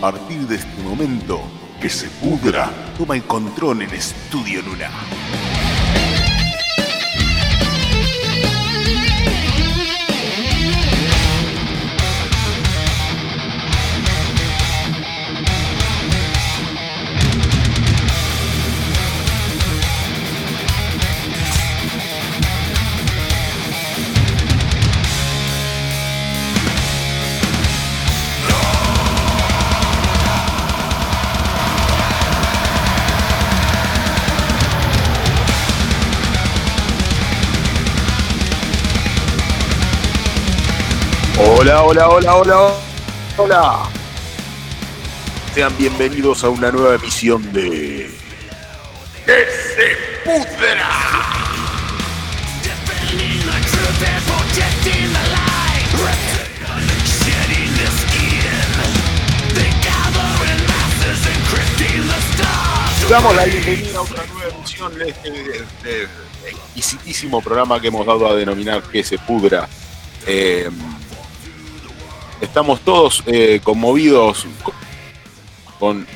partir de este momento, que se pudra, toma el control en Estudio Luna. Hola, hola, hola, hola, hola. Sean bienvenidos a una nueva emisión de... ¡Que pudra! Damos la bienvenida a una nueva emisión este, de este exquisitísimo programa que hemos dado a denominar Que se pudra. Eh, estamos todos eh, conmovidos con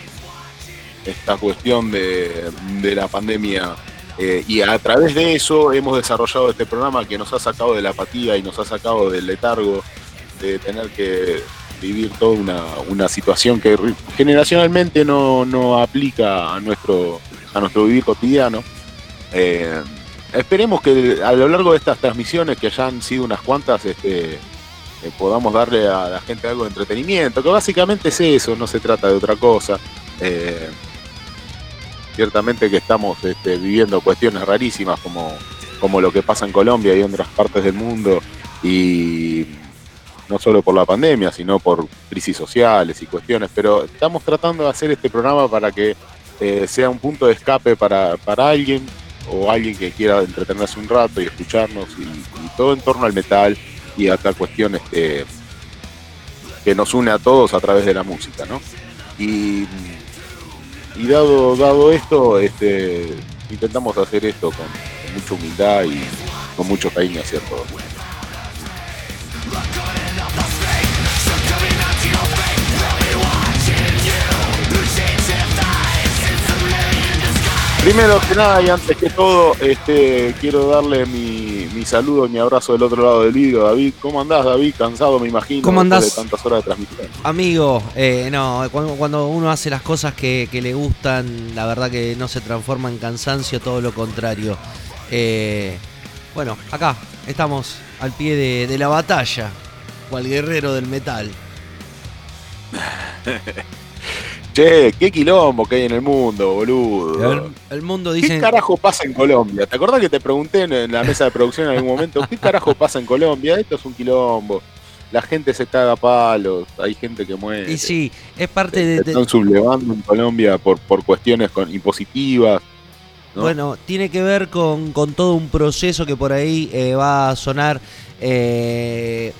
esta cuestión de, la pandemia eh, y a través de eso hemos desarrollado este programa que nos ha sacado de la apatía y nos ha sacado del letargo de tener que vivir toda una, situación que generacionalmente no, aplica a nuestro, a nuestro vivir cotidiano. Eh, esperemos que a lo largo de estas transmisiones, que ya han sido unas cuantas, este, podamos darle a la gente algo de entretenimiento, que básicamente es eso, no se trata de otra cosa. Eh, ciertamente que estamos este, viviendo cuestiones rarísimas como, como lo que pasa en Colombia y en otras partes del mundo, y no solo por la pandemia, sino por crisis sociales y cuestiones, pero estamos tratando de hacer este programa para que eh, sea un punto de escape para, alguien o alguien que quiera entretenerse un rato y escucharnos y todo en torno al metal y a cuestión este, que nos une a todos a través de la música, ¿no? Y, y dado, dado esto, este, intentamos hacer esto con, mucha humildad y con mucho cariño hacia todos. Primero que nada y antes que todo, este, quiero darle mi, mi saludo, mi abrazo del otro lado del vídeo, David. ¿Cómo andás, David? Cansado, me imagino, ¿Cómo andás? de tantas horas de transmisión. Amigo, eh, no, cuando, uno hace las cosas que, le gustan, la verdad que no se transforma en cansancio, todo lo contrario. Eh, bueno, acá estamos al pie de, de la batalla, cual guerrero del metal. Che, qué quilombo que hay en el mundo, boludo. El, mundo dice. ¿Qué carajo pasa en Colombia? ¿Te acordás que te pregunté en la mesa de producción en algún momento? ¿Qué carajo pasa en Colombia? Esto es un quilombo. La gente se caga a palos, hay gente que muere. Y sí, es parte de. Están sublevando en Colombia por, por cuestiones con, impositivas. Bueno, tiene que ver con, todo un proceso que por ahí eh, va a sonar. Eh,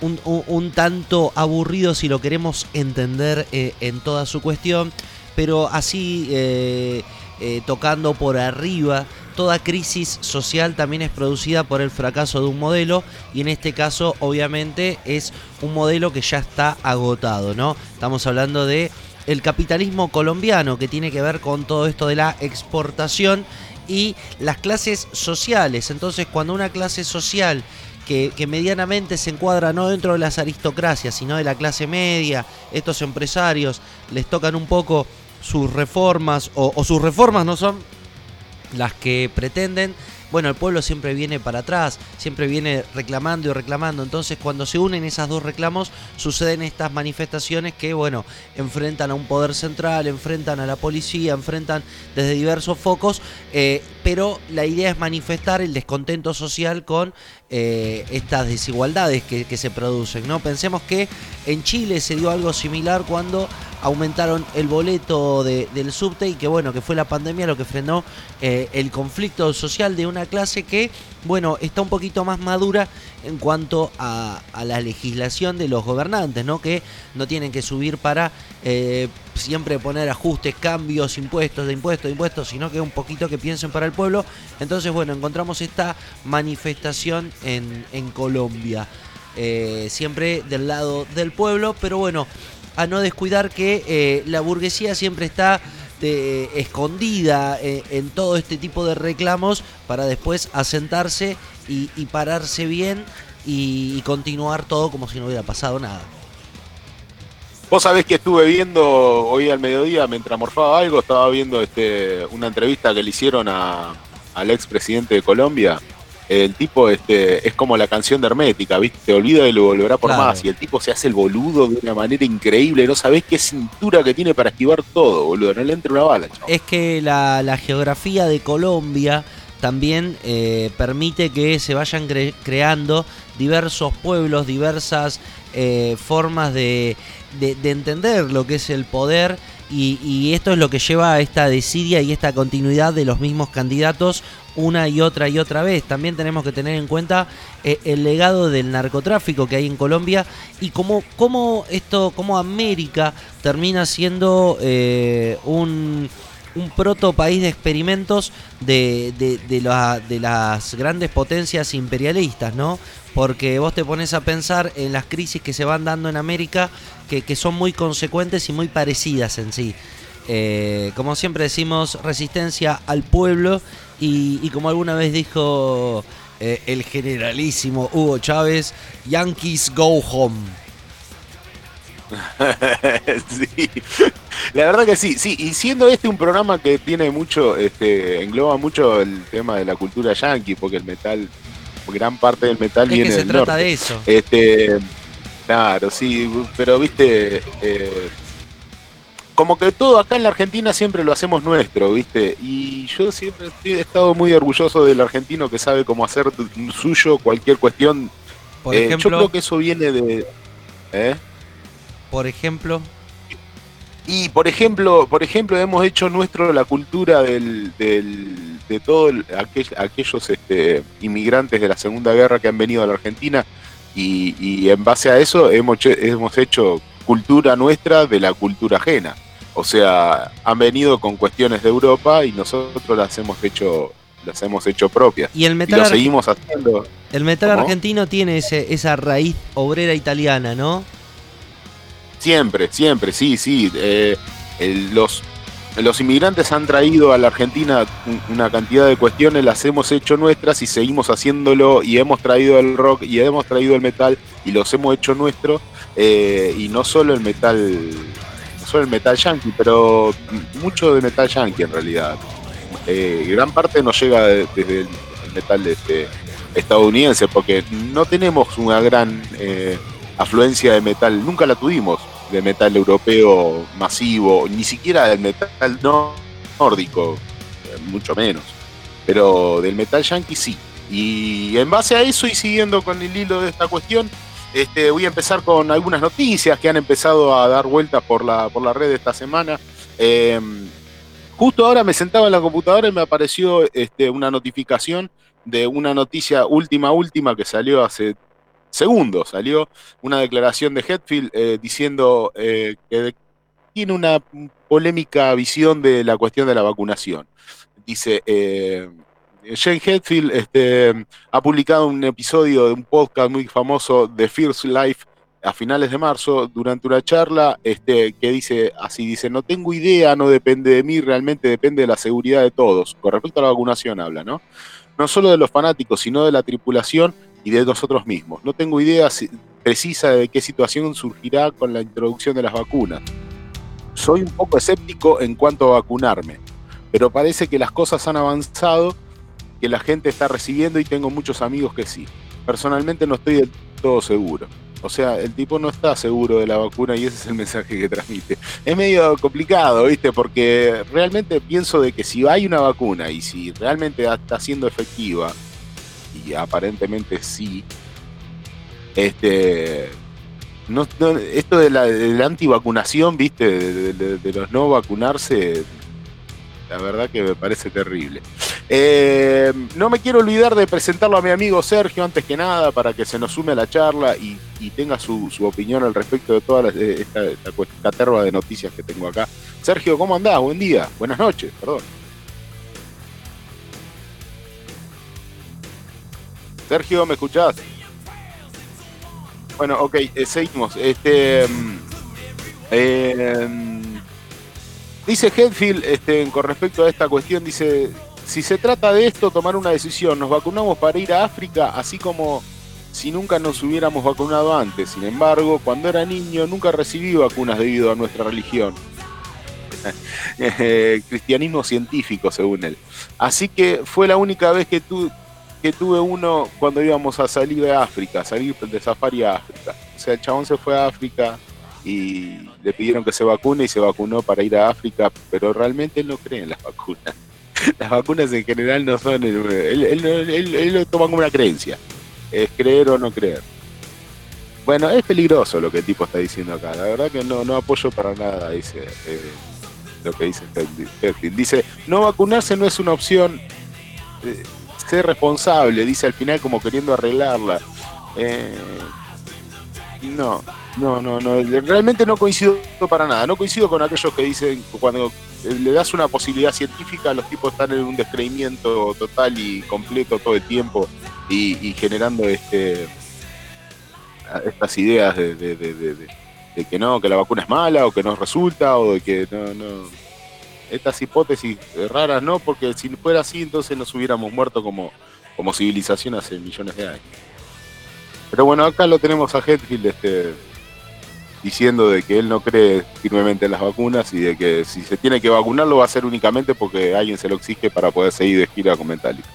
un, tanto aburrido si lo queremos entender eh, en toda su cuestión, pero así eh, eh, tocando por arriba, toda crisis social también es producida por el fracaso de un modelo y en este caso obviamente es un modelo que ya está agotado, ¿no? Estamos hablando de el capitalismo colombiano que tiene que ver con todo esto de la exportación y las clases sociales. Entonces, cuando una clase social que, medianamente se encuadra no dentro de las aristocracias, sino de la clase media, estos empresarios les tocan un poco sus reformas o sus reformas no son las que pretenden bueno, el pueblo siempre viene para atrás, siempre viene reclamando y reclamando. Entonces, cuando se unen esas dos reclamos, suceden estas manifestaciones que, bueno, enfrentan a un poder central, enfrentan a la policía, enfrentan desde diversos focos, eh, pero la idea es manifestar el descontento social con eh, estas desigualdades que, que, se producen. ¿no? Pensemos que en Chile se dio algo similar cuando aumentaron el boleto del subte y que bueno, que fue la pandemia lo que frenó eh, el conflicto social de una clase que, bueno, está un poquito más madura en cuanto a, la legislación de los gobernantes, ¿no? Que no tienen que subir para eh, siempre poner ajustes, cambios, impuestos, de impuestos, de impuestos, sino que un poquito que piensen para el pueblo. Entonces, bueno, encontramos esta manifestación en, Colombia. Eh, siempre del lado del pueblo, pero bueno, a no descuidar que eh, la burguesía siempre está de, escondida eh, en todo este tipo de reclamos para después asentarse y, pararse bien y, y continuar todo como si no hubiera pasado nada. Vos sabés que estuve viendo hoy al mediodía, mientras morfaba algo, estaba viendo este, una entrevista que le hicieron a, al expresidente de Colombia. El tipo este, es como la canción de Hermética, ¿viste? Te olvida y lo volverá por Claro. más. Y el tipo se hace el boludo de una manera increíble. No sabés qué cintura que tiene para esquivar todo, boludo. No le entra una bala, chaval. Es que la, la geografía de Colombia también eh, permite que se vayan cre- creando diversos pueblos, diversas eh, formas de, de- de entender lo que es el poder y, y esto es lo que lleva a esta desidia y esta continuidad de los mismos candidatos una y otra y otra vez. También tenemos que tener en cuenta eh, el legado del narcotráfico que hay en Colombia y cómo, cómo esto, cómo América termina siendo eh, un, un proto país de experimentos de, de, de la- de las grandes potencias imperialistas, ¿no? Porque vos te pones a pensar en las crisis que se van dando en América, que, son muy consecuentes y muy parecidas en sí. Eh, como siempre decimos, resistencia al pueblo y, y como alguna vez dijo eh, el generalísimo Hugo Chávez, Yankees go home. sí. La verdad que sí, sí. Y siendo este un programa que tiene mucho, este, engloba mucho el tema de la cultura yankee, porque el metal, gran parte del metal Es viene que se del trata norte. de eso. Este, claro, sí, pero viste, eh, como que todo acá en la Argentina siempre lo hacemos nuestro, viste, y yo siempre he estado muy orgulloso del argentino que sabe cómo hacer suyo cualquier cuestión. Por Eh, yo ejemplo, creo que eso viene de, ¿eh? por ejemplo, Y por ejemplo, por ejemplo, hemos hecho nuestro la cultura del, del- de todos aquellos este, inmigrantes de la Segunda Guerra que han venido a la Argentina y, y en base a eso hemos, hemos hecho cultura nuestra de la cultura ajena. O sea, han venido con cuestiones de Europa y nosotros las hemos hecho las hemos hecho propias. y el Y metal, lo ar- seguimos haciendo. el metal ¿Cómo? argentino tiene ese, esa raíz obrera italiana, ¿no? Siempre, siempre, sí, sí. eh, los, los inmigrantes han traído a la Argentina un- una cantidad de cuestiones, las hemos hecho nuestras y seguimos haciéndolo y hemos traído el rock y hemos traído el metal y los hemos hecho nuestro eh, y no solo el metal, no solo el metal yankee, pero mucho de metal yankee en realidad. Eh, gran parte nos llega de- desde el, metal este, estadounidense porque no tenemos una gran eh, afluencia de metal, nunca la tuvimos, de metal europeo masivo, ni siquiera del metal nórdico, eh, mucho menos, pero del metal yankee sí. Y en base a eso y siguiendo con el hilo de esta cuestión, este, voy a empezar con algunas noticias que han empezado a dar vueltas por la, por la red esta semana. Eh, justo ahora me sentaba en la computadora y me apareció este, una notificación de una noticia última, última que salió hace segundos. Salió una declaración de Hetfield eh, diciendo eh, que tiene una polémica visión de la cuestión de la vacunación. Dice, eh, Jane Hetfield este, ha publicado un episodio de un podcast muy famoso de First Life a finales de marzo durante una charla este, que dice así, dice, no tengo idea, no depende de mí, realmente depende de la seguridad de todos. Con respecto a la vacunación habla, ¿no? No solo de los fanáticos, sino de la tripulación y de nosotros mismos. No tengo idea precisa de qué situación surgirá con la introducción de las vacunas. Soy un poco escéptico en cuanto a vacunarme, pero parece que las cosas han avanzado, que la gente está recibiendo y tengo muchos amigos que sí. Personalmente no estoy del todo seguro. O sea, el tipo no está seguro de la vacuna y ese es el mensaje que transmite. Es medio complicado, ¿viste? Porque realmente pienso de que si hay una vacuna y si realmente está siendo efectiva, y aparentemente sí, este, no, esto de la, de la antivacunación, ¿viste? De, los no vacunarse, la verdad que me parece terrible. Eh, no me quiero olvidar de presentarlo a mi amigo Sergio antes que nada para que se nos sume a la charla y, tenga su, opinión al respecto de toda la- esta, esta caterva de noticias que tengo acá. Sergio, ¿cómo andás? Buen día. Buenas noches, perdón. Sergio, ¿me escuchás? Bueno, ok, eh, seguimos. Este, mm, Eh, dice Hetfield, este, con respecto a esta cuestión, dice, si se trata de esto, tomar una decisión, nos vacunamos para ir a África, así como si nunca nos hubiéramos vacunado antes. Sin embargo, cuando era niño nunca recibí vacunas debido a nuestra religión. Cristianismo científico, según él. Así que fue la única vez que, que tuve uno cuando íbamos a salir de África, salir de safari a África. O sea, el chabón se fue a África y le pidieron que se vacune y se vacunó para ir a África, pero realmente él no cree en las vacunas. Las vacunas en general no son... Él, él lo toma como una creencia. Es creer o no creer. Bueno, es peligroso lo que el tipo está diciendo acá. La verdad que no, no apoyo para nada, dice eh, lo que dice Dice, no vacunarse no es una opción. Eh, ser responsable, dice al final como queriendo arreglarla. Eh, no, no, no, no. Realmente no coincido para nada. No coincido con aquellos que dicen cuando le das una posibilidad científica, los tipos están en un descreimiento total y completo todo el tiempo y, generando este estas ideas de, que no, que la vacuna es mala o que no resulta o de que no, no. Estas hipótesis raras no, porque si fuera así entonces nos hubiéramos muerto como, como civilización hace millones de años. Pero bueno, acá lo tenemos a Hetfield este, diciendo de que él no cree firmemente en las vacunas y de que si se tiene que vacunar lo va a hacer únicamente porque alguien se lo exige para poder seguir de gira con Metallica.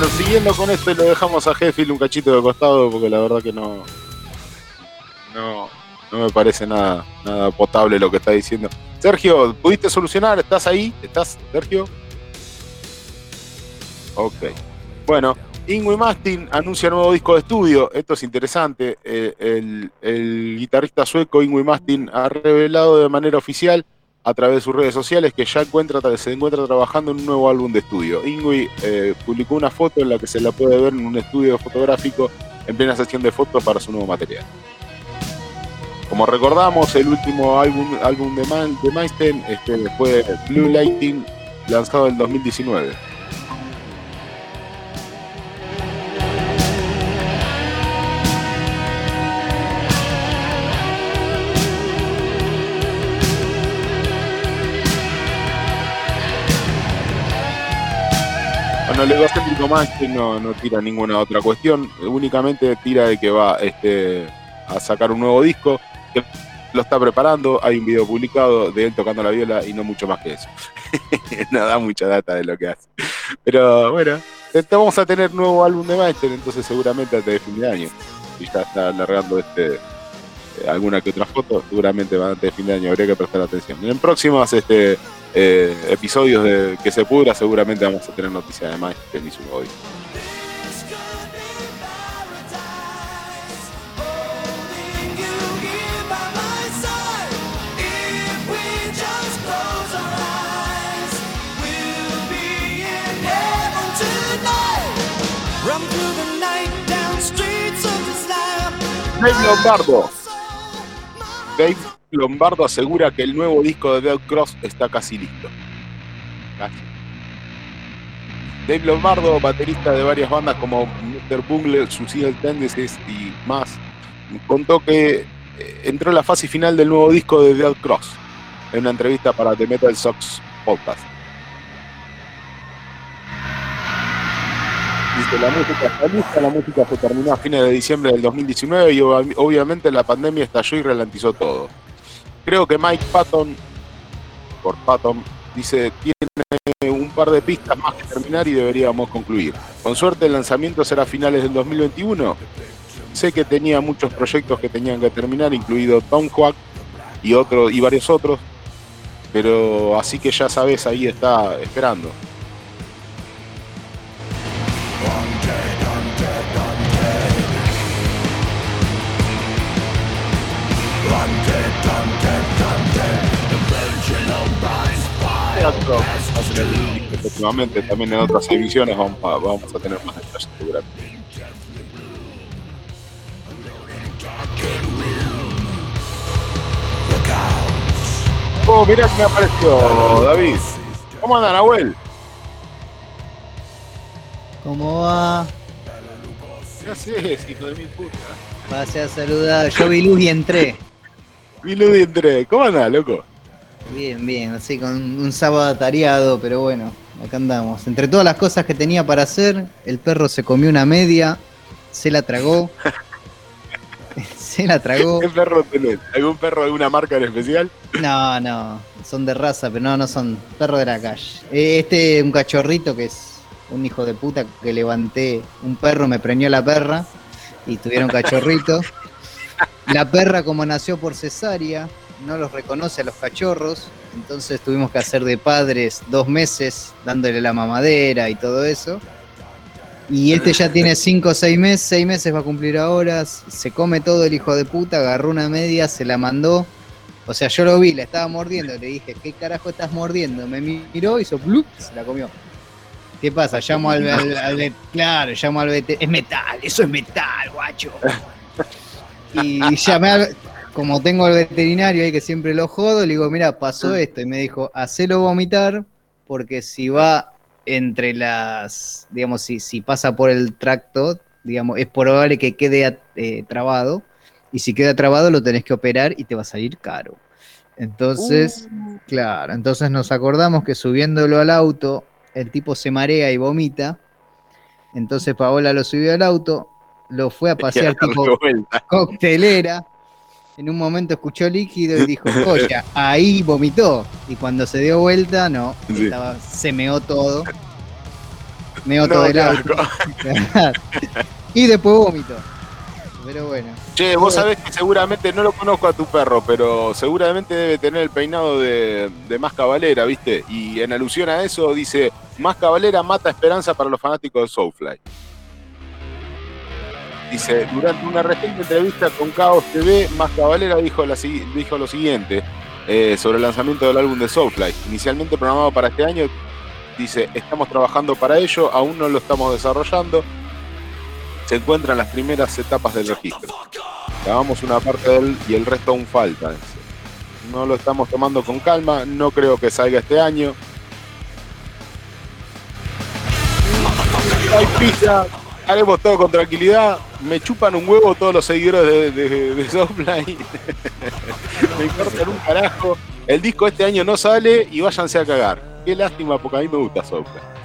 Bueno, siguiendo con esto, lo dejamos a Jeffil un cachito de costado porque la verdad que no. No, no me parece nada, nada potable lo que está diciendo. Sergio, ¿pudiste solucionar? ¿Estás ahí? ¿Estás, Sergio? Ok. Bueno, Ingui Mastin anuncia nuevo disco de estudio. Esto es interesante. Eh, el, el, guitarrista sueco Ingui Mastin ha revelado de manera oficial a través de sus redes sociales que ya encuentra, se encuentra trabajando en un nuevo álbum de estudio. Ingui eh, publicó una foto en la que se la puede ver en un estudio fotográfico en plena sesión de fotos para su nuevo material. Como recordamos, el último álbum, de, Man, de este, fue Blue Lighting, lanzado en 2019. Bueno, el egocéntrico más no, no tira ninguna otra cuestión, únicamente tira de que va este, a sacar un nuevo disco, que lo está preparando, hay un video publicado de él tocando la viola y no mucho más que eso. no da mucha data de lo que hace. Pero bueno, vamos a tener nuevo álbum de Master, entonces seguramente antes de fin de año. Y ya está alargando este alguna que otra foto, seguramente antes de fin de año, habría que prestar atención. En próximos este eh, episodios de que se pudra, seguramente vamos a tener noticias de más que ni su hoy. Lombardo. Dave Lombardo asegura que el nuevo disco de Dead Cross está casi listo. Dave Lombardo, baterista de varias bandas como Mr. Bungle, Suicidal Tendencies y más, contó que eh, entró en la fase final del nuevo disco de Dead Cross en una entrevista para The Metal Sox Podcast. Dice, la música está lista, la música se terminó a fines de diciembre del 2019 y obviamente la pandemia estalló y ralentizó todo. Creo que Mike Patton, por Patton, dice, tiene un par de pistas más que terminar y deberíamos concluir. Con suerte el lanzamiento será a finales del 2021. Sé que tenía muchos proyectos que tenían que terminar, incluido Quack y, otros y varios otros, pero así que ya sabes, ahí está esperando. Efectivamente, también en otras ediciones vamos a, vamos a tener más detalles seguramente. Oh, mirá que me apareció David. ¿Cómo andan, Nahuel? ¿Cómo va? ¿Qué haces, hijo de mi puta? Pasé a saludar. Yo vi luz y entré. Vi luz y entré. ¿Cómo anda, loco? Bien, bien, así con un sábado atareado, pero bueno, acá andamos. Entre todas las cosas que tenía para hacer, el perro se comió una media, se la tragó. se la tragó. ¿Qué perro tenés? ¿Algún perro de alguna marca en especial? No, no, son de raza, pero no, no son perros de la calle. Eh, Este, un cachorrito que es un hijo de puta que levanté, un perro me preñó la perra y tuvieron cachorrito. La perra como nació por cesárea, no los reconoce a los cachorros, entonces tuvimos que hacer de padres dos meses dándole la mamadera y todo eso. Y este ya tiene cinco o seis meses, seis meses va a cumplir ahora, se come todo el hijo de puta, agarró una media, se la mandó. O sea, yo lo vi, la estaba mordiendo, le dije, ¿qué carajo estás mordiendo? Me miró, hizo blup, se la comió. ¿Qué pasa? Llamo al, al, al vet- claro, llamo al vet- es metal, eso es metal, guacho. Y llamé al, como tengo al veterinario ahí que siempre lo jodo, le digo, mira, pasó esto. Y me dijo, hacelo vomitar, porque si va entre las, digamos, si, si pasa por el tracto, digamos, es probable que quede eh, trabado. Y si queda trabado, lo tenés que operar y te va a salir caro. Entonces, claro, entonces nos acordamos que subiéndolo al auto, el tipo se marea y vomita. Entonces Paola lo subió al auto, lo fue a pasear tipo vuelta. coctelera. En un momento escuchó líquido y dijo, joya, ahí vomitó. Y cuando se dio vuelta, no, Sí. estaba, se meó todo. Meó No, todo el auto. y después vomitó. Che, vos sabés que seguramente no lo conozco a tu perro, pero seguramente debe tener el peinado de, de Más Cabalera, ¿viste? Y en alusión a eso dice, Más Cabalera mata esperanza para los fanáticos de Soulfly. Dice, durante una reciente entrevista con Caos TV, Más Cabalera dijo lo siguiente eh, sobre el lanzamiento del álbum de Soulfly. Inicialmente programado para este año, dice, estamos trabajando para ello, aún no lo estamos desarrollando. Se encuentran las primeras etapas del registro. Grabamos una parte de él y el resto aún falta. No lo estamos tomando con calma, no creo que salga este año. Hay prisa, haremos todo con tranquilidad. Me chupan un huevo todos los seguidores de, de, me importan un carajo. El disco este año no sale y váyanse a cagar. Qué lástima porque a mí me gusta Soulfly.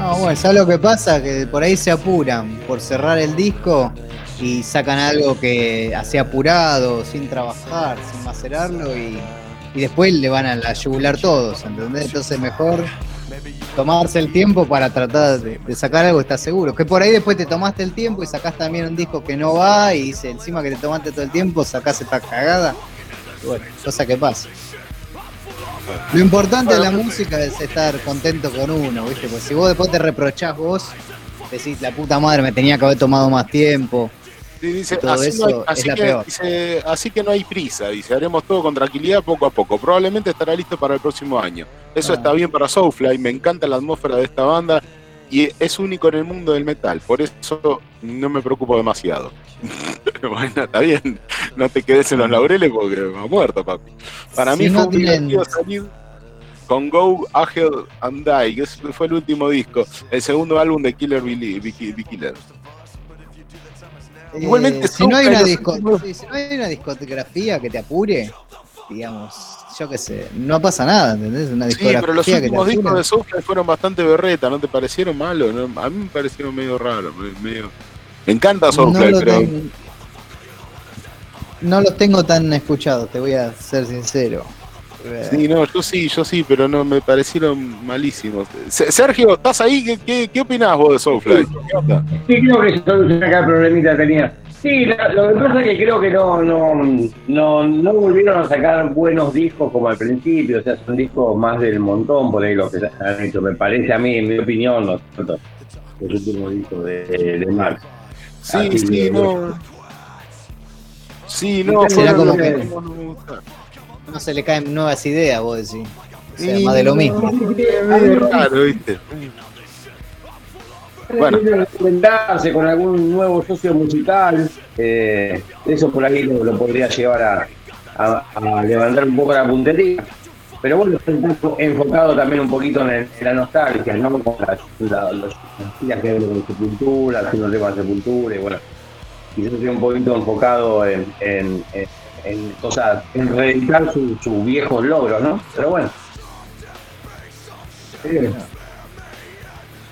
No, bueno, ¿sabes lo que pasa? Que por ahí se apuran por cerrar el disco y sacan algo que hace apurado, sin trabajar, sin macerarlo y, y después le van a la yugular todos, ¿entendés? Entonces mejor tomarse el tiempo para tratar de, sacar algo que seguro. Que por ahí después te tomaste el tiempo y sacás también un disco que no va y dice, encima que te tomaste todo el tiempo, sacás esta cagada. Bueno, cosa que pasa. Lo importante de la música es estar contento con uno, ¿viste? Porque si vos después te reprochás vos, decís, la puta madre, me tenía que haber tomado más tiempo. Sí, dice, todo así, eso no hay, así es la que, peor. dice, así que no hay prisa, dice, haremos todo con tranquilidad poco a poco. Probablemente estará listo para el próximo año. Eso Ah. está bien para Soulfly, me encanta la atmósfera de esta banda y es único en el mundo del metal, por eso no me preocupo demasiado. bueno, está bien, no te quedes en los laureles porque me ha muerto, papi. Para Si mí no fue divertido salir con Go, Agel and Die, que fue el último disco, el segundo álbum de Killer Billy, Killer. Igualmente, Eh, si, no hay una disco- sí, si no hay una discografía que te apure, digamos, yo qué sé, no pasa nada, ¿entendés? Una Sí, pero los que últimos discos de Soulfly fueron bastante berreta, ¿no te parecieron malos? No, A mí me parecieron medio raros, me- medio... Me encanta Soulfly, no, lo pero... tengo- no los tengo tan escuchados, te voy a ser sincero. Sí, no, yo sí, yo sí, pero no me parecieron malísimos. Se- Sergio, ¿estás ahí? ¿Qué, qué, qué opinás vos de Soulfly? Sí, creo que acá el problemita que tenía. Sí, lo, lo que pasa es que creo que no, no, no, no volvieron a sacar buenos discos como al principio, o sea, son discos más del montón por ahí lo que han hecho, me parece a mí, en mi opinión, los, los últimos discos de, de Max. Sí, Así sí, que, no... Sí, no, Será como que- no. No se le caen nuevas ideas, vos decís. O sea, más de lo no, mismo. medio raro, ¿viste? Bueno. Inventarse con algún nuevo socio musical, eh, eso por ahí lo, podría llevar a, levantar un poco la puntería. Pero bueno, está enfocado también un poquito en, el- en la nostalgia, ¿no? Con las, la, giras que con Sepultura, haciendo temas de Sepultura, y bueno, quizás esté un poquito enfocado en, en, en, en en reeditar sus su viejos logros, ¿no? Pero bueno. Eh,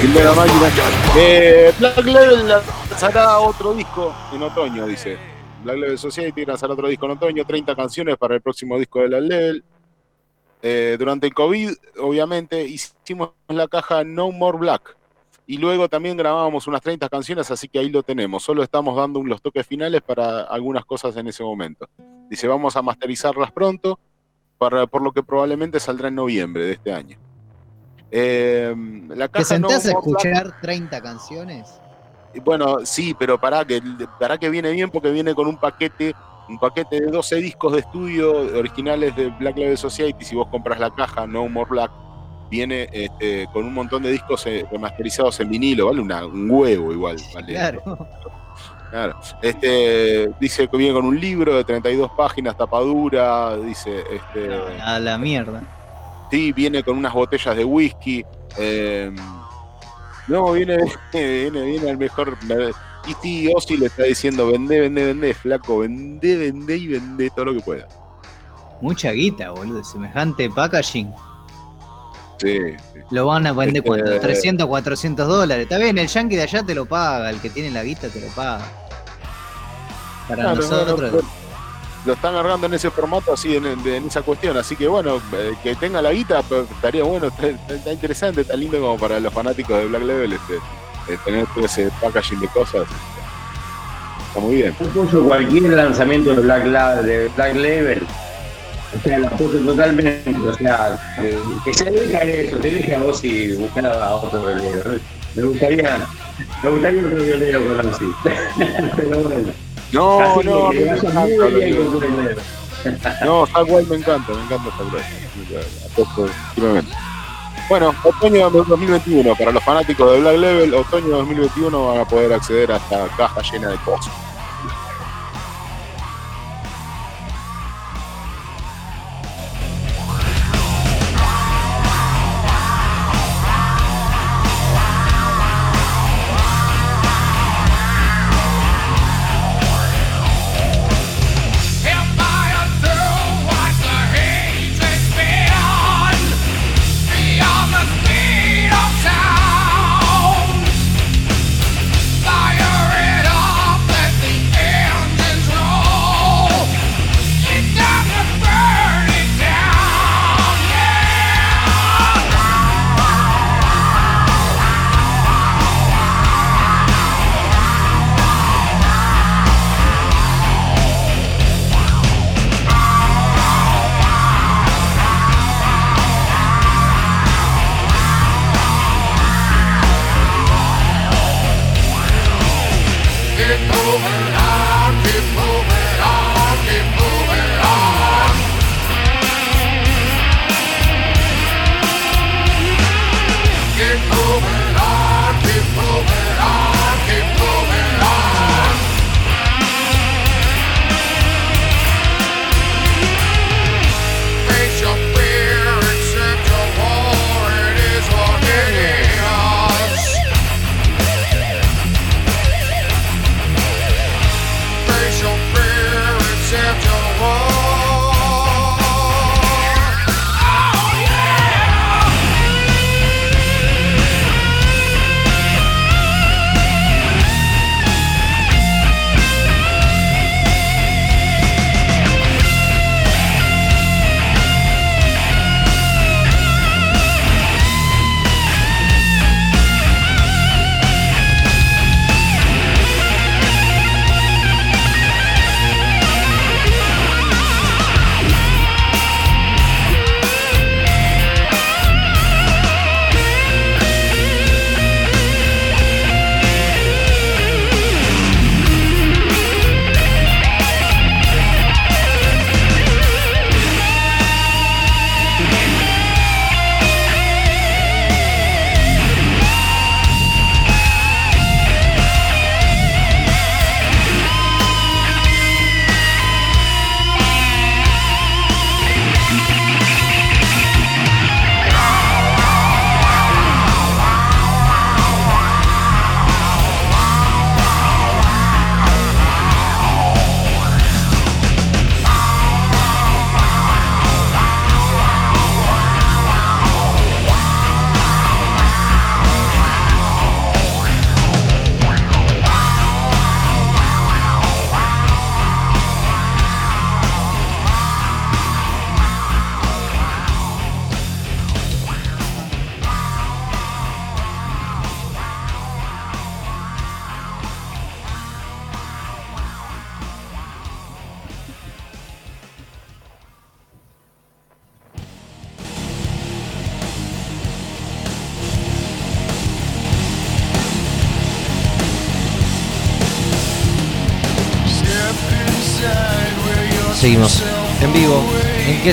tildó la máquina. Eh, Black Level lanzará otro disco en otoño, dice. Black Level Society lanzará otro disco en otoño, 30 canciones para el próximo disco de Black Level. Eh, durante el COVID, obviamente, hicimos la caja No More Black. Y luego también grabábamos unas 30 canciones, así que ahí lo tenemos. Solo estamos dando los toques finales para algunas cosas en ese momento. Dice, vamos a masterizarlas pronto, para, por lo que probablemente saldrá en noviembre de este año. Eh, la ¿Te caja sentás a No escuchar 30 canciones? bueno, sí, pero para que, para que viene bien porque viene con un paquete, un paquete de 12 discos de estudio originales de Black Label Society. Si vos compras la caja No More Black, viene este, con un montón de discos eh, remasterizados en vinilo, vale una- un huevo igual. Vale. Claro. Claro. Este, dice que viene con un libro de 32 páginas, tapadura, dice, este, A la mierda. Sí, viene con unas botellas de whisky. eh, no, viene, viene, viene al mejor. Y sí, Ozzy le está diciendo: vende, vende, vende, flaco, vende, vende y vende todo lo que pueda. Mucha guita, boludo. Semejante packaging. Sí, sí. Lo van a vender Este- cuánto? 300, 400 dólares. Está bien, el yankee de allá te lo paga. El que tiene la guita te lo paga. Para nosotros. Lo están largando en ese formato, así, en, esa cuestión. Así que bueno, eh, que tenga la guita, pues, estaría bueno, está, interesante, está lindo como para los fanáticos de Black Level este, eh, tener todo ese packaging de cosas. Está muy bien. Apoyo cualquier lanzamiento de Black, La- de Black Label. O sea, la apoyo totalmente. O sea, eh, que se deja eso, te deje a vos y buscar a otro violero. Me gustaría, me gustaría otro violero con así. Pero bueno. No, no, me encanta. No, Wild me encanta, me encanta firmemente. Bueno, otoño de 2021, para los fanáticos de Black Level, otoño de 2021 van a poder acceder a esta caja llena de cosas.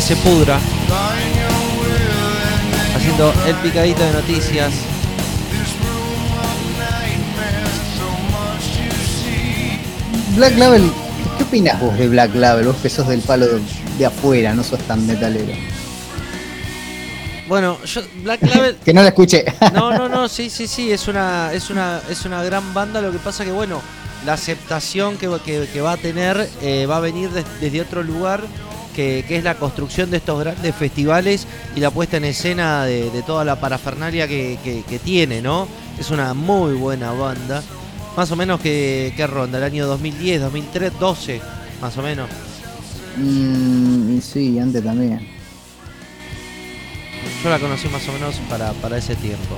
Se pudra, haciendo el picadito de noticias. Black Label, ¿qué opinas vos de Black Label? Vos que sos del palo de, de afuera, no sos tan metalero. Bueno, yo Black Label Que no la escuché. No, no, no, sí, sí, sí, es una, es una, es una gran banda. Lo que pasa que, bueno, la aceptación que, que- que va a tener eh, va a venir des- desde otro lugar, que, que es la construcción de estos grandes festivales y la puesta en escena de, de toda la parafernalia que, que- que tiene, ¿no? Es una muy buena banda. Más o menos que, ronda, el año 2010, 2003, 12, más o menos. Mm, y sí, antes también. Yo la conocí más o menos para, para ese tiempo.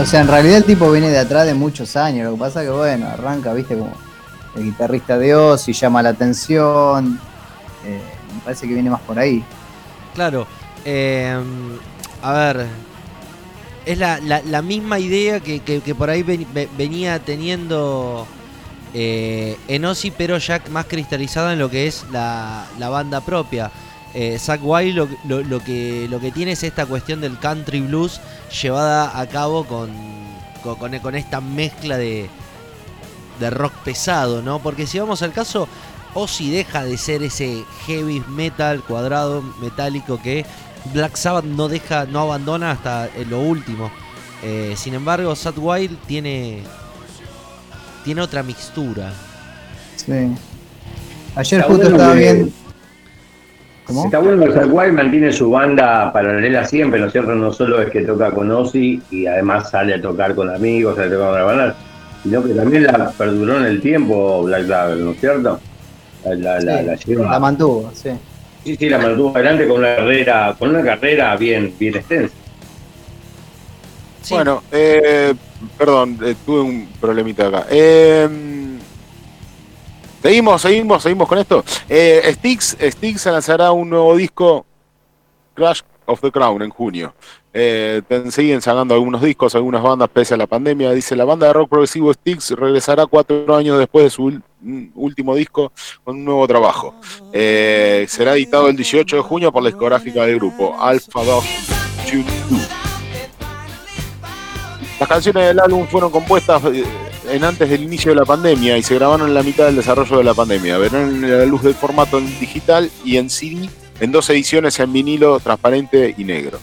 O sea, en realidad el tipo viene de atrás de muchos años. Lo que pasa que, bueno, arranca, viste, como el guitarrista de Oz y llama la atención. Eh, me parece que viene más por ahí. Claro, eh, a ver, es la, la- misma idea que, que- por ahí ven- ve- venía teniendo eh, en Ozzy, pero ya más cristalizada en lo que es la, la banda propia. Eh, Zack Wild lo, lo- que, lo que tiene es esta cuestión del country blues llevada a cabo con, con- con esta mezcla de, de rock pesado, ¿no? Porque si vamos al caso, Ozzy deja de ser ese heavy metal cuadrado metálico que Black Sabbath no deja, no abandona hasta en lo último. Eh, sin embargo, Sad Wild tiene tiene otra mixtura. Sí. Ayer Está justo bueno estaba que-. ¿Cómo? Está bueno que Zack Wild mantiene su banda paralela siempre, ¿no es cierto? No solo es que toca con Ozzy y además sale a tocar con amigos, sale a tocar con la banda, sino que también la perduró en el tiempo Black Label, ¿no es cierto? La, la, la, Sí, la lleva- la mantuvo, sí. sí, sí, la mantuvo adelante con una carrera, con una carrera bien, bien extensa. Sí, Bueno, eh, perdón, eh, tuve un problemita acá. Eh, seguimos, seguimos, seguimos con esto. Eh, Styx, Styx lanzará un nuevo disco, Crash of the Crown, en junio. Eh, siguen sacando algunos discos, algunas bandas pese a la pandemia. Dice, la banda de rock progresivo Styx regresará cuatro años después de su mm, último disco con un nuevo trabajo. Eh, será editado el 18 de junio por la discográfica del grupo, Alpha Dog 2. Las canciones del álbum fueron compuestas eh, en antes del inicio de la pandemia y se grabaron en la mitad del desarrollo de la pandemia. Verán la luz del formato en digital y en CD en dos ediciones en vinilo transparente y negro.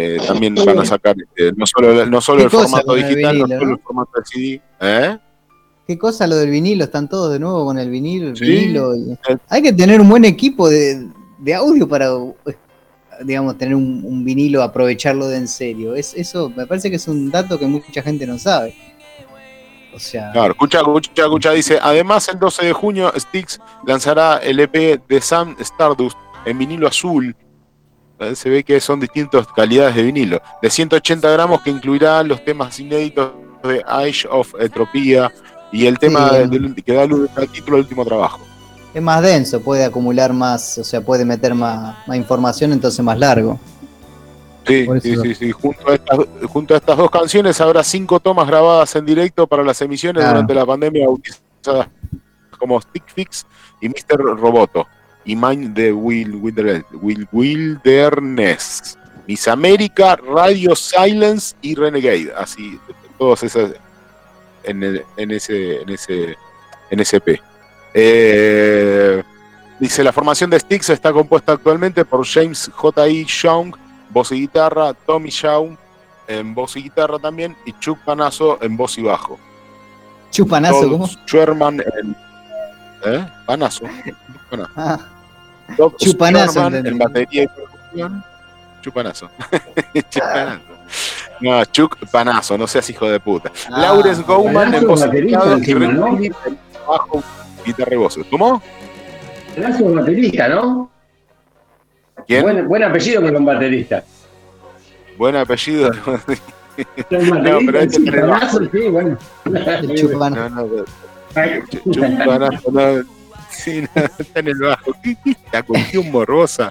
Eh, también van a sacar eh, no solo, no solo el formato el digital, no solo el formato de CD. ¿Eh? Qué cosa lo del vinilo, están todos de nuevo con el vinilo. el Sí. vinilo y- Hay que tener un buen equipo de, de audio para, eh, digamos, tener un, un vinilo, aprovecharlo de en serio. Es, eso me parece que es un dato que mucha gente no sabe. O sea, Claro, escucha, escucha, escucha, dice, además el 12 de junio Styx lanzará el EP de Sam Stardust en vinilo azul. Eh, Se ve que son distintas calidades de vinilo. De 180 gramos que incluirá los temas inéditos de Age of Entropía y el tema Sí. que da luz al título del último trabajo. es más denso, puede acumular más, o sea, puede meter más, más información, entonces más largo. Sí, sí, sí, sí. Junto, a estas, junto a estas dos canciones habrá cinco tomas grabadas en directo para las emisiones Claro. durante la pandemia bautizadas como Stick Fix y Mr. Roboto y Mind the Will, Wilder- Will- Wilderness. Miss América, Radio Silence y Renegade. Así, todos esas en, el- en ese en ese en ese P. Eh, dice la formación de Styx está compuesta actualmente por James J.I. Young, voz y guitarra, Tommy Shaw en voz y guitarra también, y Chuck Panazo en voz y bajo. Chupanazo, Todd ¿cómo? Sherman en. ¿Eh? Panazo. Ah, Chupanazo, en batería y percusión. Chupanazo. Chupanazo. No, Chuck Panazo, no seas hijo de puta. Ah, Lawrence Gowman en Panazo, voz y ¿no? Bajo, guitarra y voces. ¿Cómo? De baterista, ¿no? ¿Quién? Buen, buen apellido con un baterista. Buen apellido. Son pero bateristas, hay que tener chupanazo, sí, bueno. el chupanazo. No, no, Chupanazo, no. Sí, no, está en el bajo. ¿Qué, qué cuestión morbosa?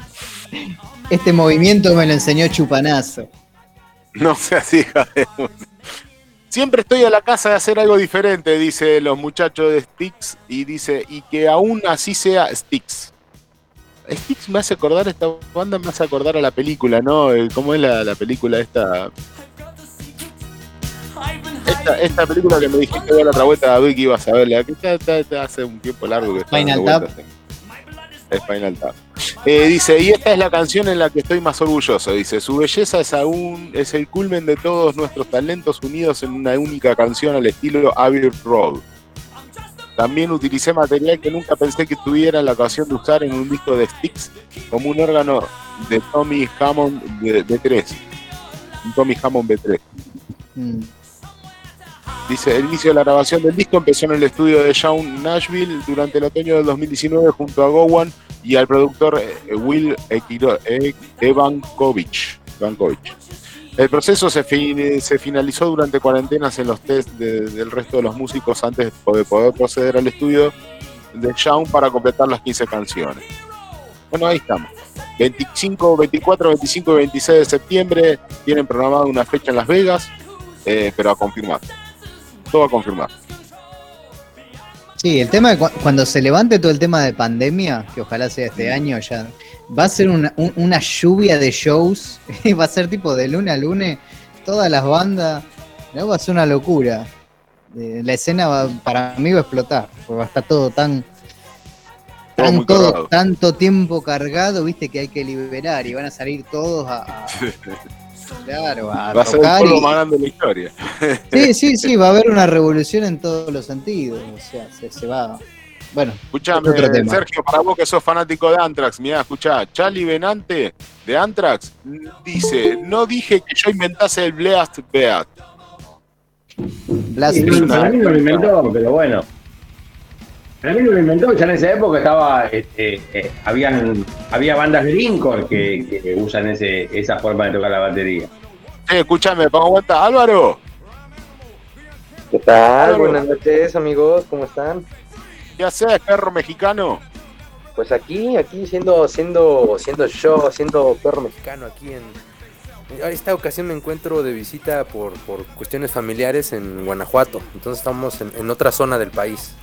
Este movimiento me lo enseñó Chupanazo. No seas hija de. Siempre estoy a la casa de hacer algo diferente, dice los muchachos de Sticks, y dice, y que aún así sea Sticks. Sticks me hace acordar, esta banda me hace acordar a la película, ¿no? El- ¿Cómo es la, la película esta? Esta, esta película que me dijiste de la otra vuelta, David, que ibas a verla, que está, está- está hace un tiempo largo que está dando vueltas en- Spinal Tap. Eh, dice, y esta es la canción en la que estoy más orgulloso. Dice, su belleza es aún, es el culmen de todos nuestros talentos unidos en una única canción al estilo Abbey Road. También utilicé material que nunca pensé que tuviera la ocasión de usar en un disco de Styx como un órgano de Tommy Hammond B3. Un Tommy Hammond B3. Mm. Dice, el inicio de la grabación del disco empezó en el estudio de Shawn Nashville durante el otoño del 2019 junto a Gowan y al productor eh, Will Equiro- E- Evankovich. El proceso se, fin- se finalizó durante cuarentenas en los test de- del resto de los músicos antes de poder proceder al estudio de Shawn para completar las 15 canciones. Bueno, ahí estamos. 25, 24, 25 y 26 de septiembre tienen programada una fecha en Las Vegas, eh, pero a confirmar. Todo a confirmar. Sí, el tema de cu- cuando se levante todo el tema de pandemia, que ojalá sea este año ya, va a ser una, un- una lluvia de shows, va a ser tipo de lunes a lunes, todas las bandas, ¿no? va a ser una locura. Eh, La escena va- para mí va a explotar, porque va a estar todo tan, tan todo, tanto tiempo cargado, viste que hay que liberar y van a salir todos a, a- claro, a Va a ser el y- más grande de la historia. Sí, sí, sí, va a haber una revolución en todos los sentidos. O sea, se, se va. Bueno, Escuchame, Otro tema. Sergio, para vos que sos fanático de Anthrax, mirá, escuchá, Charlie Benante de Anthrax dice, no dije que yo inventase el Blast Beat. Blast Sí, Beat. no lo inventó, pero bueno. Para mí no lo inventó, ya en esa época estaba, este, eh, habían, había bandas de Lincoln que, que usan ese, esa forma de tocar la batería. Eh, escuchame, pongo vuelta. Álvaro, ¿Qué tal? Algo. Buenas noches, amigos, ¿cómo están? ¿qué haces, perro mexicano? Pues aquí, aquí siendo, siendo, siendo yo, siendo perro mexicano aquí en. en Esta ocasión me encuentro de visita por, por cuestiones familiares en Guanajuato. Entonces estamos en, en otra zona del país.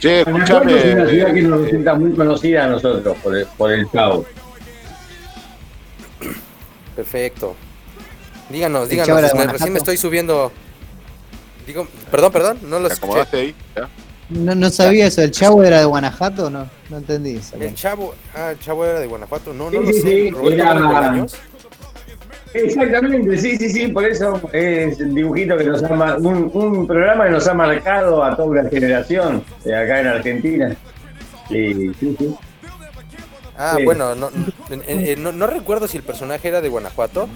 Che, escuchame. es una ciudad que nos resulta muy conocida a nosotros por el, por el Chavo. Perfecto. Díganos, díganos. recién me estoy subiendo. Digo, perdón, perdón, no lo ¿Te escuché. ahí? ¿Ya? No, no sabía eso. ¿El chavo era de Guanajuato? No, no entendí eso. El chavo, ah, el chavo era de Guanajuato. No, Sí, no lo sí, sé. sí, Roberto era- Gómez Bolaños. Exactamente, sí, sí, sí, por eso es el dibujito que nos ha un, un programa que nos ha marcado a toda una generación de acá en Argentina. Y, sí, sí. Ah, Sí. bueno, no, no, no recuerdo si el personaje era de Guanajuato.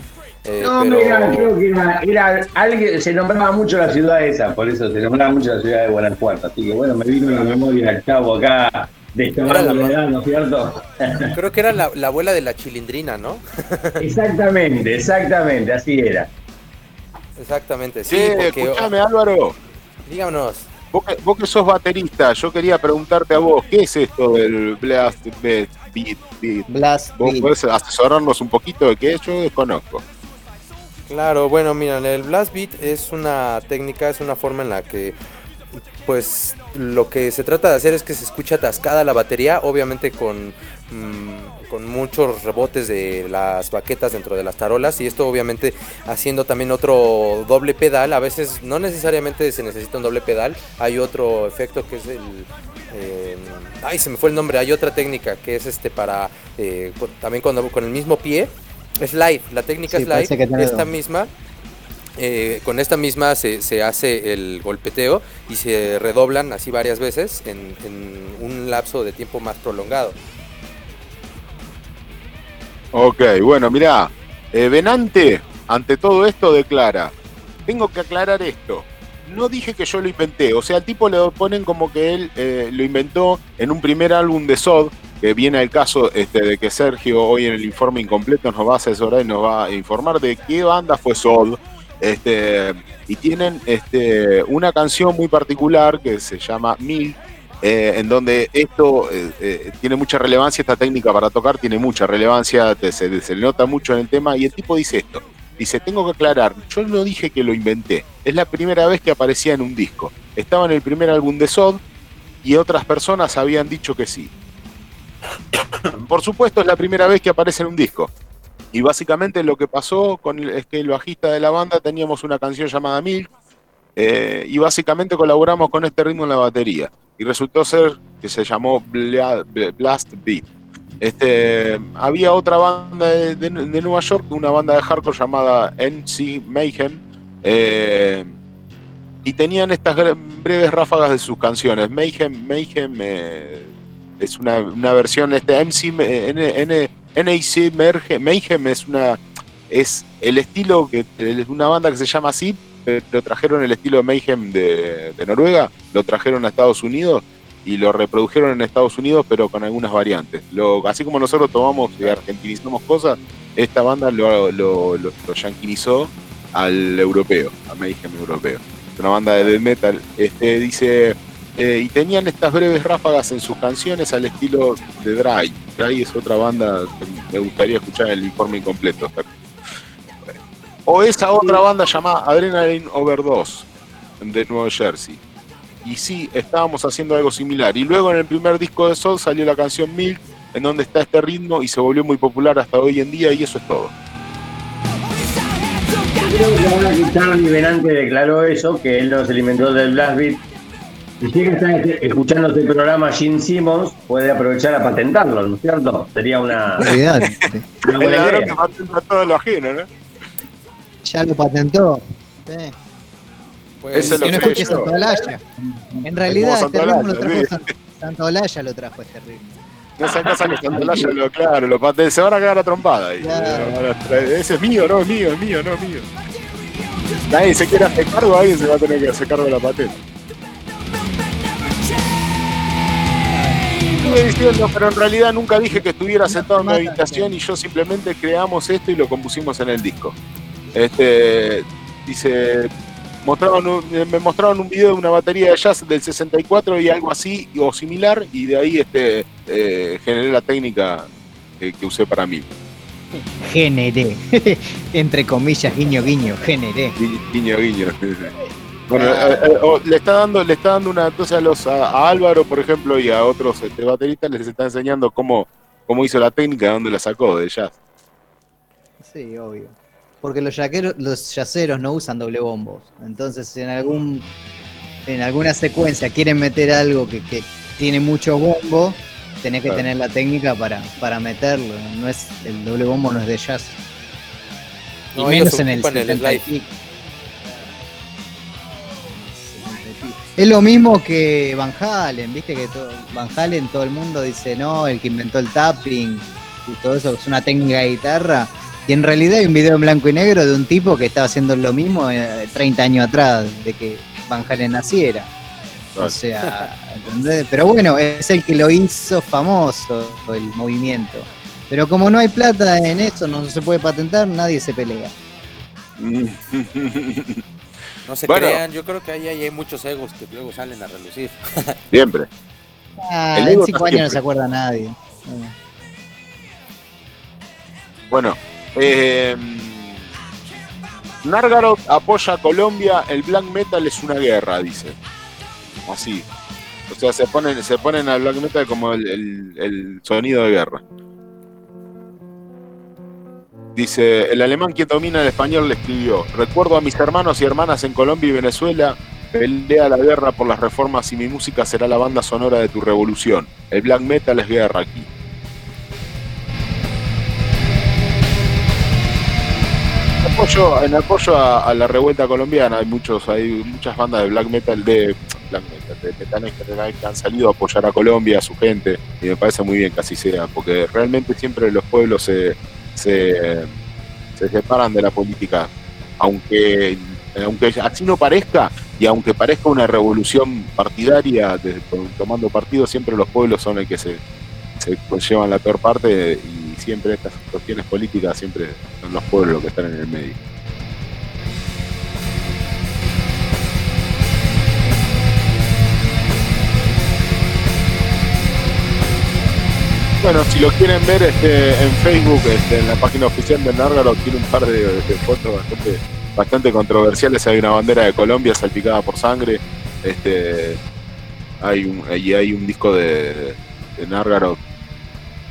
eh, No, pero... mira, creo que era, era alguien, se nombraba mucho la ciudad esa, por eso se nombraba mucho la ciudad de Guanajuato. Así que bueno, me vino la memoria el chavo acá, de esta Era la- edad, ¿no es cierto? Creo que era la, la abuela de la chilindrina, ¿no? exactamente, exactamente, así era. Exactamente, sí, porque... escuchame, Álvaro. Díganos. Vos que, vos que sos baterista, yo quería preguntarte a vos, ¿qué es esto del Blast Beat? beat, beat? Blast ¿Vos Beat. podés asesorarnos un poquito de qué es? Yo desconozco. Claro, bueno, miren, el blast beat es una técnica, es una forma en la que, pues, lo que se trata de hacer es que se escucha atascada la batería, obviamente con, mm, con muchos rebotes de las baquetas dentro de las tarolas y esto obviamente haciendo también otro doble pedal, a veces no necesariamente se necesita un doble pedal, hay otro efecto que es el... eh, ay, se me fue el nombre, hay otra técnica que es este para, eh, también cuando, con el mismo pie, slide, la técnica Sí, slide, tiene esta misma, eh, con esta misma se, hace el golpeteo y se redoblan así varias veces en, en un lapso de tiempo más prolongado. Ok, bueno, mirá, eh, Venante, ante todo esto, declara, tengo que aclarar esto. No dije que yo lo inventé, o sea, al tipo le ponen como que él eh, lo inventó en un primer álbum de Sod, que viene al caso este, de que Sergio hoy en el informe incompleto nos va a asesorar y nos va a informar de qué banda fue Sod. Este, y tienen este, una canción muy particular que se llama Mil, eh, en donde esto eh, eh, tiene mucha relevancia, esta técnica para tocar tiene mucha relevancia, se, se le nota mucho en el tema, y el tipo dice esto, Dice, tengo que aclarar, yo no dije que lo inventé, es la primera vez que aparecía en un disco. Estaba en el primer álbum de Sod y otras personas habían dicho que sí. Por supuesto es la primera vez que aparece en un disco. Y básicamente lo que pasó es que el bajista de la banda teníamos una canción llamada Milk eh, y básicamente colaboramos con este ritmo en la batería. Y resultó ser que se llamó Bla- Blast Beat. Este, había otra banda de, Nueva York, una banda de hardcore llamada NC Mayhem, eh, y tenían estas bre- breves ráfagas de sus canciones. Mayhem, Mayhem eh, es una, una versión, este MC, N- NAC Mayhem es una es el estilo que es una banda que se llama así, pero trajeron el estilo de Mayhem de, Noruega, lo trajeron a Estados Unidos y lo reprodujeron en Estados Unidos, pero con algunas variantes. Lo, así como nosotros tomamos y argentinizamos cosas, esta banda lo, lo, yanquinizó al europeo, a Mayhem europeo. Es una banda de death metal. Este, dice, eh, y tenían estas breves ráfagas en sus canciones al estilo de Dry. Dry es otra banda que me gustaría escuchar el informe incompleto. O esa otra banda llamada Adrenaline Overdose de Nueva Jersey. Y sí, estábamos haciendo algo similar. Y luego en el primer disco de Soul salió la canción Milk, en donde está este ritmo y se volvió muy popular hasta hoy en día y eso es todo. Creo que que Charlie Benante declaró eso, que él no se alimentó del Blast Beat. Y si está escuchando este programa Gene Simmons, puede aprovechar a patentarlo, ¿no es cierto? Sería una, una buena ladrón que idea. patenta todo lo ajeno, ¿no? Ya lo patentó. Sí. Pues, Eso es lo no que escuché. Santolaya. En realidad, este ritmo lo trajo sí. Sant- Santolaya, lo trajo este ritmo. No esa casa que Santolaya lo claro, lo pate- se van a cagar a trompada. Y, Claro. Ese es mío, no, es mío, es mío, no es mío. Nadie se quiere hacer cargo, alguien se va a tener que hacer cargo de la patente. Sigue diciendo, pero en realidad nunca dije que estuviera sentado en mi habitación y yo simplemente creamos esto y lo compusimos en el disco. Este dice mostraron un- me mostraron un video de una batería de jazz del 64 y algo así o similar y de ahí este eh, generé la técnica que, que usé para mí. Generé. Entre comillas, guiño, guiño, generé. Gui- Guiño, guiño. Bueno, eh, eh, o le está dando, le está dando una entonces a los a, a Álvaro, por ejemplo, y a otros este, bateristas les está enseñando cómo, cómo hizo la técnica, de dónde la sacó de jazz. Sí, obvio. Porque los yaqueros, los yaceros no usan doble bombos. Entonces, en algún en alguna secuencia quieren meter algo que, que tiene mucho bombo, tenés que Claro. tener la técnica para, para meterlo. No es el doble bombo no es de jazz. Y No, menos ellos en el, ocupan el 70 Es lo mismo que Van Halen, viste que todo, Van Halen todo el mundo dice, no, el que inventó el tapping y todo eso es una técnica de guitarra. Y en realidad hay un video en blanco y negro de un tipo que estaba haciendo lo mismo eh, 30 años atrás de que Van Halen naciera. O sea, ¿entendés? Pero bueno, es el que lo hizo famoso el movimiento. Pero como no hay plata en eso, no se puede patentar, nadie se pelea. No se Bueno. crean, yo creo que ahí, ahí hay muchos egos que luego salen a relucir. Siempre. Ah, El en ego cinco años no se acuerda nadie. Bueno, eh, Nargarot apoya a Colombia, el black metal es una guerra, dice. Así. O sea, se ponen, se ponen al black metal como el, el- el sonido de guerra. Dice, el alemán que domina el español le escribió, recuerdo a mis hermanos y hermanas en Colombia y Venezuela, pelea la guerra por las reformas y mi música será la banda sonora de tu revolución. El black metal es guerra aquí. En apoyo, en apoyo a, la revuelta colombiana hay muchos, hay muchas bandas de black metal de black en general que han salido a apoyar a Colombia, a su gente, y me parece muy bien que así sea, porque realmente siempre los pueblos se, se, se separan de la política, aunque aunque así no parezca, y aunque parezca una revolución partidaria, tomando partido, siempre los pueblos son el que se, se llevan la peor parte y siempre estas cuestiones políticas siempre son los pueblos los que están en el medio. Bueno, si lo quieren ver este, en Facebook, este, en la página oficial de Nárgaro, tiene un par de, fotos bastante, bastante controversiales. Hay una bandera de Colombia salpicada por sangre. Este, hay un, y hay un disco de, de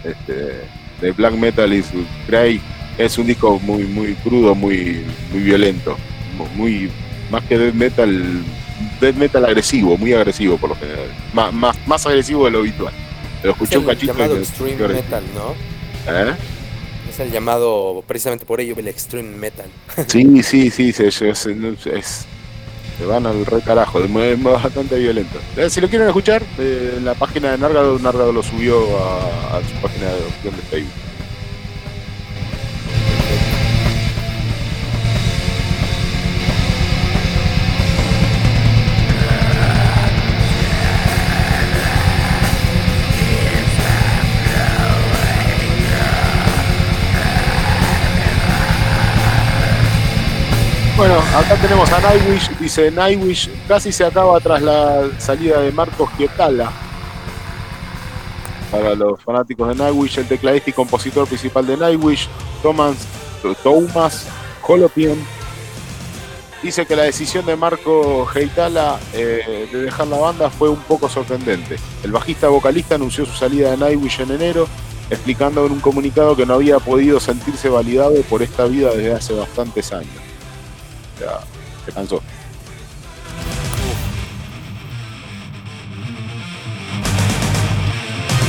este, de Black Metal is Grey. Es un disco muy, muy crudo, muy, muy violento. Muy, más que death metal, death metal agresivo, muy agresivo por lo general. Más, más, más agresivo de lo habitual. Lo escuché Es un el cachito. llamado extreme metal, ¿no? ¿Eh? Es el llamado, precisamente por ello, el extreme metal. Sí, sí, sí, se, se, se- es- se van al re carajo, es bastante violento. Eh, Si lo quieren escuchar, eh, en la página de Nargado, Nargado lo subió a, a su página de opción de Facebook. Bueno, acá tenemos a Nightwish, dice Nightwish casi se acaba tras la salida de Marcos Gietala. Para los fanáticos de Nightwish, el tecladista y compositor principal de Nightwish, Thomas, Thomas Holopian, dice que la decisión de Marco Geitala eh, de dejar la banda fue un poco sorprendente. El bajista vocalista anunció su salida de Nightwish en enero, explicando en un comunicado que no había podido sentirse validado por esta vida desde hace bastantes años. Se cansó.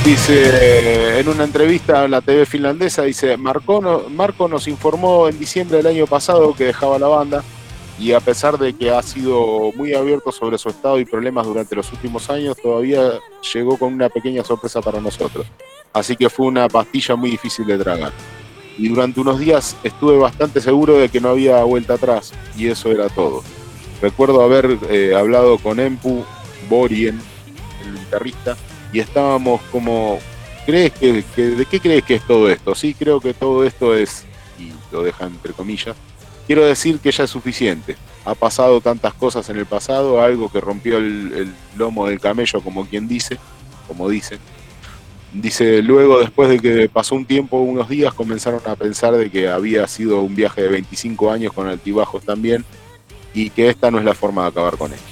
Dice en una entrevista a la TV finlandesa, dice, Marco, Marco nos informó en diciembre del año pasado que dejaba la banda y a pesar de que ha sido muy abierto sobre su estado y problemas durante los últimos años, todavía llegó con una pequeña sorpresa para nosotros. Así que fue una pastilla muy difícil de tragar. Y durante unos días estuve bastante seguro de que no había vuelta atrás y eso era todo. Recuerdo haber eh, hablado con Empu Borien, el guitarrista, y estábamos como, ¿crees que, de qué crees que es todo esto? Sí, creo que todo esto es, y lo deja entre comillas, quiero decir que ya es suficiente. Ha pasado tantas cosas en el pasado, algo que rompió el, el lomo del camello, como quien dice, como dice. Dice, luego después de que pasó un tiempo, unos días, comenzaron a pensar de que había sido un viaje de 25 años con altibajos también y que esta no es la forma de acabar con esto.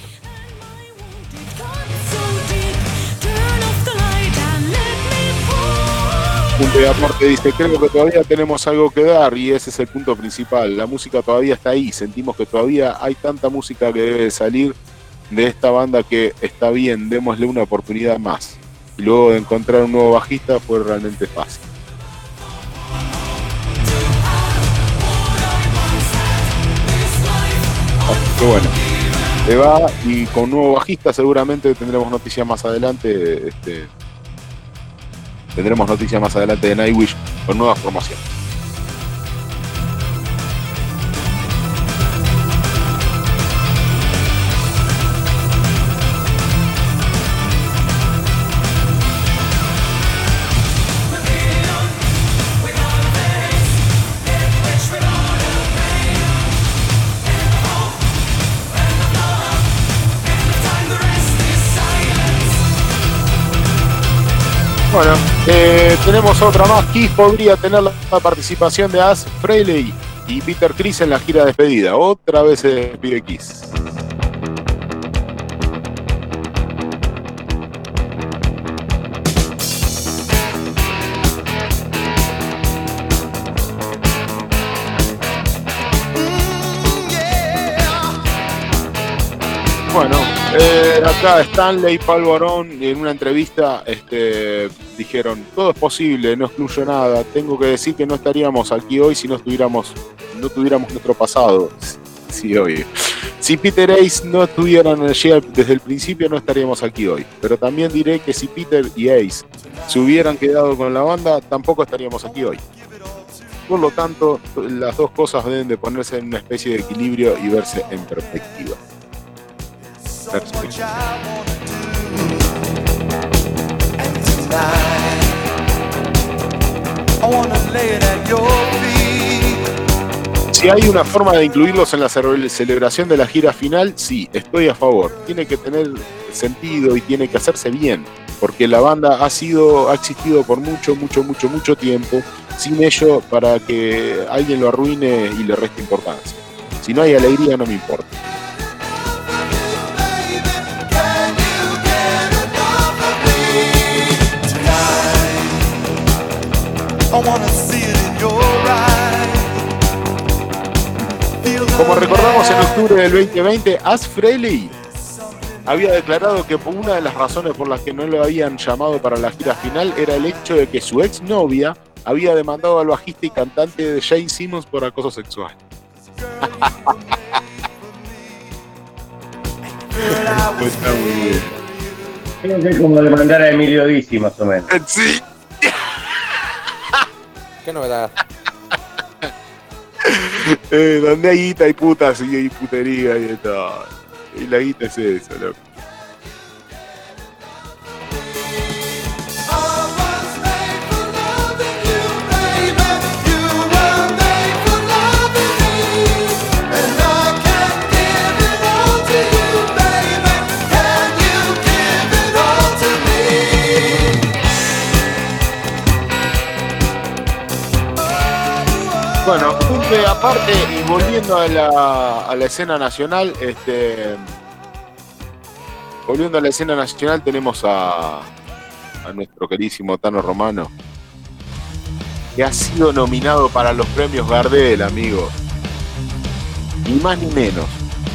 Punto de aporte dice, creo que todavía tenemos algo que dar y ese es el punto principal. La música todavía está ahí, sentimos que todavía hay tanta música que debe salir de esta banda que está bien, démosle una oportunidad más. Luego de encontrar un nuevo bajista fue realmente fácil. Así que bueno, se va y con nuevo bajista seguramente tendremos noticias más adelante. Este, tendremos noticias más adelante de Nightwish con nueva formación. Bueno, eh, tenemos otra más. Kiss podría tener la participación de As Frehley y Peter Chris en la gira de despedida. Otra vez se despide Kiss. Bueno, eh, acá Stanley y Paul Barón en una entrevista este, dijeron, todo es posible, no excluyo nada. Tengo que decir que no estaríamos aquí hoy si no estuviéramos, no tuviéramos nuestro pasado. Sí, obvio. Si Peter Ace no estuvieran allí desde el principio no estaríamos aquí hoy. Pero también diré que si Peter y Ace se hubieran quedado con la banda, tampoco estaríamos aquí hoy. Por lo tanto, las dos cosas deben de ponerse en una especie de equilibrio y verse en perspectiva. Perspectiva. Si hay una forma de incluirlos en la cele- celebración de la gira final, sí, estoy a favor. Tiene que tener sentido y tiene que hacerse bien. porque la banda ha sido, ha existido por mucho, mucho, mucho, mucho tiempo, sin ello para que alguien lo arruine y le reste importancia. Si no hay alegría no me importa. Como recordamos en octubre del 2020, As Frehley había declarado que una de las razones por las que no lo habían llamado para la gira final era el hecho de que su exnovia había demandado al bajista y cantante de Jane Simmons por acoso sexual. Pues está muy bien. Creo que es como demandar a Emilio Dizzi, más o menos. Sí. Qué novedad. Eh, donde hay guita hay putas y hay putería y todo. Y la guita es eso, loco. Bueno, aparte y volviendo a la, la escena nacional, este, volviendo a la escena nacional tenemos a, nuestro querísimo Tano Romano, que ha sido nominado para los premios Gardel, amigo. Ni más ni menos.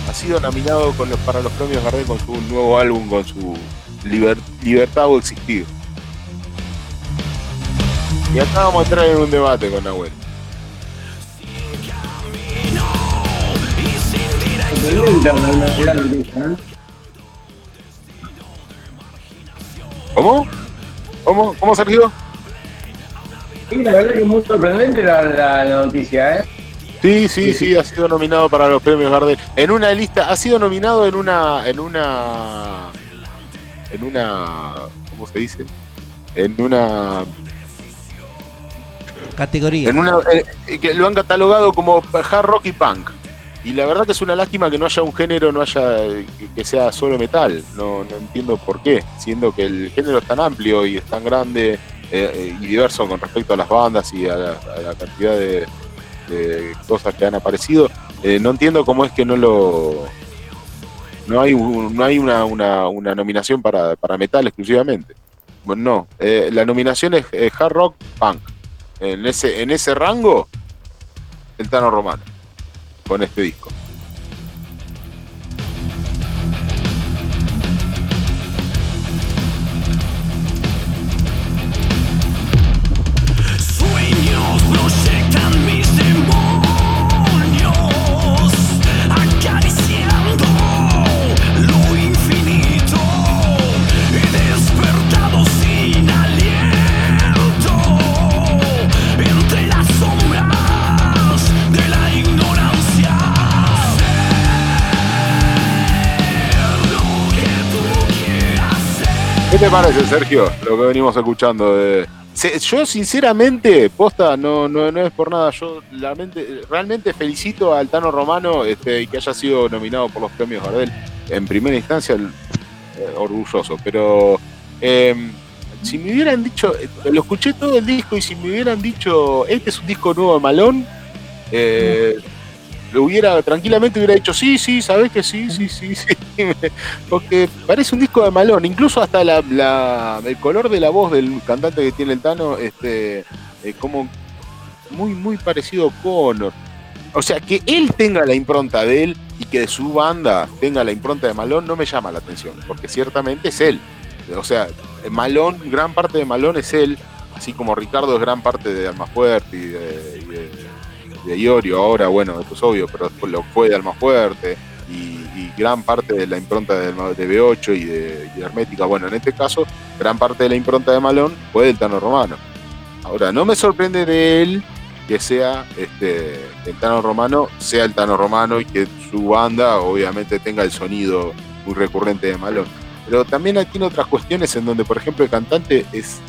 Ha sido nominado para los premios Gardel con su nuevo álbum, con su Liber- Libertad o Existir. Y acá vamos a entrar en un debate con Nahuel. ¿Cómo? ¿Cómo? ¿Cómo Sergio? Sí, la verdad que es muy sorprendente la, la- la noticia, ¿eh? Sí, sí, sí, ha sido nominado para los premios Gardel. En una lista, ha sido nominado en una, en una, en una, ¿cómo se dice? En una, Categoría. en una, eh, que lo han catalogado como hard rock y punk. Y la verdad que es una lástima que no haya un género, no haya, que, que sea solo metal. No, no entiendo por qué, siendo que el género es tan amplio y es tan grande eh, eh, y diverso con respecto a las bandas y a la, cantidad de, cosas que han aparecido. Eh, no entiendo cómo es que no lo. No hay, un- no hay una, una, una nominación para, para metal exclusivamente. Bueno, no. Eh, la nominación es eh, hard rock punk. En ese, en ese rango, el Tano Romano. Con este disco. ¿Qué te parece, Sergio? Lo que venimos escuchando Yo sinceramente, posta, no, no, no es por nada. Yo realmente, felicito al Tano Romano este, y que haya sido nominado por los premios Gardel. En primera instancia, eh, orgulloso. Pero eh, si me hubieran dicho, eh, lo escuché todo el disco y si me hubieran dicho, este es un disco nuevo de Malón, eh, lo hubiera, tranquilamente hubiera dicho, sí, sí, sabes que sí, sí, sí, sí. Porque parece un disco de Malón, incluso hasta la, la- el color de la voz del cantante que tiene el Tano, este, eh, como muy, muy parecido a Connor. O sea, que él tenga la impronta de él y que su banda tenga la impronta de Malón no me llama la atención, porque ciertamente es él. O sea, Malón, gran parte de Malón es él, así como Ricardo es gran parte de Almafuerte y y de, de Iorio ahora, bueno, esto es obvio, pero después lo fue de Almafuerte y, y gran parte de la impronta de, de B8 y de, Hermética. Bueno, en este caso, gran parte de la impronta de Malón fue del Tano Romano. Ahora, no me sorprende de él que sea este, el Tano Romano, sea el Tano Romano y que su banda obviamente tenga el sonido muy recurrente de Malón. Pero también tiene otras cuestiones en donde, por ejemplo, el cantante es,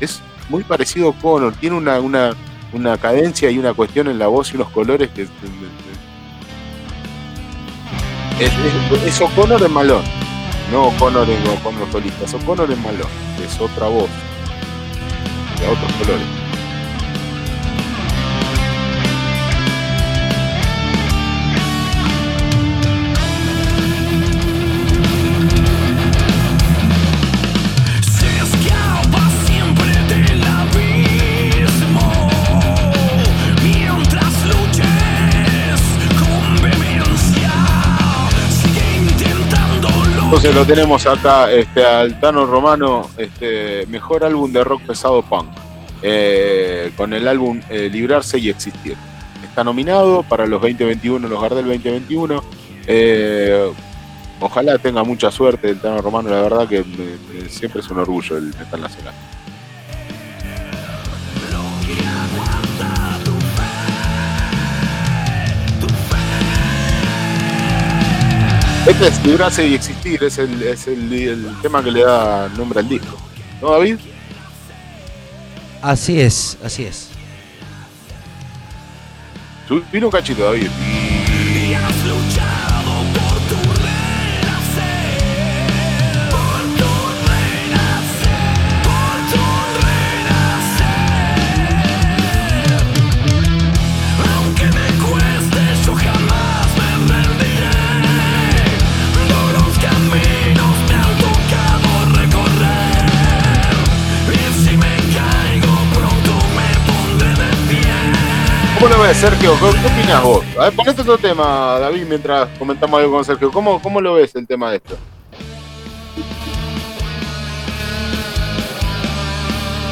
es muy parecido a Connor, tiene una, una cadencia y una cuestión en la voz y unos colores que... Es, es, es Malón. No O'Connor en O'Connor solista, es O'Connor en Malón, es otra voz, de otros colores. Entonces lo tenemos acá este, al Tano Romano, este, mejor álbum de rock pesado punk, eh, con el álbum eh, Librarse y Existir. Está nominado para los 2021, los Gardel 2021. Eh, ojalá tenga mucha suerte el Tano Romano, la verdad que siempre es un orgullo el metal nacional. Este es Librarse y Existir, es el, es el, el tema que le da nombre al disco. ¿No, David? Así es, así es. Subir un cachito, David. ¿Cómo lo ves, Sergio? ¿Qué, opinas vos? A ver, ponete otro tema, David, mientras comentamos algo con Sergio. ¿Cómo, cómo lo ves el tema de esto?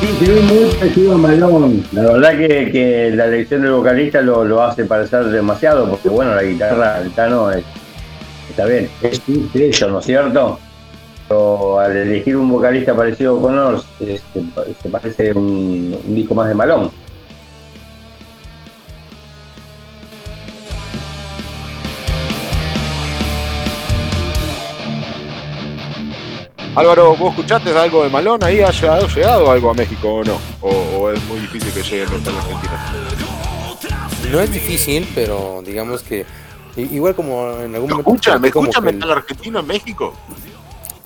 Sí, se ve muy parecido a Malón. La verdad que, que la elección del vocalista lo, lo hace parecer demasiado, porque bueno, la guitarra, el Tano es- está bien, es sello, ¿no es cierto? Pero al elegir un vocalista parecido a Connors, se, se parece un, un disco más de Malón. Álvaro, ¿vos escuchaste algo de Malón ahí? ¿Ha llegado, llegado algo a México o no? ¿O, o es muy difícil que llegue el metal argentino? No es difícil, pero digamos que igual como en algún ¿Me momento escuchan? ¿Me el- metal argentino en México?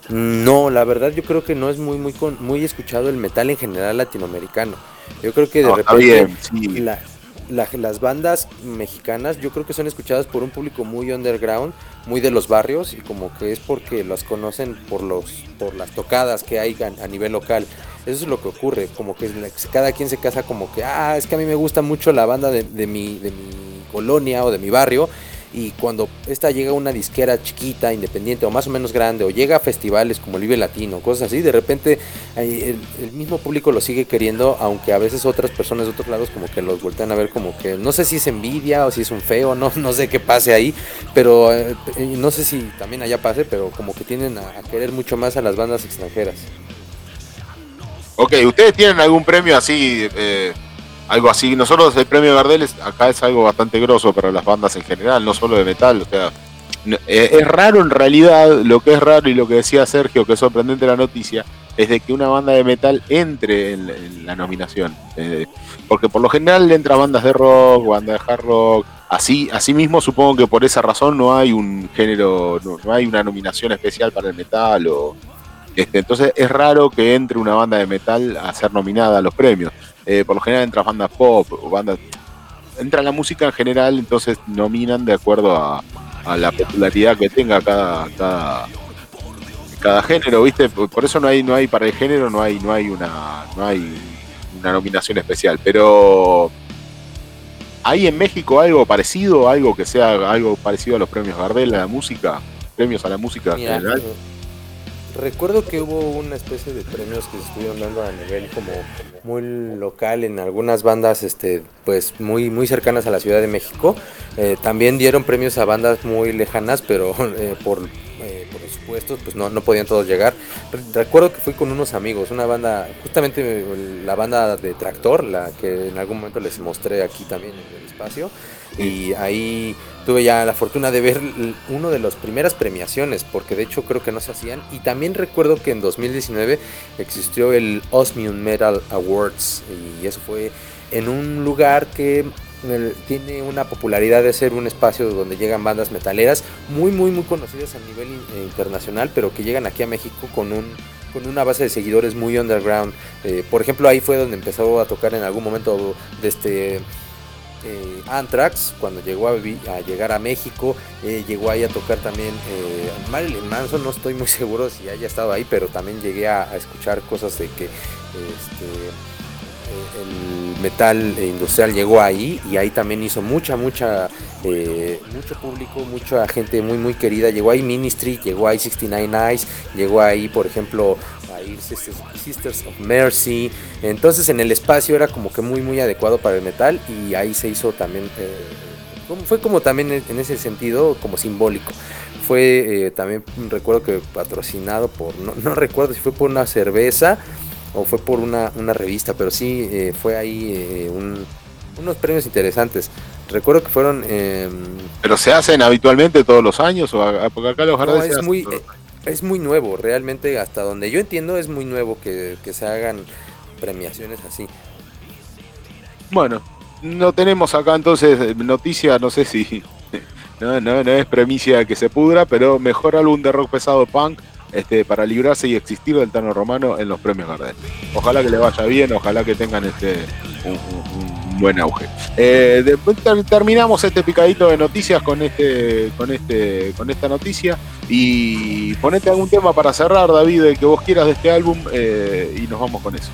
No, la verdad yo creo que no es muy muy con- muy escuchado el metal en general latinoamericano. Yo creo que de No, está repente bien, sí. la- la- las bandas mexicanas yo creo que son escuchadas por un público muy underground, muy de los barrios y como que es porque las conocen por los por las tocadas que hay a, nivel local. Eso es lo que ocurre, como que cada quien se casa como que, ah, es que a mí me gusta mucho la banda de, de mi, de mi colonia o de mi barrio y cuando esta llega a una disquera chiquita, independiente o más o menos grande, o llega a festivales como el Vive Latino, cosas así, de repente el, mismo público lo sigue queriendo, aunque a veces otras personas de otros lados como que los voltean a ver como que, no sé si es envidia o si es un feo, no, no sé qué pase ahí, pero eh, no sé si también allá pase, pero como que tienden a, a querer mucho más a las bandas extranjeras. Ok, ¿ustedes tienen algún premio así, eh, algo así? Nosotros el premio Gardel es- acá es algo bastante grosso para las bandas en general, no solo de metal, o sea, eh, es raro en realidad, lo que es raro y lo que decía Sergio, que es sorprendente la noticia, es de que una banda de metal entre en, la- nominación. eh, porque por lo general entran bandas de rock, bandas de hard rock, así, así mismo supongo que por esa razón no hay un género, no, no hay una nominación especial para el metal o... Este, entonces es raro que entre una banda de metal a ser nominada a los premios. Eh, por lo general entran bandas pop o bandas. Entra la música en general, entonces nominan de acuerdo a, a la popularidad que tenga cada, cada, cada género, ¿viste? Por eso no hay, no hay, para el género no hay, no hay una, no hay una nominación especial. Pero ¿hay en México algo parecido, algo que sea algo parecido a los premios Gardel a la música? Premios a la música en Mira, general. Recuerdo que hubo una especie de premios que se estuvieron dando a nivel como muy local en algunas bandas este pues muy muy cercanas a la Ciudad de México. Eh, también dieron premios a bandas muy lejanas pero eh, por eh, por supuesto pues no, no podían todos llegar. Re- recuerdo que fui con unos amigos una banda justamente eh, la banda de Tractor la que en algún momento les mostré aquí también en el espacio y ahí tuve ya la fortuna de ver uno de las primeras premiaciones, porque de hecho creo que no se hacían. Y también recuerdo que en 2019 existió el Osmium Metal Awards, y eso fue en un lugar que tiene una popularidad de ser un espacio donde llegan bandas metaleras muy, muy, muy conocidas a nivel eh, internacional, pero que llegan aquí a México con un con una base de seguidores muy underground. Eh, por ejemplo, ahí fue donde empezó a tocar en algún momento de este eh, Anthrax, cuando llegó a, a llegar a México, eh, llegó ahí a tocar también eh, Marilyn Manson, no estoy muy seguro si haya estado ahí, pero también llegué a, a escuchar cosas de que este, el metal industrial llegó ahí y ahí también hizo mucha, mucha, eh, mucho público, mucha gente muy, muy querida. Llegó ahí Ministry, llegó ahí 69 Eyes, llegó ahí, por ejemplo, Sisters, Sisters of Mercy. Entonces en el espacio era como que muy, muy adecuado para el metal y ahí se hizo también, eh, fue como también en ese sentido, como simbólico. Fue eh, también, recuerdo que patrocinado por, no, no recuerdo si fue por una cerveza o fue por una, una revista, pero sí eh, fue ahí eh, un- unos premios interesantes. Recuerdo que fueron... eh, Pero se hacen habitualmente todos los años, o a- porque acá los no, es muy, eh, es muy nuevo, realmente hasta donde yo entiendo es muy nuevo que, que se hagan premiaciones así. Bueno, no tenemos acá entonces noticia, no sé si no, no, no es premicia que se pudra, pero mejor álbum de rock pesado punk este, para librarse y existir del Tano Romano en los premios Gardel. Ojalá que le vaya bien, ojalá que tengan este un, buen auge. Eh, ter- terminamos este picadito de noticias con este, con este, con esta noticia y ponete algún tema para cerrar, David, el que vos quieras de este álbum eh, y nos vamos con eso.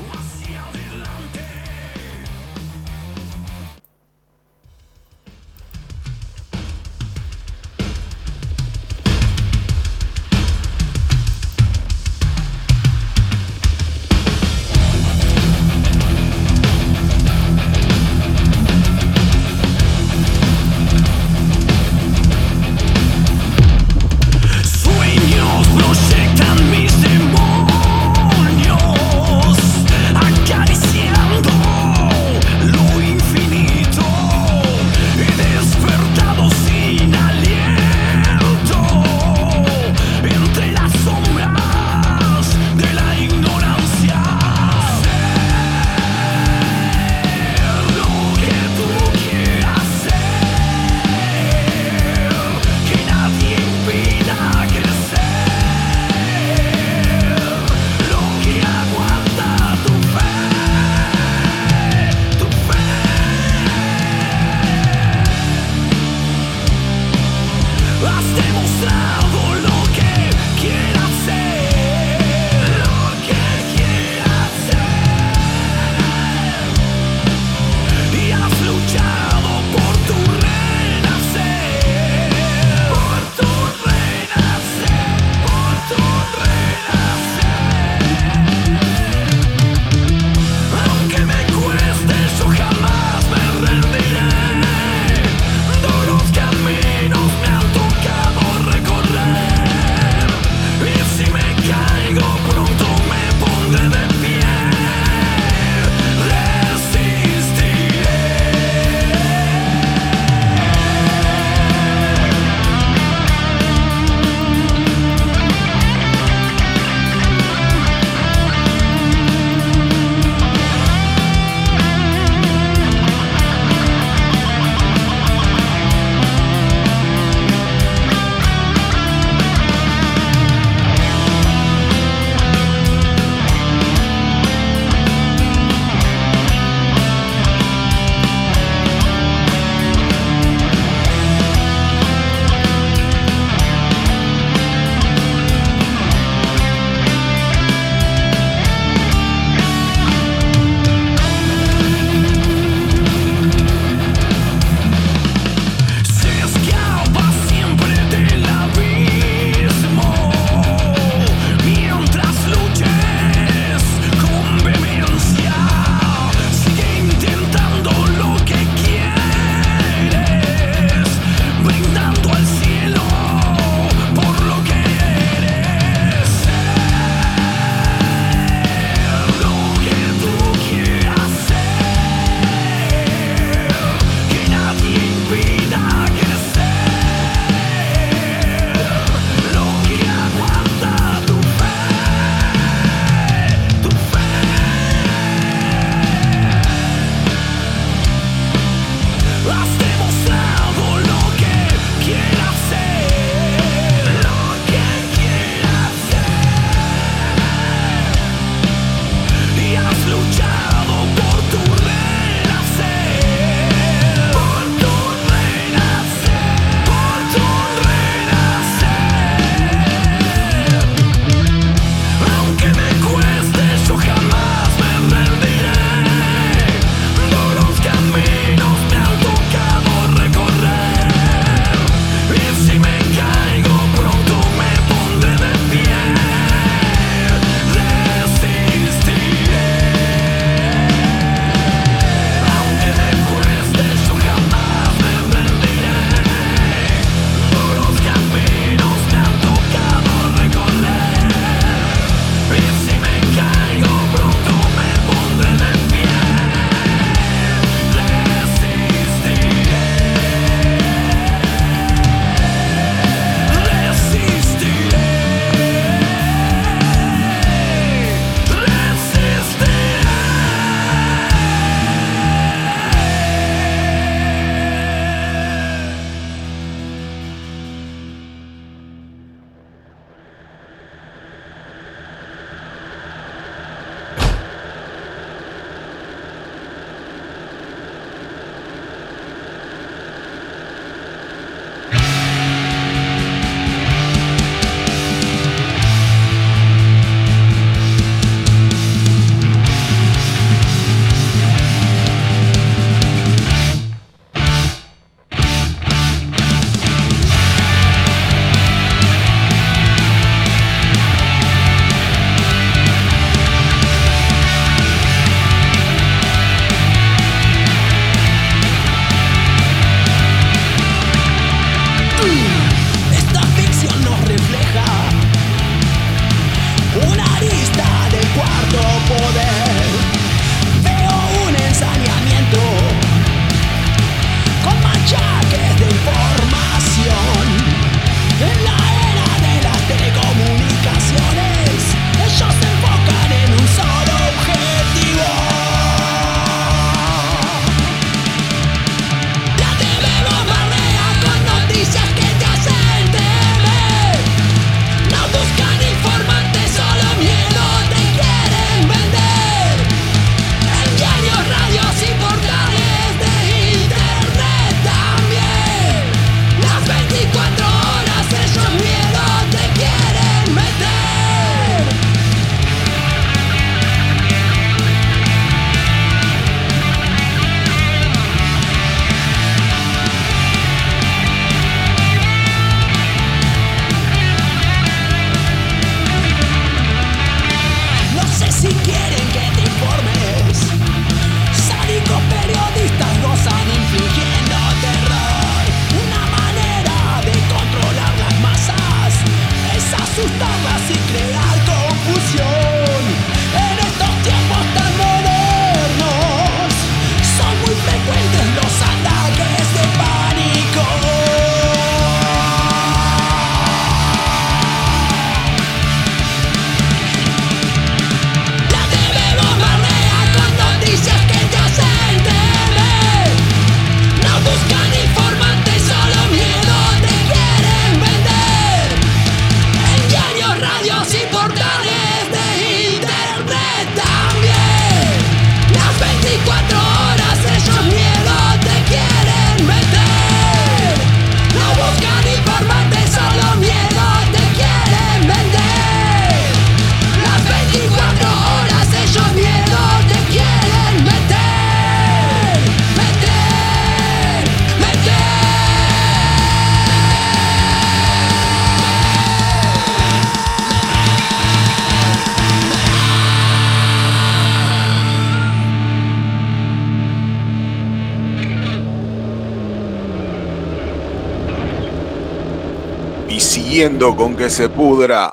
Con que se pudra,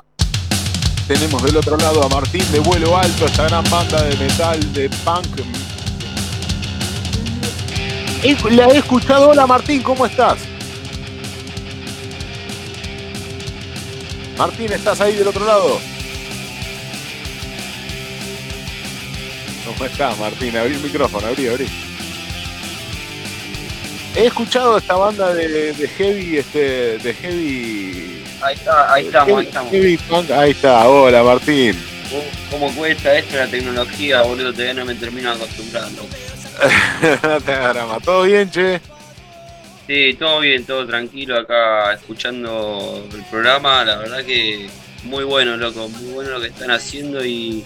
tenemos del otro lado a Martín de vuelo alto, esta gran banda de metal, de punk. La he escuchado. Hola Martín, ¿cómo estás? Martín, ¿estás ahí del otro lado? ¿Cómo estás, Martín? Abrí el micrófono, abrí, abrí. He escuchado esta banda de heavy, este, de heavy. Ahí está, ahí estamos, ahí estamos. Heavy punk. Ahí está, hola Martín. ¿Cómo cuesta esto la tecnología, boludo? Todavía no me termino acostumbrando. no te drama. ¿Todo bien, che? Sí, todo bien, todo tranquilo acá escuchando el programa. La verdad que muy bueno, loco, muy bueno lo que están haciendo y,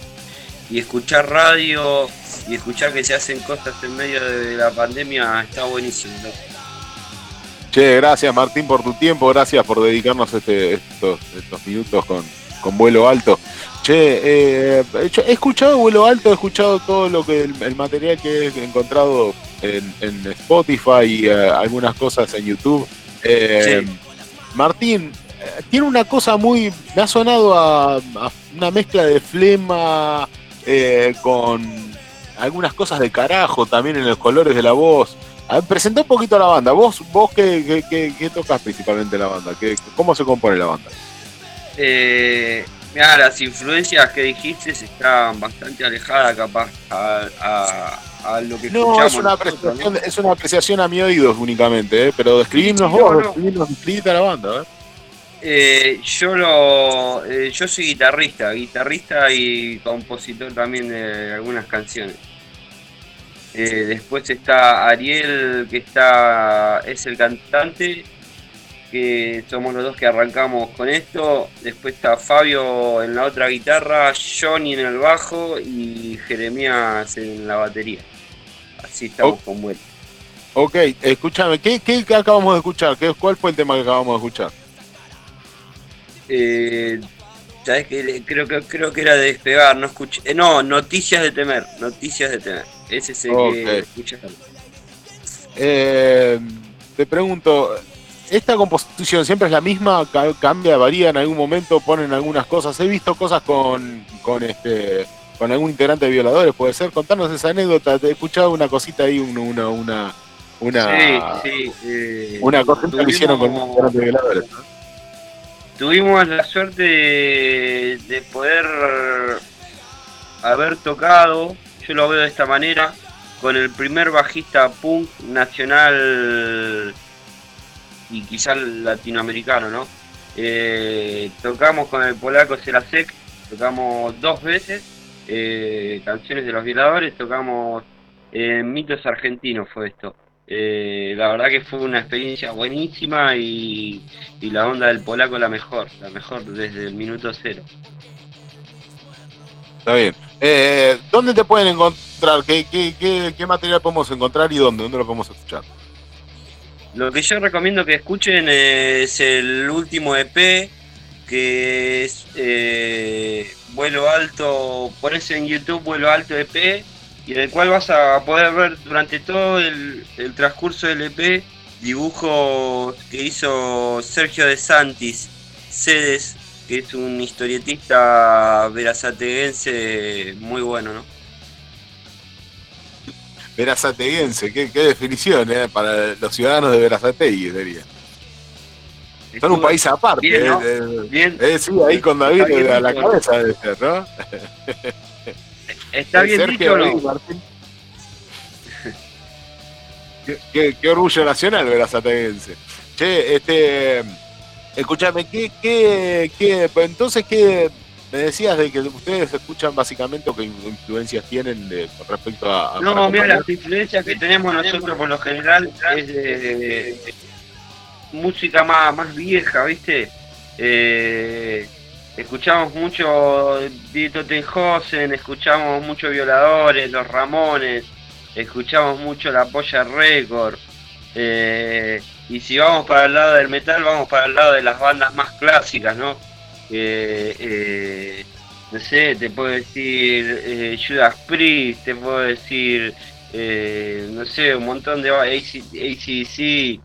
y escuchar radio y escuchar que se hacen cosas en medio de la pandemia está buenísimo, loco. Che, gracias Martín por tu tiempo, gracias por dedicarnos este, estos, estos minutos con, con vuelo alto. Che, eh, he escuchado vuelo alto, he escuchado todo lo que el, el material que he encontrado en, en Spotify y eh, algunas cosas en YouTube. Eh, Martín, tiene una cosa muy. Me ha sonado a, a una mezcla de flema con algunas cosas de carajo también en los colores de la voz. A ver, presenta un poquito a la banda. ¿Vos, vos qué, qué, qué- qué tocas principalmente en la banda? ¿Qué, ¿Cómo se compone la banda? Eh, mira, las influencias que dijiste están bastante alejadas capaz a, a- a lo que No, escuchamos es una, nosotros, ¿no? es una apreciación a mi oído únicamente, ¿eh? pero describimos Sí, vos, no, describimos, a la banda. ¿eh? Eh, yo lo, eh, yo soy guitarrista, guitarrista y compositor también de algunas canciones. Eh, después está Ariel, que está es el cantante, que somos los dos que arrancamos con esto. Después está Fabio en la otra guitarra, Johnny en el bajo y Jeremías en la batería. Así estamos Oh. con vuelta. Ok, escúchame, ¿qué, qué, acabamos de escuchar? ¿Qué, ¿Cuál fue el tema que acabamos de escuchar? Eh, ¿Sabes qué? Creo que creo que era de despegar, no escuché. eh, no, Noticias de Temer, Noticias de Temer. Ese es el que. Eh, te pregunto, ¿esta composición siempre es la misma? Ca- ¿Cambia, varía en algún momento? ¿Ponen algunas cosas? He visto cosas con, con este con algún integrante de violadores, puede ser. Contanos esa anécdota. Te he escuchado una cosita ahí, un- una una una, Sí, sí. eh, una cosita que hicieron con un tuvimos- integrante de violadores. ¿no? Tuvimos la suerte de, de poder haber tocado, yo lo veo de esta manera, con el primer bajista punk nacional y quizás latinoamericano, ¿no? Eh, tocamos con el polaco Serasek, tocamos dos veces eh, canciones de los violadores, tocamos eh, Mitos Argentinos fue esto. La verdad que fue una experiencia buenísima y la onda del polaco la mejor, la mejor desde el minuto cero. Está bien. Eh, ¿Dónde te pueden encontrar? ¿Qué, qué, qué, qué material podemos encontrar y dónde? ¿Dónde lo podemos escuchar? Lo que yo recomiendo que escuchen es el último EP, que es eh, Vuelo Alto, pones en YouTube Vuelo Alto EP, y en el cual vas a poder ver durante todo el, el transcurso del EP dibujos que hizo Sergio de Santis, Cedes, que es un historietista verazateguense muy bueno, ¿no? Verazateguense, qué, qué definición eh, para los ciudadanos de Verazategui, diría. Son un país aparte. Bien, ¿no? eh, Bien, eh, sí, ahí con David bien a la cabeza debe ser, ¿no? ¿está Eh, bien Sergio dicho no? Qué- qué orgullo nacional verazateguense. Che, este. Escúchame, ¿qué, qué, qué, entonces, ¿qué me decías de que ustedes escuchan básicamente o qué influencias tienen de, con respecto a. No, mira, las influencias que tenemos nosotros por lo general es de música más, más vieja, ¿viste? Eh, escuchamos mucho Dieto Tenhosen, escuchamos mucho Violadores, Los Ramones, escuchamos mucho La Polla Record. eh, y si vamos para el lado del metal, vamos para el lado de las bandas más clásicas, ¿no? Eh, no sé, te puedo decir eh, Judas Priest, te puedo decir, eh, no sé, un montón de ACDC.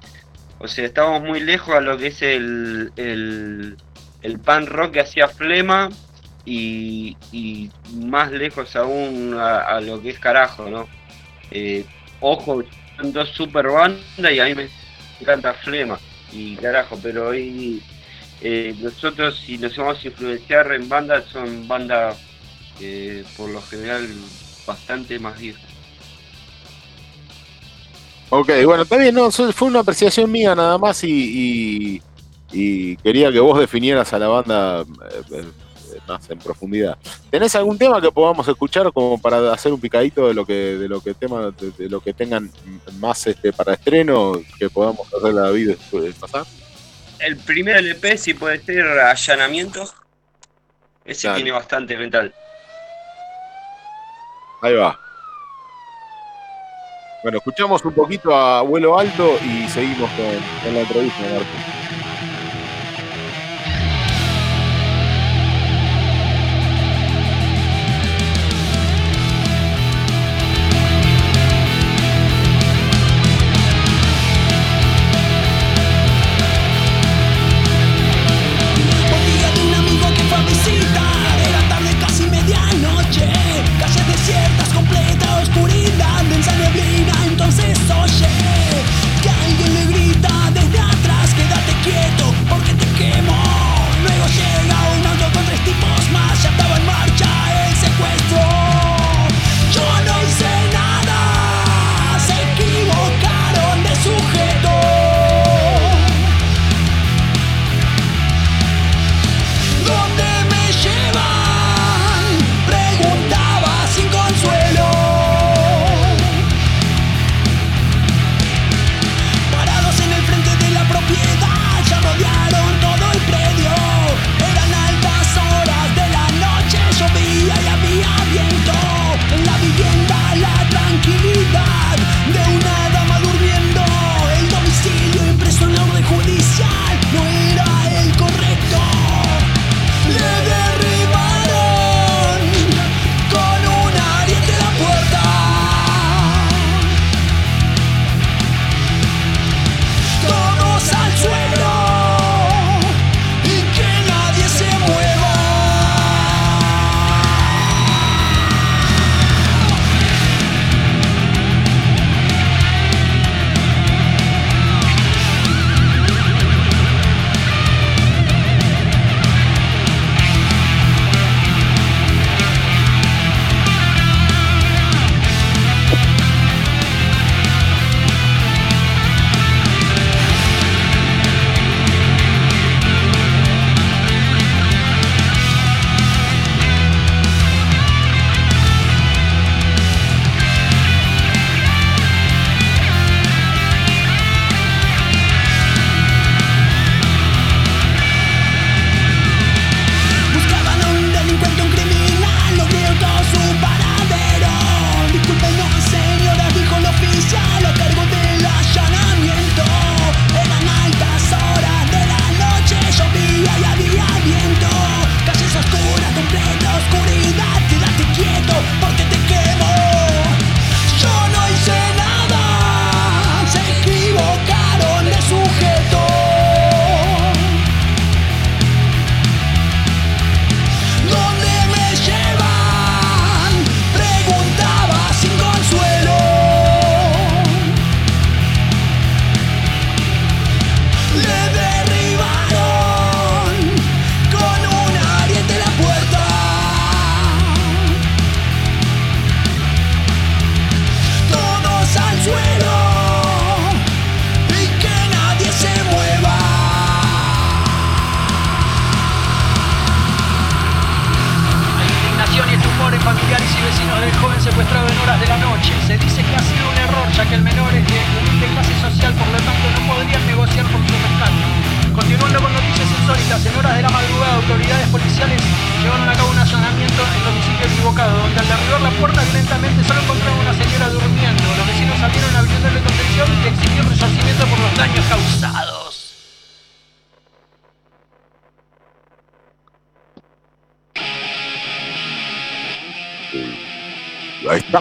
O sea, estamos muy lejos a lo que es el, el, el pan rock que hacía Flema y, más lejos aún a, a, lo que es carajo, ¿no? Eh, ojo, son dos super bandas y a mí me encanta Flema y carajo, pero hoy eh, nosotros si nos vamos a influenciar en bandas son bandas eh, por lo general bastante más viejas. Ok, bueno, está bien, no, fue una apreciación mía nada más y, y, y quería que vos definieras a la banda eh, eh, más en profundidad. ¿Tenés algún tema que podamos escuchar como para hacer un picadito de lo que, de lo que tema, de, lo que tengan más este para estreno que podamos hacer la vida después de pasar? El primer LP si puede ser allanamiento. Ese tiene bastante mental. Ahí va. Bueno, escuchamos un poquito a vuelo alto y seguimos con, la entrevista, Marco.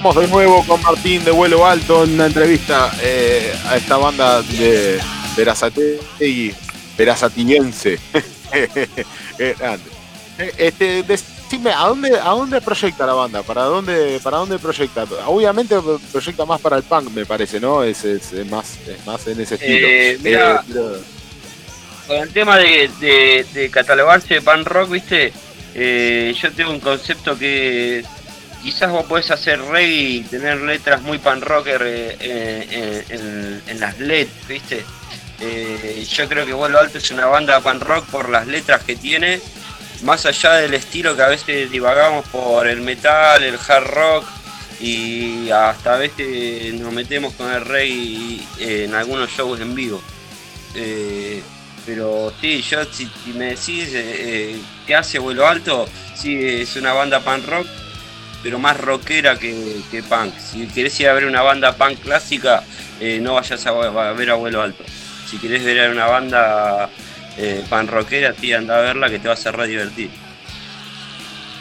estamos de nuevo con Martín de Vuelo Alto en una entrevista eh, a esta banda de Verazategui, Verazatiniense. Eh, eh, este, decime, ¿a dónde, ¿a dónde proyecta la banda? ¿Para dónde, ¿Para dónde proyecta? Obviamente proyecta más para el punk, me parece, ¿no? Es, es, más, es más en ese estilo. Eh, con el tema de, catalogarse de punk rock, ¿viste? yo tengo un concepto que quizás vos podés hacer reggae y tener letras muy pan rocker eh, eh, en, en las letras, viste. Eh, yo creo que Vuelo Alto es una banda pan rock por las letras que tiene, más allá del estilo que a veces divagamos por el metal, el hard rock y hasta a veces nos metemos con el reggae eh, en algunos shows en vivo. Eh, pero sí, yo si, me decís eh, eh, qué hace Vuelo Alto, sí, es una banda punk rock, pero más rockera que, que punk. Si querés ir a ver una banda punk clásica, eh, no vayas a, a ver a Vuelo Alto. Si querés ver a una banda eh, punk rockera, sí, anda a verla que te va a hacer re divertir.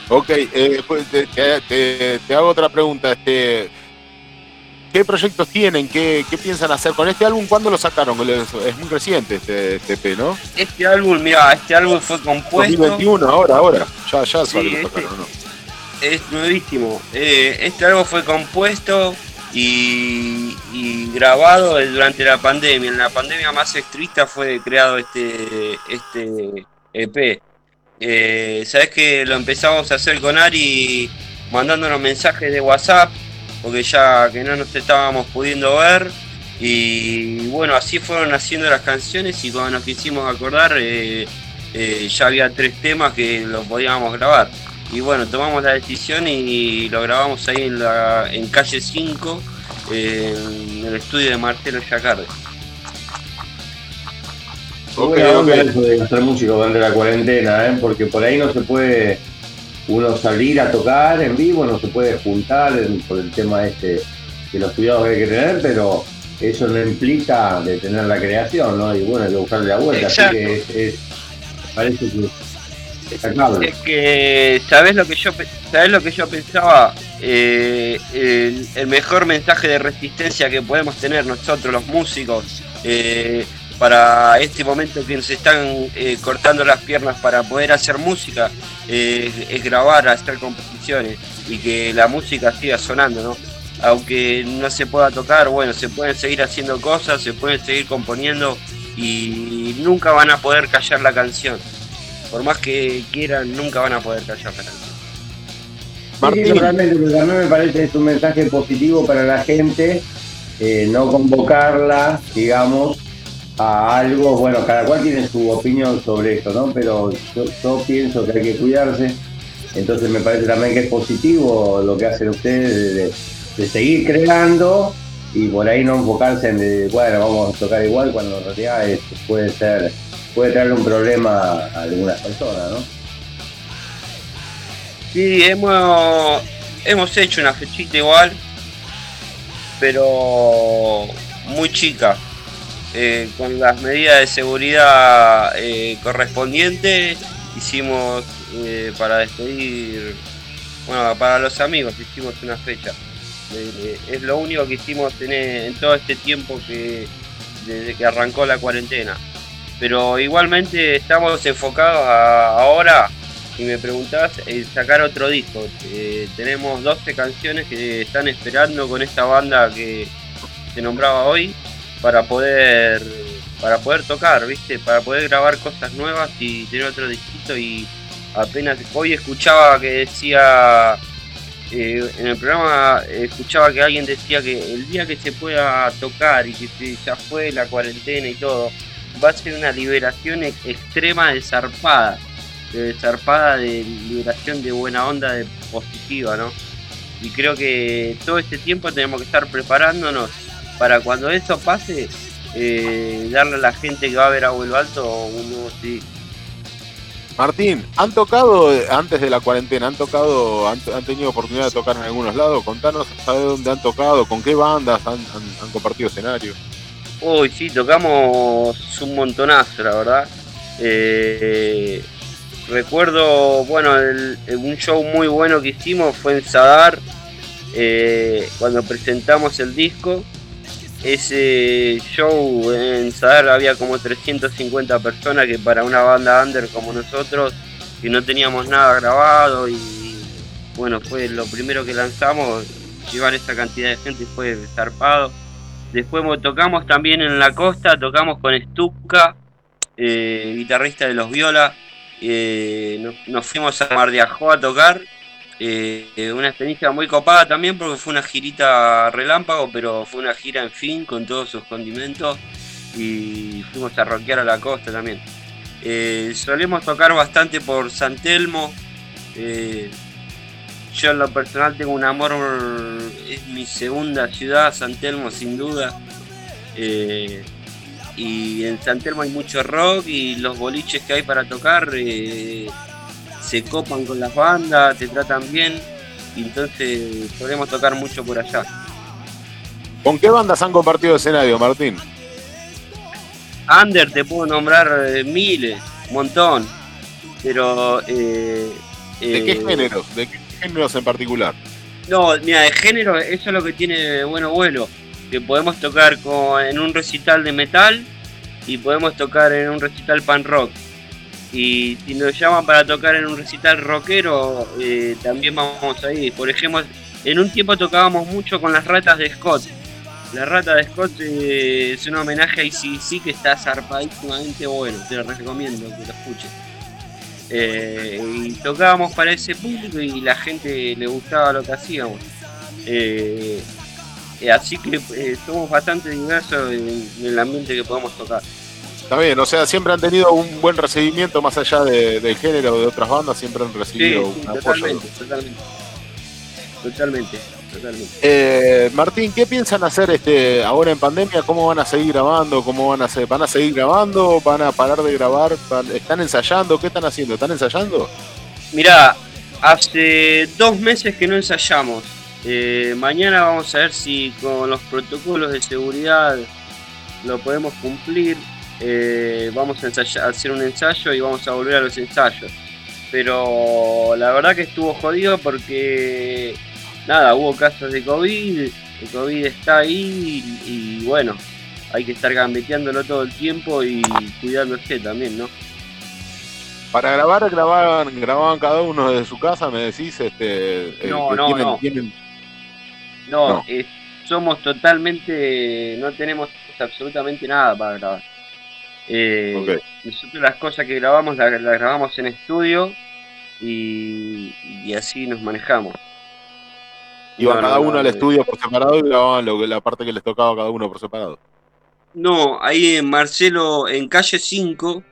Ok, eh, pues, te, te- te- te hago otra pregunta. Este, ¿Qué proyectos tienen? ¿Qué, qué piensan hacer con este álbum? ¿Cuándo lo sacaron? Es, muy reciente este, este EP, ¿no? Este álbum, mira, este álbum fue compuesto. 2021, ahora, ahora. Ya, ya Sí, este- sacaron, ¿no? Es nuevísimo. Eh, este álbum fue compuesto y, grabado durante la pandemia. En la pandemia más estricta fue creado este, este EP. Eh, Sabes que lo empezamos a hacer con Ari mandándonos mensajes de WhatsApp, porque ya que no nos estábamos pudiendo ver. Y bueno, así fueron haciendo las canciones y cuando nos quisimos acordar eh, ya había tres temas que los podíamos grabar. Y bueno, tomamos la decisión y lo grabamos ahí en, la, en calle 5, eh, en el estudio de Marcelo Yacarde. Ok, Buena onda ok. eso de ser músico durante la cuarentena, ¿eh? porque por ahí no se puede uno salir a tocar en vivo, no se puede juntar en- por el tema este de los cuidados que hay que tener, pero eso no implica detener la creación, ¿no? Y bueno, hay que buscarle la vuelta, Exacto. así que es, es- parece que Es que, ¿sabes lo que yo, sabés lo que yo pensaba? Eh, el, el mejor mensaje de resistencia que podemos tener nosotros los músicos eh, para este momento que nos están eh, cortando las piernas para poder hacer música eh, es grabar, hacer composiciones y que la música siga sonando, ¿no? Aunque no se pueda tocar, bueno, se pueden seguir haciendo cosas, se pueden seguir componiendo y nunca van a poder callar la canción. Por más que quieran, nunca van a poder callar la canción. Sí, Martín. sí, realmente, a mí me parece que es un mensaje positivo para la gente, eh, no convocarla, digamos, a algo, bueno, cada cual tiene su opinión sobre esto, ¿no? Pero yo, yo pienso que hay que cuidarse, entonces me parece también que es positivo lo que hacen ustedes de, de- de seguir creando y por ahí no enfocarse en, de, bueno, vamos a tocar igual, cuando en realidad es- puede ser, puede traerle un problema a algunas personas, ¿no? Sí, hemos, hemos hecho una fechita igual, pero muy chica, eh, con las medidas de seguridad eh, correspondientes. Hicimos eh, para despedir, bueno, para los amigos hicimos una fecha. Eh, es lo único que hicimos en, en todo este tiempo que desde que arrancó la cuarentena. Pero igualmente estamos enfocados a- ahora si me preguntás, eh, sacar otro disco. Eh, tenemos 12 canciones que están esperando con esta banda que te nombraba hoy para poder para poder tocar, ¿viste? Para poder grabar cosas nuevas y tener otro disquito y apenas hoy escuchaba que decía eh, en el programa escuchaba que alguien decía que el día que se pueda tocar y que se- ya fue la cuarentena y todo, va a ser una liberación ex- extrema de zarpada de zarpada de liberación de buena onda, de positiva, ¿no? Y creo que todo este tiempo tenemos que estar preparándonos para cuando eso pase, eh, darle a la gente que va a ver a Vuelo Alto un nuevo CD. Martín, ¿han tocado eh, antes de la cuarentena? ¿Han tocado, han, tenido oportunidad de tocar en algunos lados? Contanos, ¿sabes dónde han tocado? ¿Con qué bandas han- han compartido escenario? Uy, sí, tocamos un montonazo, la verdad. Eh, recuerdo, bueno, un show muy bueno que hicimos fue en Sadar, eh, cuando presentamos el disco. ese show en Sadar había como 350 personas que para una banda under como nosotros, que no teníamos nada grabado y bueno, fue lo primero que lanzamos, llevar esa cantidad de gente fue zarpado. Después mo- tocamos también en la costa, tocamos con Stuka, eh, guitarrista de los Viola. eh, nos, fuimos a Mar a tocar. eh, eh, una experiencia muy copada también porque fue una girita relámpago, pero fue una gira en fin con todos sus condimentos. Y fuimos a rockear a la costa también. Solemos tocar bastante por San Telmo. Yo en lo personal tengo un amor, es mi segunda ciudad, San Telmo sin duda. Eh, y en San Telmo hay mucho rock y los boliches que hay para tocar eh, se copan con las bandas, te tratan bien. Y entonces solemos tocar mucho por allá. ¿Con qué bandas han compartido escenario, Martín? Under te puedo nombrar eh, miles, un montón. Pero... eh, ¿De qué géneros? ¿De qué géneros en particular? No, mira, de género, eso es lo que tiene bueno bueno. Que podemos tocar en un recital de metal y podemos tocar en un recital pan rock. Y si nos llaman para tocar en un recital rockero, eh, también vamos ahí. Por ejemplo, en un tiempo tocábamos mucho con las ratas de Scott. La rata de Scott eh, es un homenaje a ICC que está zarpadísimamente bueno. Te lo recomiendo que lo escuches. Eh, y tocábamos para ese público y la gente le gustaba lo que hacíamos. Eh, eh, así que eh, somos bastante diversos en, en el ambiente que podemos tocar. Está bien, o sea, siempre han tenido un buen recibimiento más allá de- del género de otras bandas, siempre han recibido sí, un apoyo. totalmente, totalmente. Totalmente, totalmente. Eh, Martín, ¿qué piensan hacer este ahora en pandemia? ¿Cómo van a seguir grabando? ¿Cómo van a hacer? ¿Van a seguir grabando? ¿Van a parar de grabar? ¿Van- ¿Están ensayando? ¿Qué están haciendo? ¿Están ensayando? Mirá, hace dos meses que no ensayamos. Eh, mañana vamos a ver si con los protocolos de seguridad lo podemos cumplir. Eh, vamos a hacer un ensayo y vamos a volver a los ensayos. Pero la verdad que estuvo jodido porque nada, hubo casos de COVID, el COVID está ahí y, y bueno, hay que estar gambeteándolo todo el tiempo y cuidándose también, ¿no? Para grabar, grababan, grababan cada uno desde su casa, me decís, este, eh, No, no, tienen- no. tienen- No, No. eh, somos totalmente, no tenemos absolutamente nada para grabar. Eh, Ok. Nosotros las cosas que grabamos las, las grabamos en estudio y, y así nos manejamos. Iban No, cada no, uno no, al eh. estudio por separado y grababan lo la parte que les tocaba a cada uno por separado. No, ahí en Marcelo, en calle 5,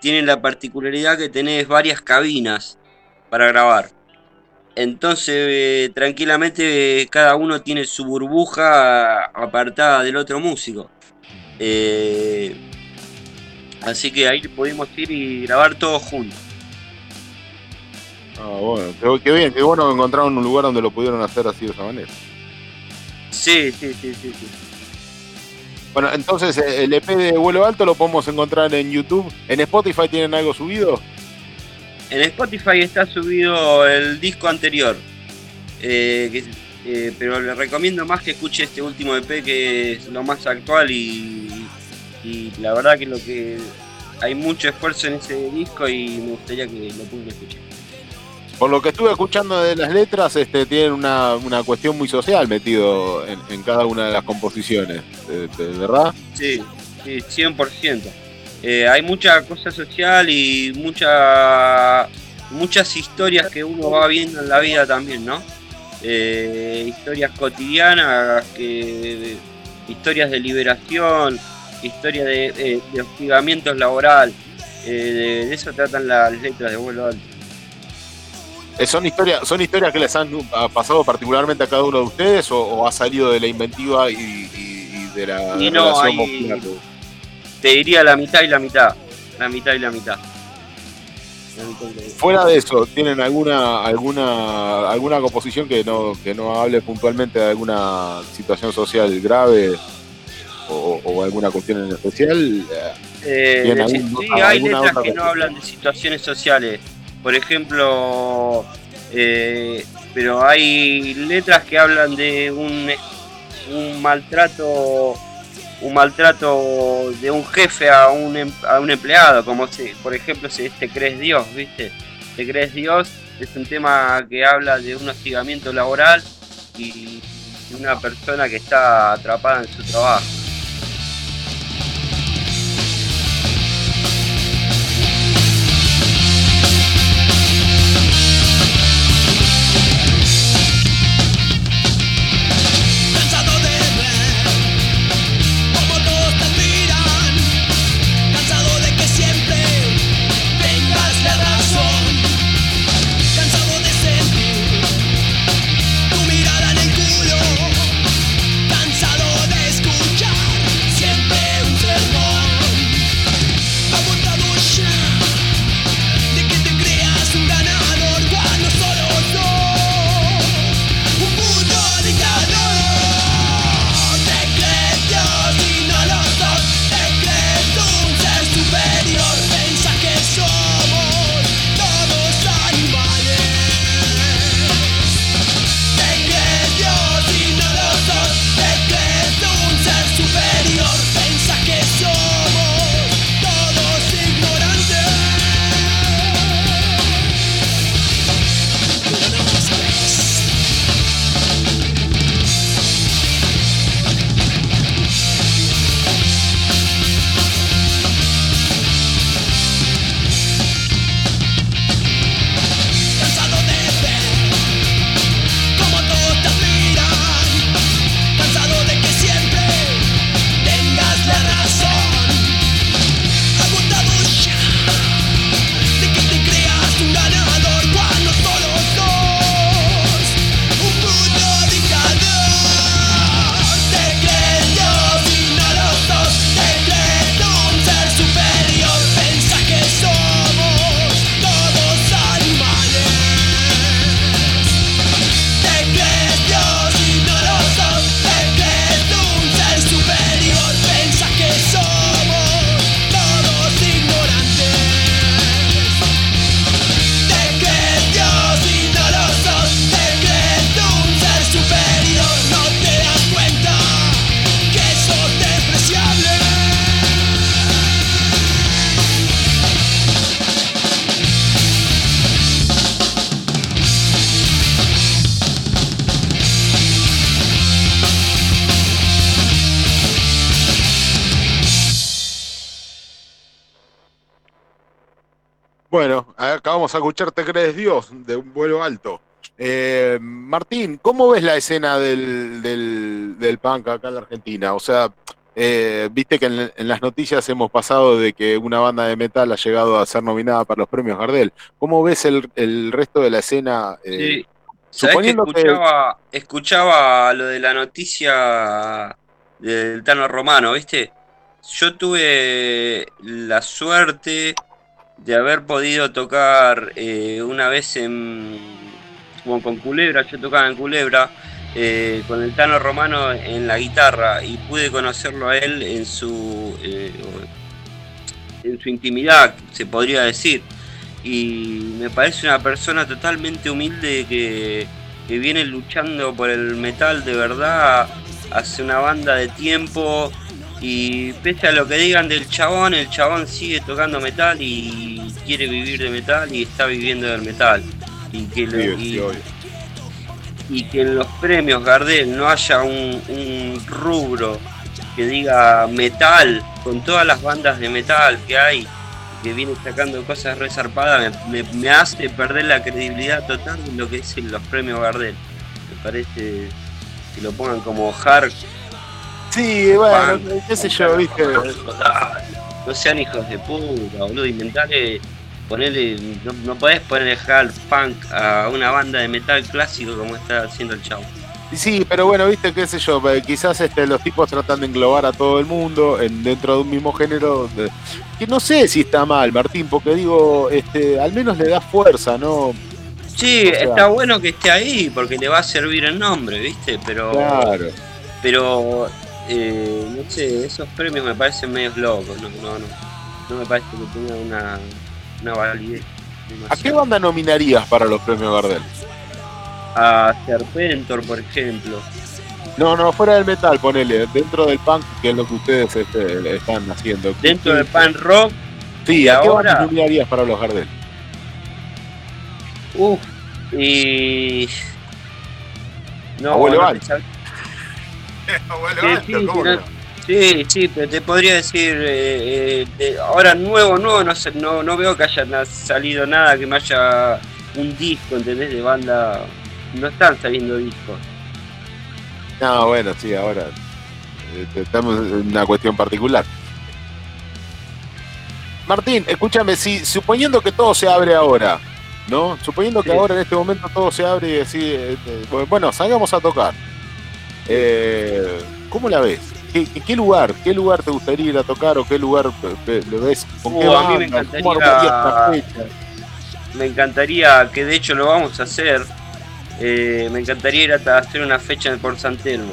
tienen la particularidad que tenés varias cabinas para grabar. Entonces, eh, tranquilamente, cada uno tiene su burbuja apartada del otro músico. Eh, así que ahí pudimos ir y grabar todos juntos. Ah, bueno, qué, qué bien, qué bueno que encontraron un lugar donde lo pudieron hacer así de esa manera. Sí, sí, sí, sí. sí. Bueno, entonces eh, el EP de vuelo alto lo podemos encontrar en YouTube. ¿En Spotify tienen algo subido? En Spotify está subido el disco anterior. eh, que- eh, pero le recomiendo más que escuche este último EP que es lo más actual y, y la verdad que lo que hay mucho esfuerzo en ese disco y me gustaría que lo pudiera escuchar. Por lo que estuve escuchando de las letras, este, tienen una, una cuestión muy social metido en, cada una de las composiciones, de- ¿verdad? Sí, sí, 100%. Eh, hay mucha cosa social y mucha, muchas historias que uno va viendo en la vida también, ¿no? Eh, historias cotidianas, historias de liberación, historias de, eh, de hostigamientos laboral. Eh, de, de eso tratan las letras de vuelo alto. Eh, ¿Son historias, ¿Son historias que les han ha pasado particularmente a cada uno de ustedes o, o ha salido de la inventiva y, y- y de la Y no, relación hay-? Te diría la mitad y la mitad. La mitad y la mitad. La mitad y la mitad. Fuera de eso, ¿tienen alguna alguna alguna composición que no que no hable puntualmente de alguna situación social grave o, o alguna cuestión en especial? Eh, algún- sí, hay letras que no hablan de situaciones sociales. Por ejemplo, eh, pero hay letras que hablan de un, un maltrato un maltrato de un jefe a un, em- a un empleado, como si, por ejemplo, si Te crees Dios, ¿viste? Te crees Dios es un tema que habla de un hostigamiento laboral y una persona que está atrapada en su trabajo. A escuchar Te crees Dios de un vuelo alto. Eh, Martín, ¿cómo ves la escena del, del, del punk acá en la Argentina? O sea, eh, viste que en, en las noticias hemos pasado de que una banda de metal ha llegado a ser nominada para los premios Gardel. ¿Cómo ves el, el resto de la escena? eh, Sí. ¿Sabés que suponiendo que- escuchaba, escuchaba lo de la noticia del Tano Romano, ¿viste? Yo tuve la suerte de haber podido tocar eh, una vez en con Culebra, yo tocaba en Culebra eh, con el Tano Romano en la guitarra y pude conocerlo a él en su eh, en su intimidad, se podría decir. Y me parece una persona totalmente humilde que, que viene luchando por el metal de verdad hace una banda de tiempo y pese a lo que digan del chabón, el chabón sigue tocando metal y quiere vivir de metal y está viviendo del metal. Y que, lo- Sí, y- sí, obvio. y que en los premios Gardel no haya un, un rubro que diga metal, con todas las bandas de metal que hay, que viene sacando cosas resarpadas, me, me- me hace perder la credibilidad total de lo que es en los premios Gardel. Me parece que lo pongan como hard. Sí, bueno, qué sé yo, viste. No sean hijos de puta, boludo, inventale, ponele, no, no podés poner hard punk a una banda de metal clásico como está haciendo el chavo. Sí, pero bueno, viste, qué sé yo, quizás este, los tipos tratan de englobar a todo el mundo en, dentro de un mismo género, de- que no sé si está mal, Martín, porque digo, este, al menos le da fuerza, ¿no? Sí, O sea- está bueno que esté ahí porque le va a servir el nombre, ¿viste? Pero, Claro. pero eh, no sé, esos premios me parecen medios locos, no, no, no, no me parece que tenga una, una validez. ¿A qué banda nominarías para los premios Gardel? A Serpentor, por ejemplo. No, no, fuera del metal, ponele, dentro del punk, que es lo que ustedes este, están haciendo. Dentro del pan rock, Sí, ¿a qué ahora- banda nominarías para los Gardel? uff, y. No, Abuelo no Sí, sí, ¿cómo sí, que no- sí, sí, pero te podría decir, eh, eh, de- ahora nuevo, nuevo, no, sé, no, no veo que haya salido nada que me haya un disco, ¿entendés? De banda, no están saliendo discos. No, bueno, sí, ahora eh, estamos en una cuestión particular. Martín, escúchame, si suponiendo que todo se abre ahora, ¿no? Suponiendo que Sí. ahora en este momento todo se abre y decís, bueno, salgamos a tocar. Eh, ¿Cómo la ves? ¿Qué, qué- lugar? ¿Qué lugar te gustaría ir a tocar o qué lugar lo ves? ¿Con Uh, qué a mí me encantaría- armarías esta fecha? Me encantaría, que de hecho lo vamos a hacer, eh, me encantaría ir a hacer una fecha por San Telmo.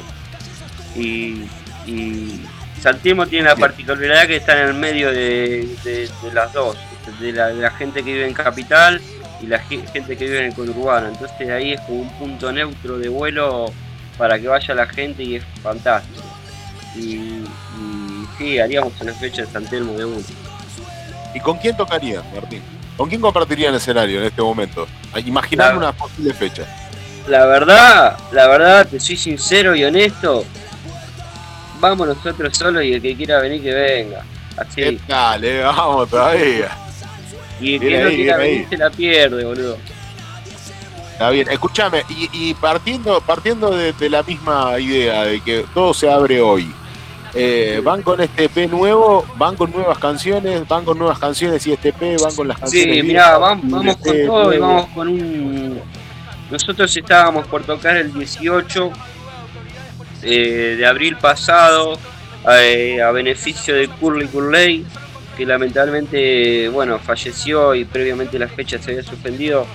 Y, y San Telmo tiene la particularidad que está en el medio de, de- de las dos, de la, de la gente que vive en capital y la ge- gente que vive en el conurbano. Entonces ahí es como un punto neutro de vuelo para que vaya la gente y es fantástico. Y, y sí, haríamos una fecha en San Telmo de uno. ¿Y con quién tocarían, Martín? ¿Con quién compartirían escenario en este momento? Imaginando La- una posible fecha. La verdad, la verdad, te soy sincero y honesto. Vamos nosotros solos y el que quiera venir que venga. Así. ¿Qué tal, eh? Vamos todavía. Y el que no quiera venir se la pierde, boludo. Está bien, escúchame, y, y partiendo, partiendo de, de la misma idea de que todo se abre hoy, eh, ¿van con este EP nuevo? ¿Van con nuevas canciones? ¿Van con nuevas canciones y este EP? ¿Van con las canciones? Sí, mirá, vamos, Y vamos el con todo y nuevo. vamos con un. Nosotros estábamos por tocar el 18 eh, de abril pasado eh, a beneficio de Curly Curley, que lamentablemente, bueno, falleció y previamente la fecha se había suspendido.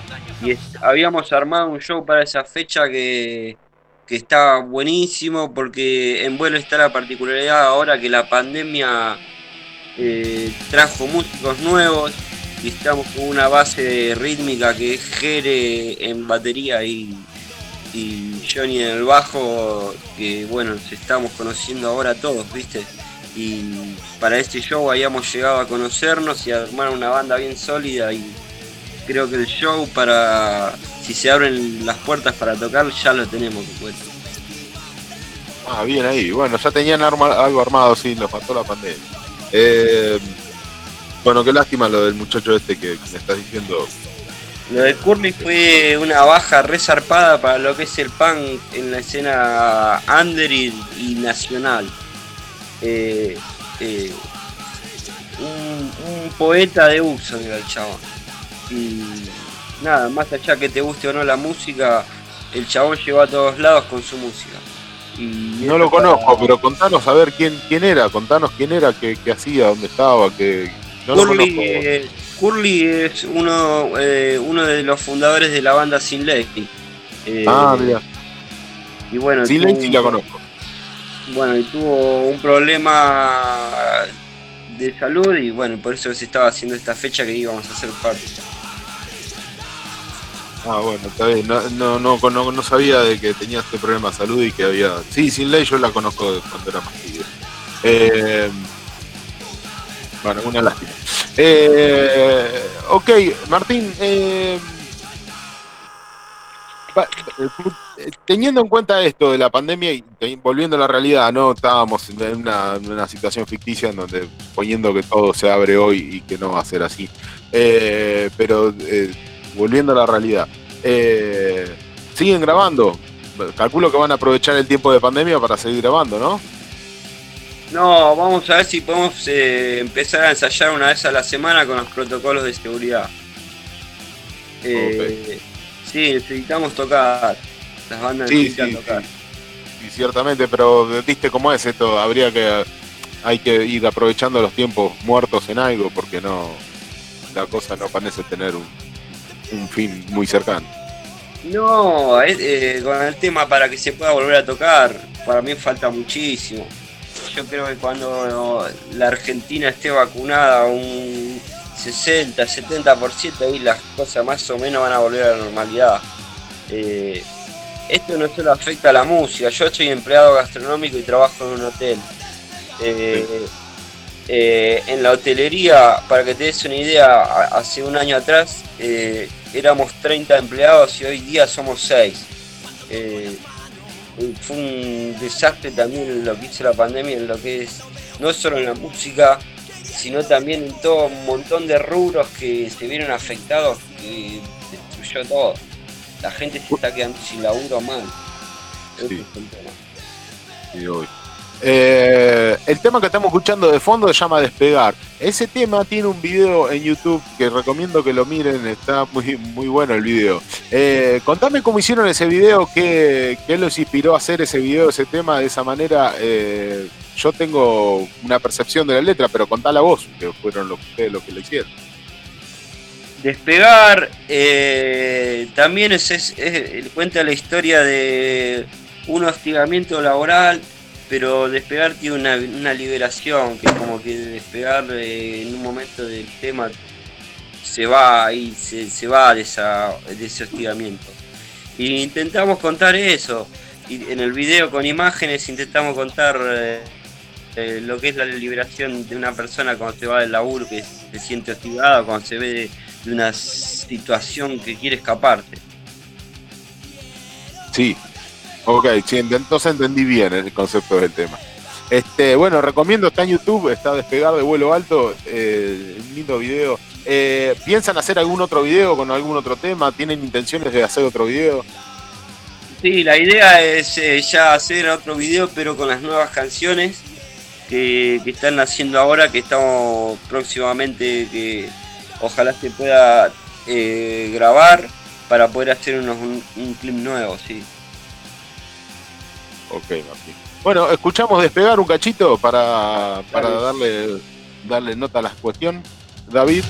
Y habíamos armado un show para esa fecha que, que está buenísimo porque en vuelo está la particularidad ahora que la pandemia eh, trajo músicos nuevos y estamos con una base rítmica que es Jere en batería y, y Johnny en el bajo, que bueno, estamos conociendo ahora todos, ¿viste? Y para este show habíamos llegado a conocernos y a armar una banda bien sólida y creo que el show para, si se abren las puertas para tocar, ya lo tenemos, te cuento. Ah, bien ahí. Bueno, ya tenían arma- algo armado, sí, nos faltó la pandemia. Eh, bueno, qué lástima lo del muchacho este que me estás diciendo. Lo de Curly fue una baja resarpada para lo que es el punk en la escena under y, y nacional. Eh, eh, un, un poeta de uso era el chabón. Y nada, más allá que te guste o no la música, el chabón llegó a todos lados con su música. Y No lo para- conozco, pero contanos a ver quién quién era, contanos quién era, qué, qué hacía, dónde estaba, que no Curly, eh, Curly es uno, eh, uno de los fundadores de la banda Sin Ley. Eh, Ah, mira, Y bueno, tuvo- sí la conozco. Bueno, y tuvo un problema de salud y bueno, por eso se estaba haciendo esta fecha que íbamos a hacer parte. Ah, bueno, está bien. No, no, no, no, no sabía de que tenía este problema de salud y que había. Sí, sin ley yo la conozco cuando era más pibe. Eh, bueno, una lástima. Eh, ok, Martín. eh, teniendo en cuenta esto de la pandemia y volviendo a la realidad, no estábamos en una, situación ficticia en donde poniendo que todo se abre hoy y que no va a ser así. Eh, pero eh, volviendo a la realidad, eh, siguen grabando. Calculo que van a aprovechar el tiempo de pandemia para seguir grabando, ¿no? No, vamos a ver si podemos eh, empezar a ensayar una vez a la semana con los protocolos de seguridad. Eh, Sí, necesitamos tocar. Las bandas Sí, sí, tocar. Sí, ciertamente, pero viste cómo es esto. Habría que hay que ir aprovechando los tiempos muertos en algo porque no la cosa no parece tener un, un fin muy cercano. No, es- eh, con el tema para que se pueda volver a tocar, para mí falta muchísimo. Yo creo que cuando la Argentina esté vacunada un 60, 70%, ahí las cosas más o menos van a volver a la normalidad. Eh, esto no solo afecta a la música. Yo soy empleado gastronómico y trabajo en un hotel. Eh, eh, en la hotelería, para que te des una idea, hace un año atrás eh, éramos 30 empleados y hoy día somos 6. fue un desastre también lo que hizo la pandemia en lo que es, no solo en la música, sino también en todo un montón de rubros que se vieron afectados, que destruyó todo. La gente se está quedando sin laburo mal. Sí. es el tema. Eh, el tema que estamos escuchando de fondo se llama Despegar. Ese tema tiene un video en YouTube que recomiendo que lo miren, está muy, muy bueno el video. Eh, contame cómo hicieron ese video, qué, qué los inspiró a hacer ese video, ese tema de esa manera. Eh, yo tengo una percepción de la letra, pero contá la voz, que fueron lo, ustedes los que lo hicieron. Despegar eh, también es, cuenta la historia de un hostigamiento laboral, pero despegar tiene una, una liberación, que es como que despegar eh, en un momento del tema se va ahí, se, se va de, esa, de ese hostigamiento. Y intentamos contar eso. Y en el video con imágenes intentamos contar eh, eh, lo que es la liberación de una persona cuando se va del laburo, que se siente hostigada, cuando se ve de, una situación que quiere escaparte. Sí, ok, sí, ent- entonces entendí bien el concepto del tema. Este, bueno, recomiendo, está en YouTube, está Despegar de vuelo alto, eh, un lindo video. Eh, ¿Piensan hacer algún otro video con algún otro tema? ¿Tienen intenciones de hacer otro video? Sí, la idea es eh, ya hacer otro video, pero con las nuevas canciones que, que están haciendo ahora, que estamos próximamente, que ojalá se pueda eh, grabar para poder hacer unos, un, un clip nuevo, sí. Ok, Martín. Bueno, escuchamos Despegar un cachito para, para darle, darle nota a la cuestión. David.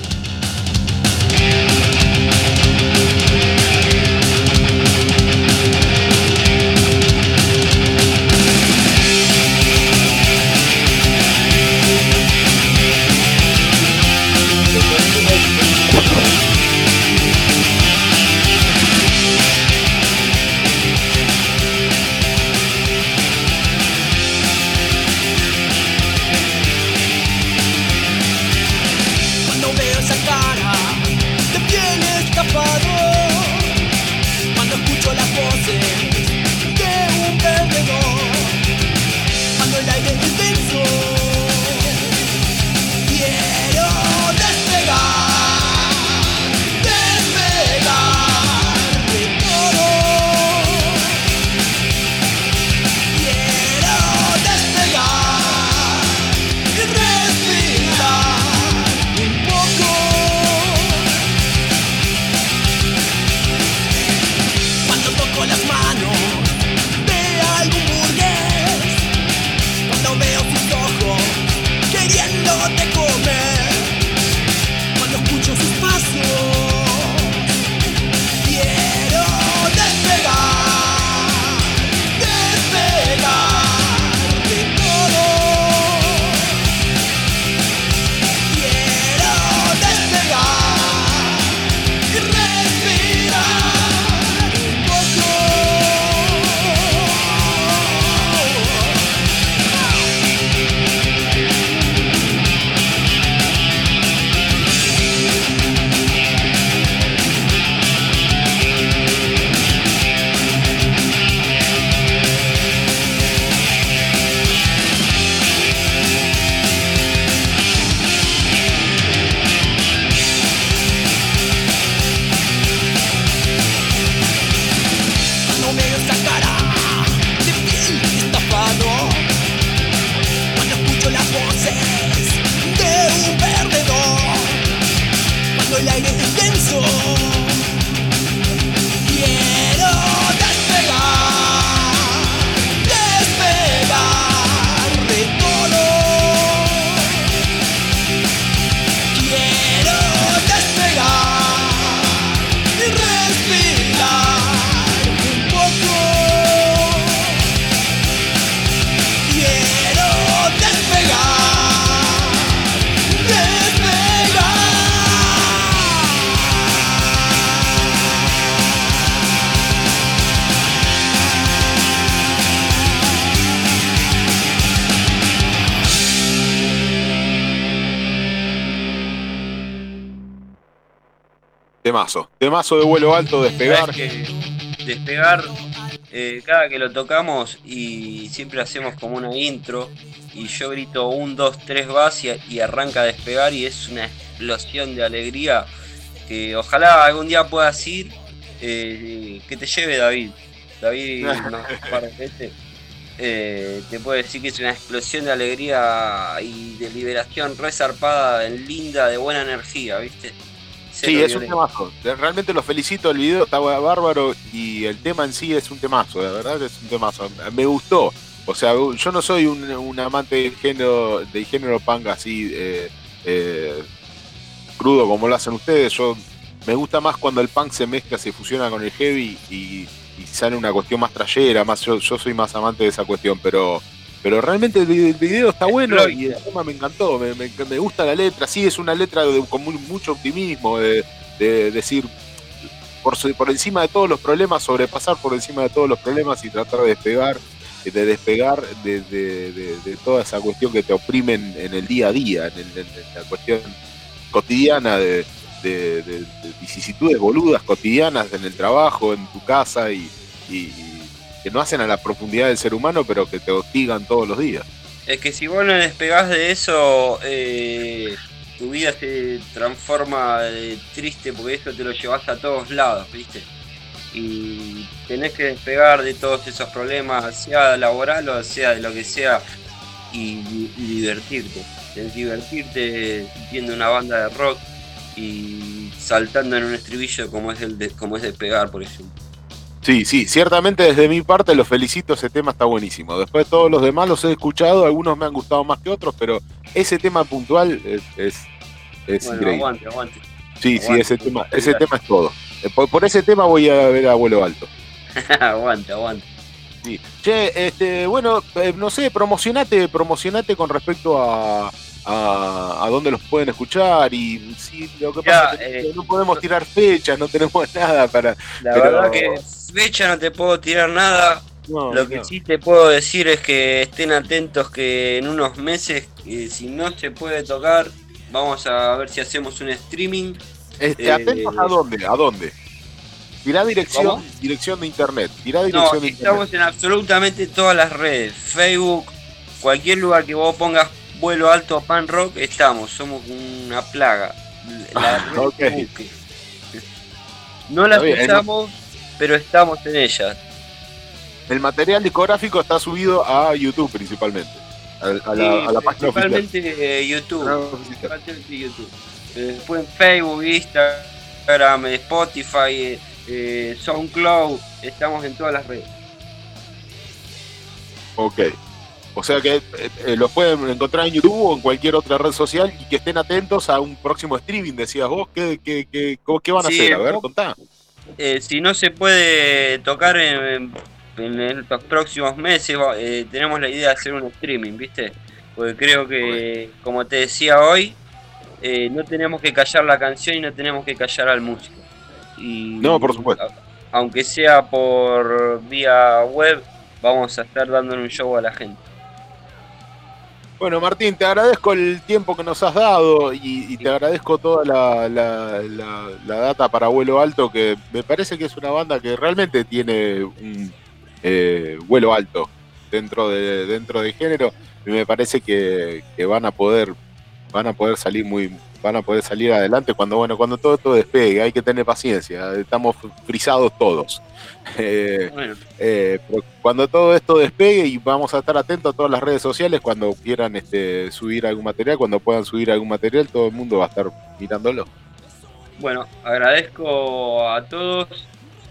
Temazo. De vuelo alto, despegar. Que despegar, eh, cada que lo tocamos y siempre hacemos como una intro y yo grito un, dos, tres vas y, y arranca a despegar y es una explosión de alegría que ojalá algún día puedas ir, eh, que te lleve David. David eh, te puede decir que es una explosión de alegría y de liberación resarpada, linda, de buena energía, ¿viste? Sí, es un temazo. Realmente lo felicito, el video está bárbaro y el tema en sí es un temazo, la verdad es un temazo. Me gustó. O sea, yo no soy un, un amante del género, del género punk así eh, eh, crudo como lo hacen ustedes. Yo me gusta más cuando el punk se mezcla, se fusiona con el heavy y, y sale una cuestión más trayera, más yo, yo soy más amante de esa cuestión, pero pero realmente el, vi- el video está bueno y el tema me encantó, me, me- me gusta la letra, sí es una letra de, con muy- mucho optimismo, de, de decir por, por encima de todos los problemas, sobrepasar por encima de todos los problemas y tratar de despegar, de despegar de, de- de- de toda esa cuestión que te oprimen en el día a día, en, el- en la cuestión cotidiana de, de- de- de vicisitudes boludas cotidianas en el trabajo, en tu casa y que no hacen a la profundidad del ser humano, pero que te hostigan todos los días. Es que si vos no despegás de eso, eh, tu vida se transforma de triste porque eso te lo llevas a todos lados, ¿viste? Y tenés que despegar de todos esos problemas, sea laboral o sea de lo que sea, y, y divertirte. Tenés que divertirte viendo una banda de rock y saltando en un estribillo como es el de, como es despegar, por ejemplo. Sí, sí, ciertamente desde mi parte los felicito, ese tema está buenísimo. Después todos los demás los he escuchado, algunos me han gustado más que otros, pero ese tema puntual es, es, es Bueno, increíble. aguante, aguante. Sí, sí, aguante. ese tema, ese tema es todo. Eh, Por, por ese tema voy a ver a Abuelo Alto. aguante, aguante. Sí. Che, este, bueno, eh, no sé, promocionate, promocionate con respecto a, a, a dónde los pueden escuchar y sí, lo que Ya, pasa es que eh, no podemos tirar fechas, no tenemos nada para... La Pero- verdad que fecha no te puedo tirar nada. no, Lo que no. sí te puedo decir es que estén atentos que en unos meses, eh, si no se puede tocar, vamos a ver si hacemos un streaming. Este, eh, ¿Atentos a dónde? ¿A dónde? Tirá dirección, ¿Cómo? dirección de internet. Tirá No, dirección de internet. estamos en absolutamente todas las redes. Facebook, cualquier lugar que vos pongas vuelo alto pan rock, estamos. Somos una plaga. La Ah. No las usamos, pero estamos en ellas. El material discográfico está subido a YouTube principalmente. A, a la, Sí, a la página oficial. principalmente YouTube. Principalmente YouTube. Eh, Después en Facebook, Instagram, eh, Spotify, eh, eh, SoundCloud, estamos en todas las redes. Ok. O sea que eh, los pueden encontrar en YouTube o en cualquier otra red social y que estén atentos a un próximo streaming, decías vos. ¿Qué, qué, qué, qué van a Sí, hacer? A ver, contá. Eh, si no se puede tocar en, en estos próximos meses, eh, tenemos la idea de hacer un streaming, ¿viste? Porque creo que, como te decía hoy, eh, no tenemos que callar la canción y no tenemos que callar al músico. Y, No, por supuesto. a- aunque sea por vía web, vamos a estar dándole un show a la gente. Bueno, Martín, te agradezco el tiempo que nos has dado y, y te agradezco toda la, la- la- la data para vuelo alto, que me parece que es una banda que realmente tiene un eh, vuelo alto dentro de dentro del género y me parece que, que van a poder van a poder salir muy van a poder salir adelante cuando bueno cuando todo esto despegue. Hay que tener paciencia estamos frisados todos Eh, eh, pero cuando todo esto despegue y vamos a estar atentos a todas las redes sociales cuando quieran este, subir algún material, cuando puedan subir algún material, todo el mundo va a estar mirándolo. Bueno, agradezco a todos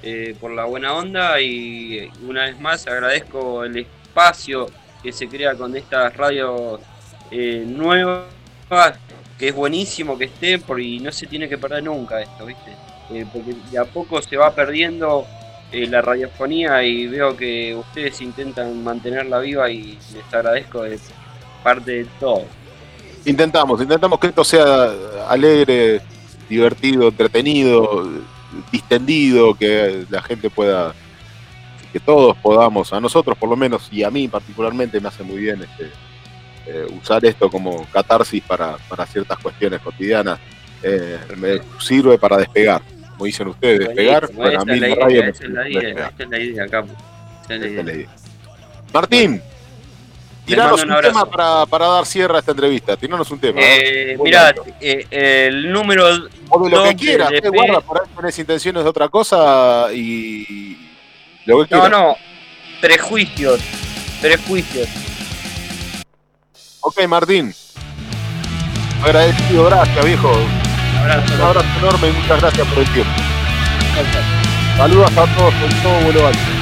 eh, por la buena onda y una vez más agradezco el espacio que se crea con estas radios nuevas, que es buenísimo que estén por- y no se tiene que perder nunca esto, ¿viste? Porque de a poco se va perdiendo eh, la radiofonía y veo que ustedes intentan mantenerla viva y les agradezco de parte de todos. Intentamos, intentamos que esto sea alegre, divertido, entretenido, distendido, que la gente pueda, que todos podamos, a nosotros por lo menos y a mí particularmente me hace muy bien este, eh, usar esto como catarsis para, para ciertas cuestiones cotidianas. Eh, me sirve para despegar. Como dicen ustedes, despegar. Bueno, mí es la idea, radio es la idea, despegar. esa es la idea, capo. Esa es la Esa es la idea. idea. Martín, tiranos un, tema para, para dar cierre a esta entrevista. Tiranos un tema. Eh, mirá, eh, el número O de lo que quieras, EP. guarda, por ahí tenés intenciones de otra cosa y lo que No, quieras. no, prejuicios, prejuicios. Ok, Martín. Agradecido, gracias, viejo. Un abrazo. Un abrazo enorme y muchas gracias por el tiempo. Saludos a todos en todo vuelo alto.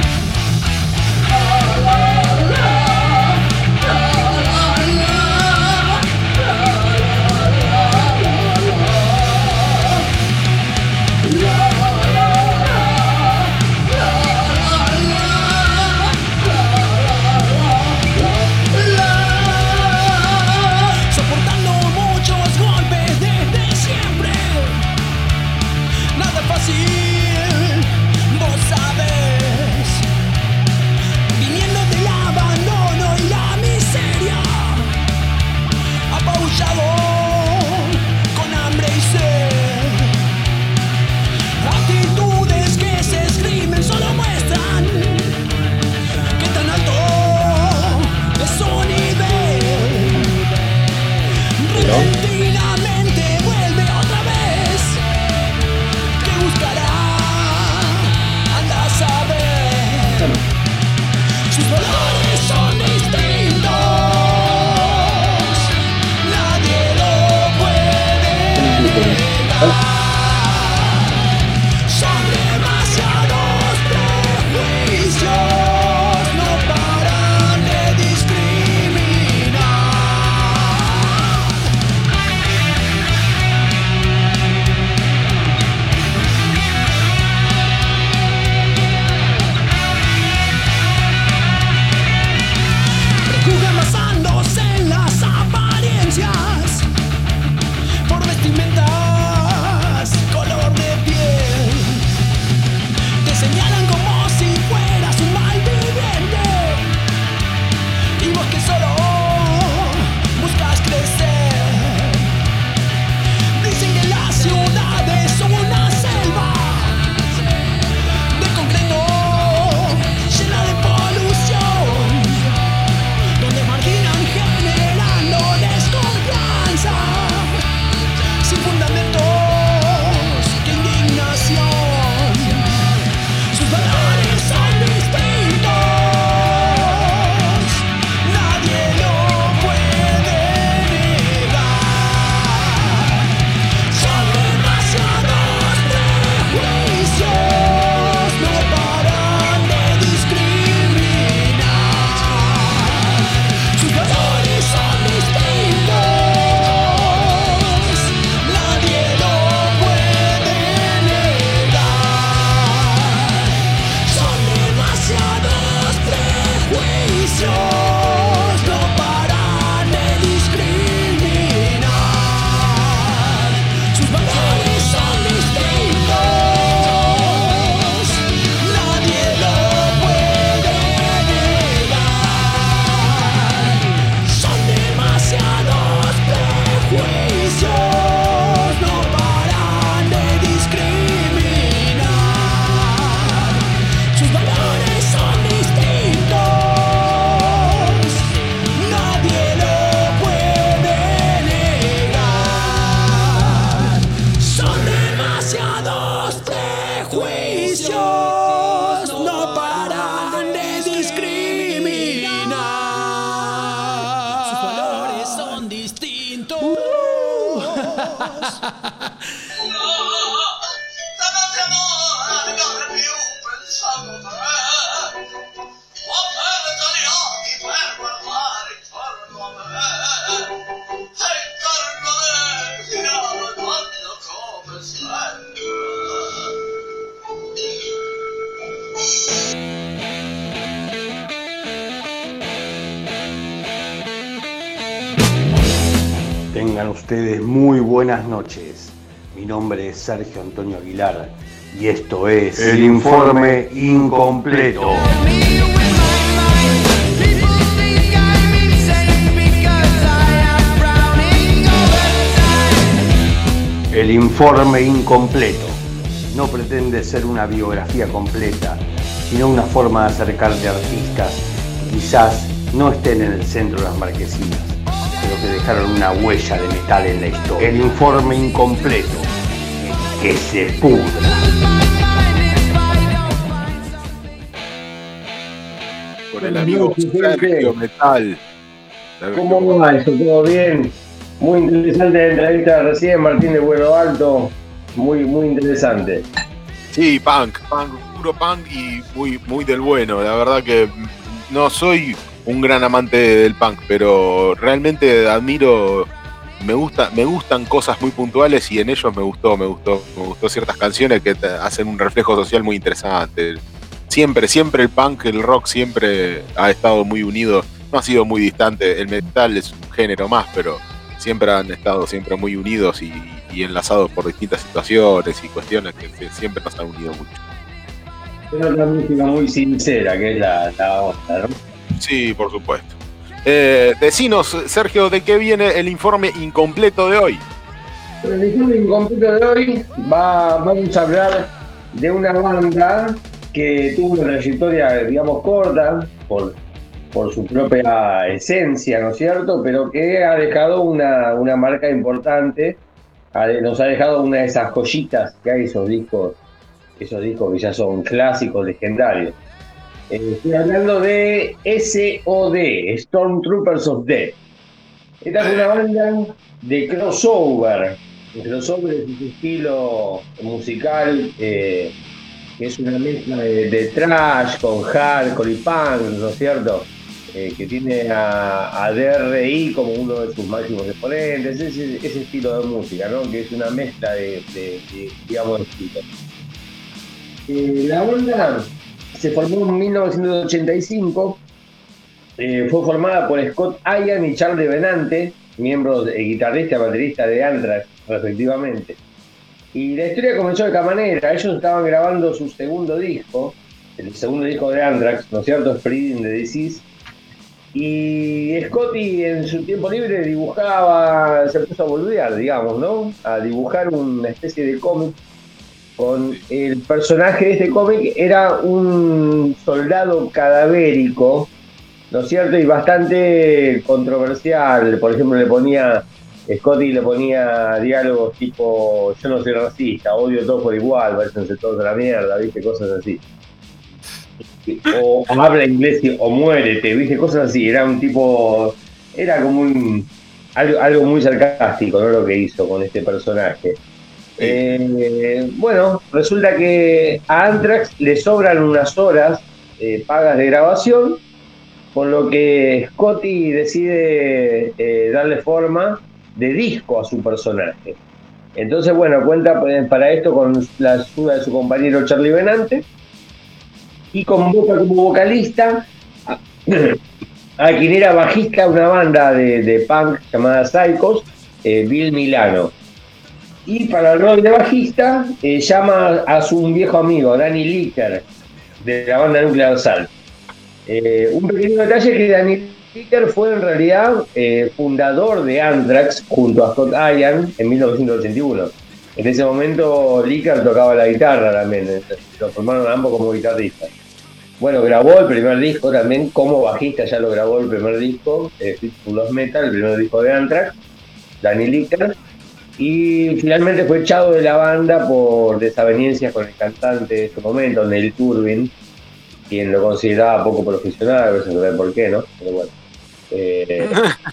Sergio Antonio Aguilar y esto es el informe incompleto. El informe incompleto. no pretende ser una biografía completa, sino una forma de acercarte a artistas que quizás no estén en el centro de las marquesinas, pero que dejaron una huella de metal en la historia. El informe incompleto, que se pudra. Con el amigo Sergio Metal. ¿Cómo va eso? ¿Todo bien? Muy interesante la entrevista recién, Martín de Vuelo Alto. Muy, muy interesante. Sí, punk, punk, puro punk y muy, muy del bueno. La verdad que no soy un gran amante del punk, pero realmente admiro, me gusta, me gustan cosas muy puntuales y en ellos me gustó, me gustó, me gustó ciertas canciones que te hacen un reflejo social muy interesante. Siempre, siempre el punk, el rock siempre ha estado muy unido, no ha sido muy distante. El metal es un género más, pero siempre han estado siempre muy unidos y, y enlazados por distintas situaciones y cuestiones que, siempre nos han unido mucho. Es otra música muy sincera, que es la, la ¿no? Sí, por supuesto. Eh, decinos, Sergio, ¿de qué viene el informe incompleto de hoy? El informe incompleto de hoy va, vamos a hablar de una banda que tuvo una trayectoria, digamos, corta por, por su propia esencia, ¿no es cierto? Pero que ha dejado una, una marca importante, nos ha dejado una de esas joyitas que hay, esos discos, esos discos que ya son clásicos, legendarios. Estoy hablando de SOD, Stormtroopers of Death. Esta es una banda de crossover. El crossover es un estilo musical eh, que es una mezcla de, de trash con hardcore y punk, ¿no es cierto? Eh, que tiene a, a DRI como uno de sus máximos exponentes, ese, estilo de música, ¿no? Que es una mezcla de, de- de, digamos, estilos. Eh, la banda se formó en 1985, eh, fue formada por Scott Ian y Charlie Benante, miembros de, guitarrista y baterista de Anthrax, respectivamente. Y la historia comenzó de esta manera, ellos estaban grabando su segundo disco, el segundo disco de Anthrax, ¿no es cierto? Spreading the Disease. Y Scotty en su tiempo libre dibujaba, se puso a boludear, digamos, ¿no? A dibujar una especie de cómic con el personaje de este cómic era un soldado cadavérico, ¿no es cierto? Y bastante controversial. Por ejemplo, le ponía, Scotty le ponía diálogos tipo, yo no soy racista, odio todo por igual, váyanse todos a la mierda, ¿viste? Cosas así. O, habla inglés o muérete, ¿viste? Cosas así. Era un tipo, era como un, algo, algo muy sarcástico, ¿no? Lo que hizo con este personaje. Eh, bueno, resulta que a Anthrax le sobran unas horas eh, pagas de grabación, con lo que Scotty decide eh, darle forma de disco a su personaje. Entonces, bueno, cuenta eh, para esto con la ayuda de su compañero Charlie Benante y convoca como vocalista a, quien era bajista de una banda de, de punk llamada Psychos, Bill Milano. Y para el rol de bajista eh, llama a su viejo amigo, Danny Licker, de la banda Nuclear Assault. Eh, un pequeño detalle que Danny Licker fue en realidad eh, fundador de Anthrax junto a Scott Ian en 1981. En ese momento Licker tocaba la guitarra también, eh, lo formaron ambos como guitarristas. Bueno, grabó el primer disco también como bajista, ya lo grabó el primer disco, eh, Fistful of Metal, el primer disco de Anthrax, Danny Licker, y finalmente fue echado de la banda por desavenencias con el cantante de ese momento, Neil Turbin, quien lo consideraba poco profesional, a veces no sé por qué, ¿no? Pero bueno. Eh,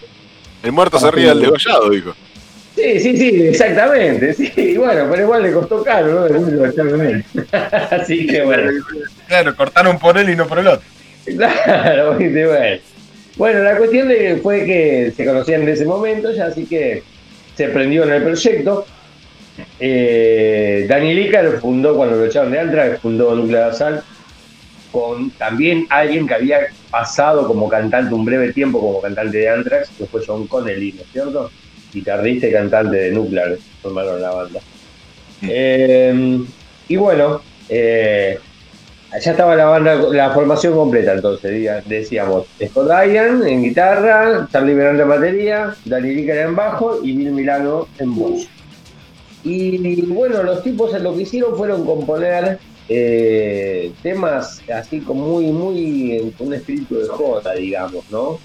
El muerto se ríe del degollado, dijo. sí, sí, sí, exactamente, sí, bueno, pero igual le costó caro, ¿no? El único exactamente. Así que bueno. Claro, cortaron por él y no por el otro. Claro, viste, bueno. Bueno, la cuestión de, fue que se conocían en ese momento, ya así que se prendió en el proyecto. Eh, Danny Licker fundó, cuando lo echaron de Anthrax, fundó Nuclear Assault con también alguien que había pasado como cantante un breve tiempo como cantante de Anthrax, que fue John Connelly, ¿no es cierto? Guitarrista y cantante de Nuclear, formaron la banda. Eh, y bueno, eh, ya estaba la banda, la formación completa entonces, decíamos, Scott Ian en guitarra, Charlie Verón en batería, Danny Licker en bajo y Bill Milano en voz. Y bueno, los tipos lo que hicieron fueron componer eh, temas así como muy, muy con un espíritu de joda, digamos, ¿no?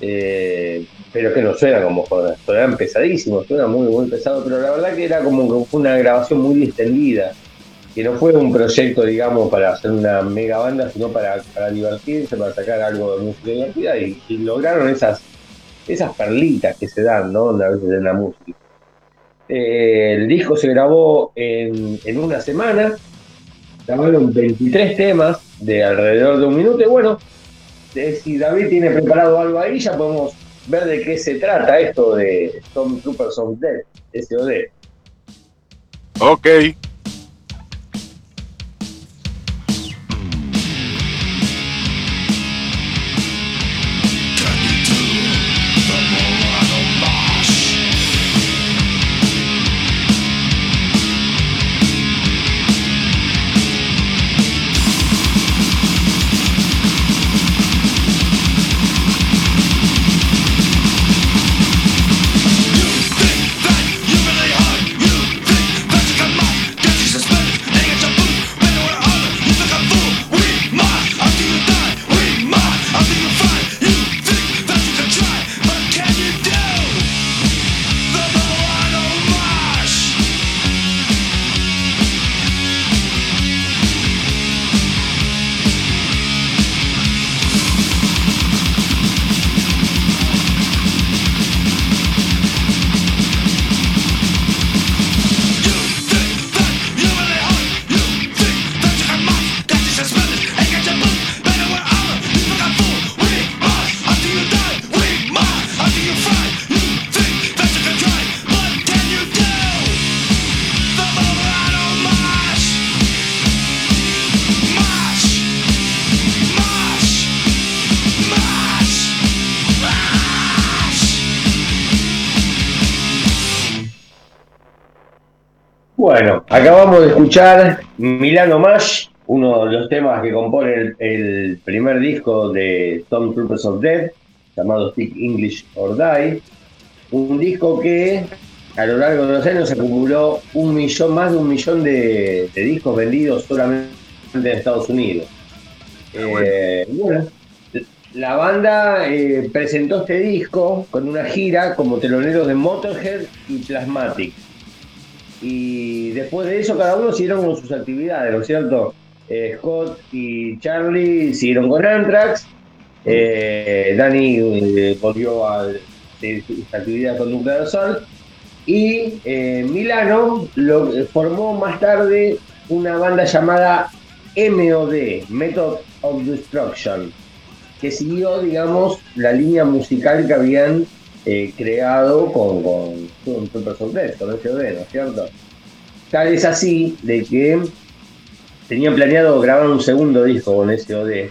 Eh, pero que no suena como joda, suenan pesadísimos, suena muy, muy pesado, pero la verdad que era como una grabación muy distendida, que no fue un proyecto, digamos, para hacer una mega banda, sino para, para divertirse, para sacar algo de música divertida, y, lograron esas, esas perlitas que se dan, ¿no? A veces en la música. Eh, el disco se grabó en, en una semana, grabaron 23 temas de alrededor de un minuto, y bueno, si David tiene preparado algo ahí, ya podemos ver de qué se trata esto de Stormtroopers of Death, SOD. Ok. Acabamos de escuchar Milano Mash, uno de los temas que compone el, el primer disco de Stormtroopers of Death, llamado Speak English or Die. Un disco que a lo largo de los años acumuló un millón, más de un millón de, de discos vendidos solamente en Estados Unidos. Eh, bueno, la banda eh, presentó este disco con una gira como teloneros de Motorhead y Plasmatic. Y después de eso, cada uno siguieron con sus actividades, ¿no es cierto? Eh, Scott y Charlie siguieron con Anthrax. eh, Danny eh, volvió a de sus actividades con Nuclear Assault. Y eh, Milano formó más tarde una banda llamada MOD, Method of Destruction, que siguió, digamos, la línea musical que habían eh, creado con, con, con Super Sorpresa, con SOD, ¿no es cierto? Tal es así de que tenían planeado grabar un segundo disco con SOD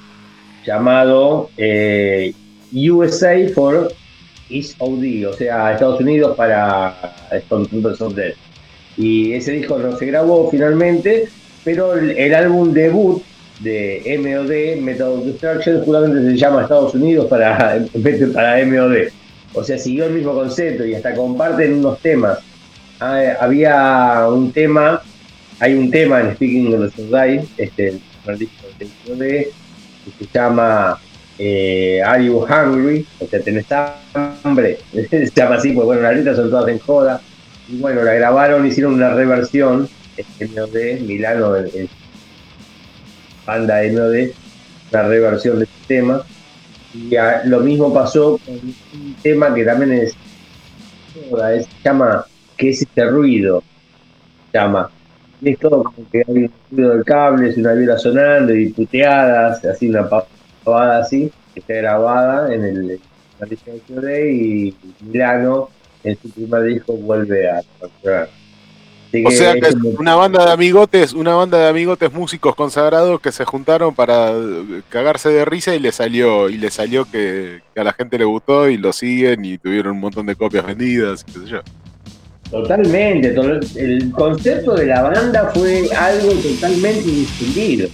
llamado eh, USA for East OD, o sea, Estados Unidos para Stone. Y ese disco no se grabó finalmente, pero el, álbum debut de MOD, Method of Destruction, justamente se llama Estados Unidos para, para MOD. O sea, siguió el mismo concepto y hasta comparten unos temas. Ah, había un tema, hay un tema en Speaking of the Die, este, de que se llama eh, Are You Hungry? O sea, ¿tenés hambre? se llama así, pues bueno, las letras son todas en joda. Y bueno, la grabaron, hicieron una reversión, este, MOD, Milano, el, el banda MOD, una reversión de este tema. Y ah, lo mismo pasó con un tema que también es, es- llama ¿Qué es este ruido? Llama. Y es todo como que hay un ruido del cable, es una viola sonando y puteadas, así una pavada así, que está grabada en el en de y Milano en su primer disco vuelve a torturar. Así O sea que es una banda de amigotes, una banda de amigotes músicos consagrados que se juntaron para eh, cagarse de risa y le salió, y le salió que, que a la gente le gustó y lo siguen y tuvieron un montón de copias vendidas, qué sé yo. Totalmente, to- el concepto de la banda fue algo totalmente distinguido.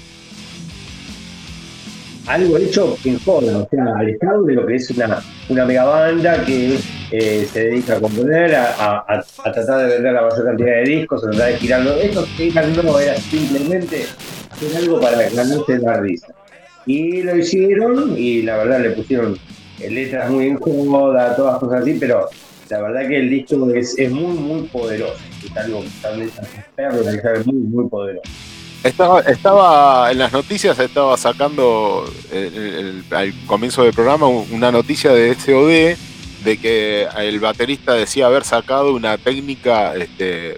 Algo hecho en joda, o sea, al estado de lo que es una, una mega banda que eh, se dedica a componer, a, a- tratar de vender la mayor cantidad de discos, a tratar de girarlo. Esto que no era simplemente hacer algo para ganarse la risa. Y lo hicieron y la verdad le pusieron eh, letras muy en joda, todas cosas así, pero la verdad que el disco es, es muy, muy poderoso. Es algo que también es muy, muy poderoso. Estaba, estaba en las noticias, estaba sacando el- al comienzo del programa una noticia de SOD de que el baterista decía haber sacado una técnica, este,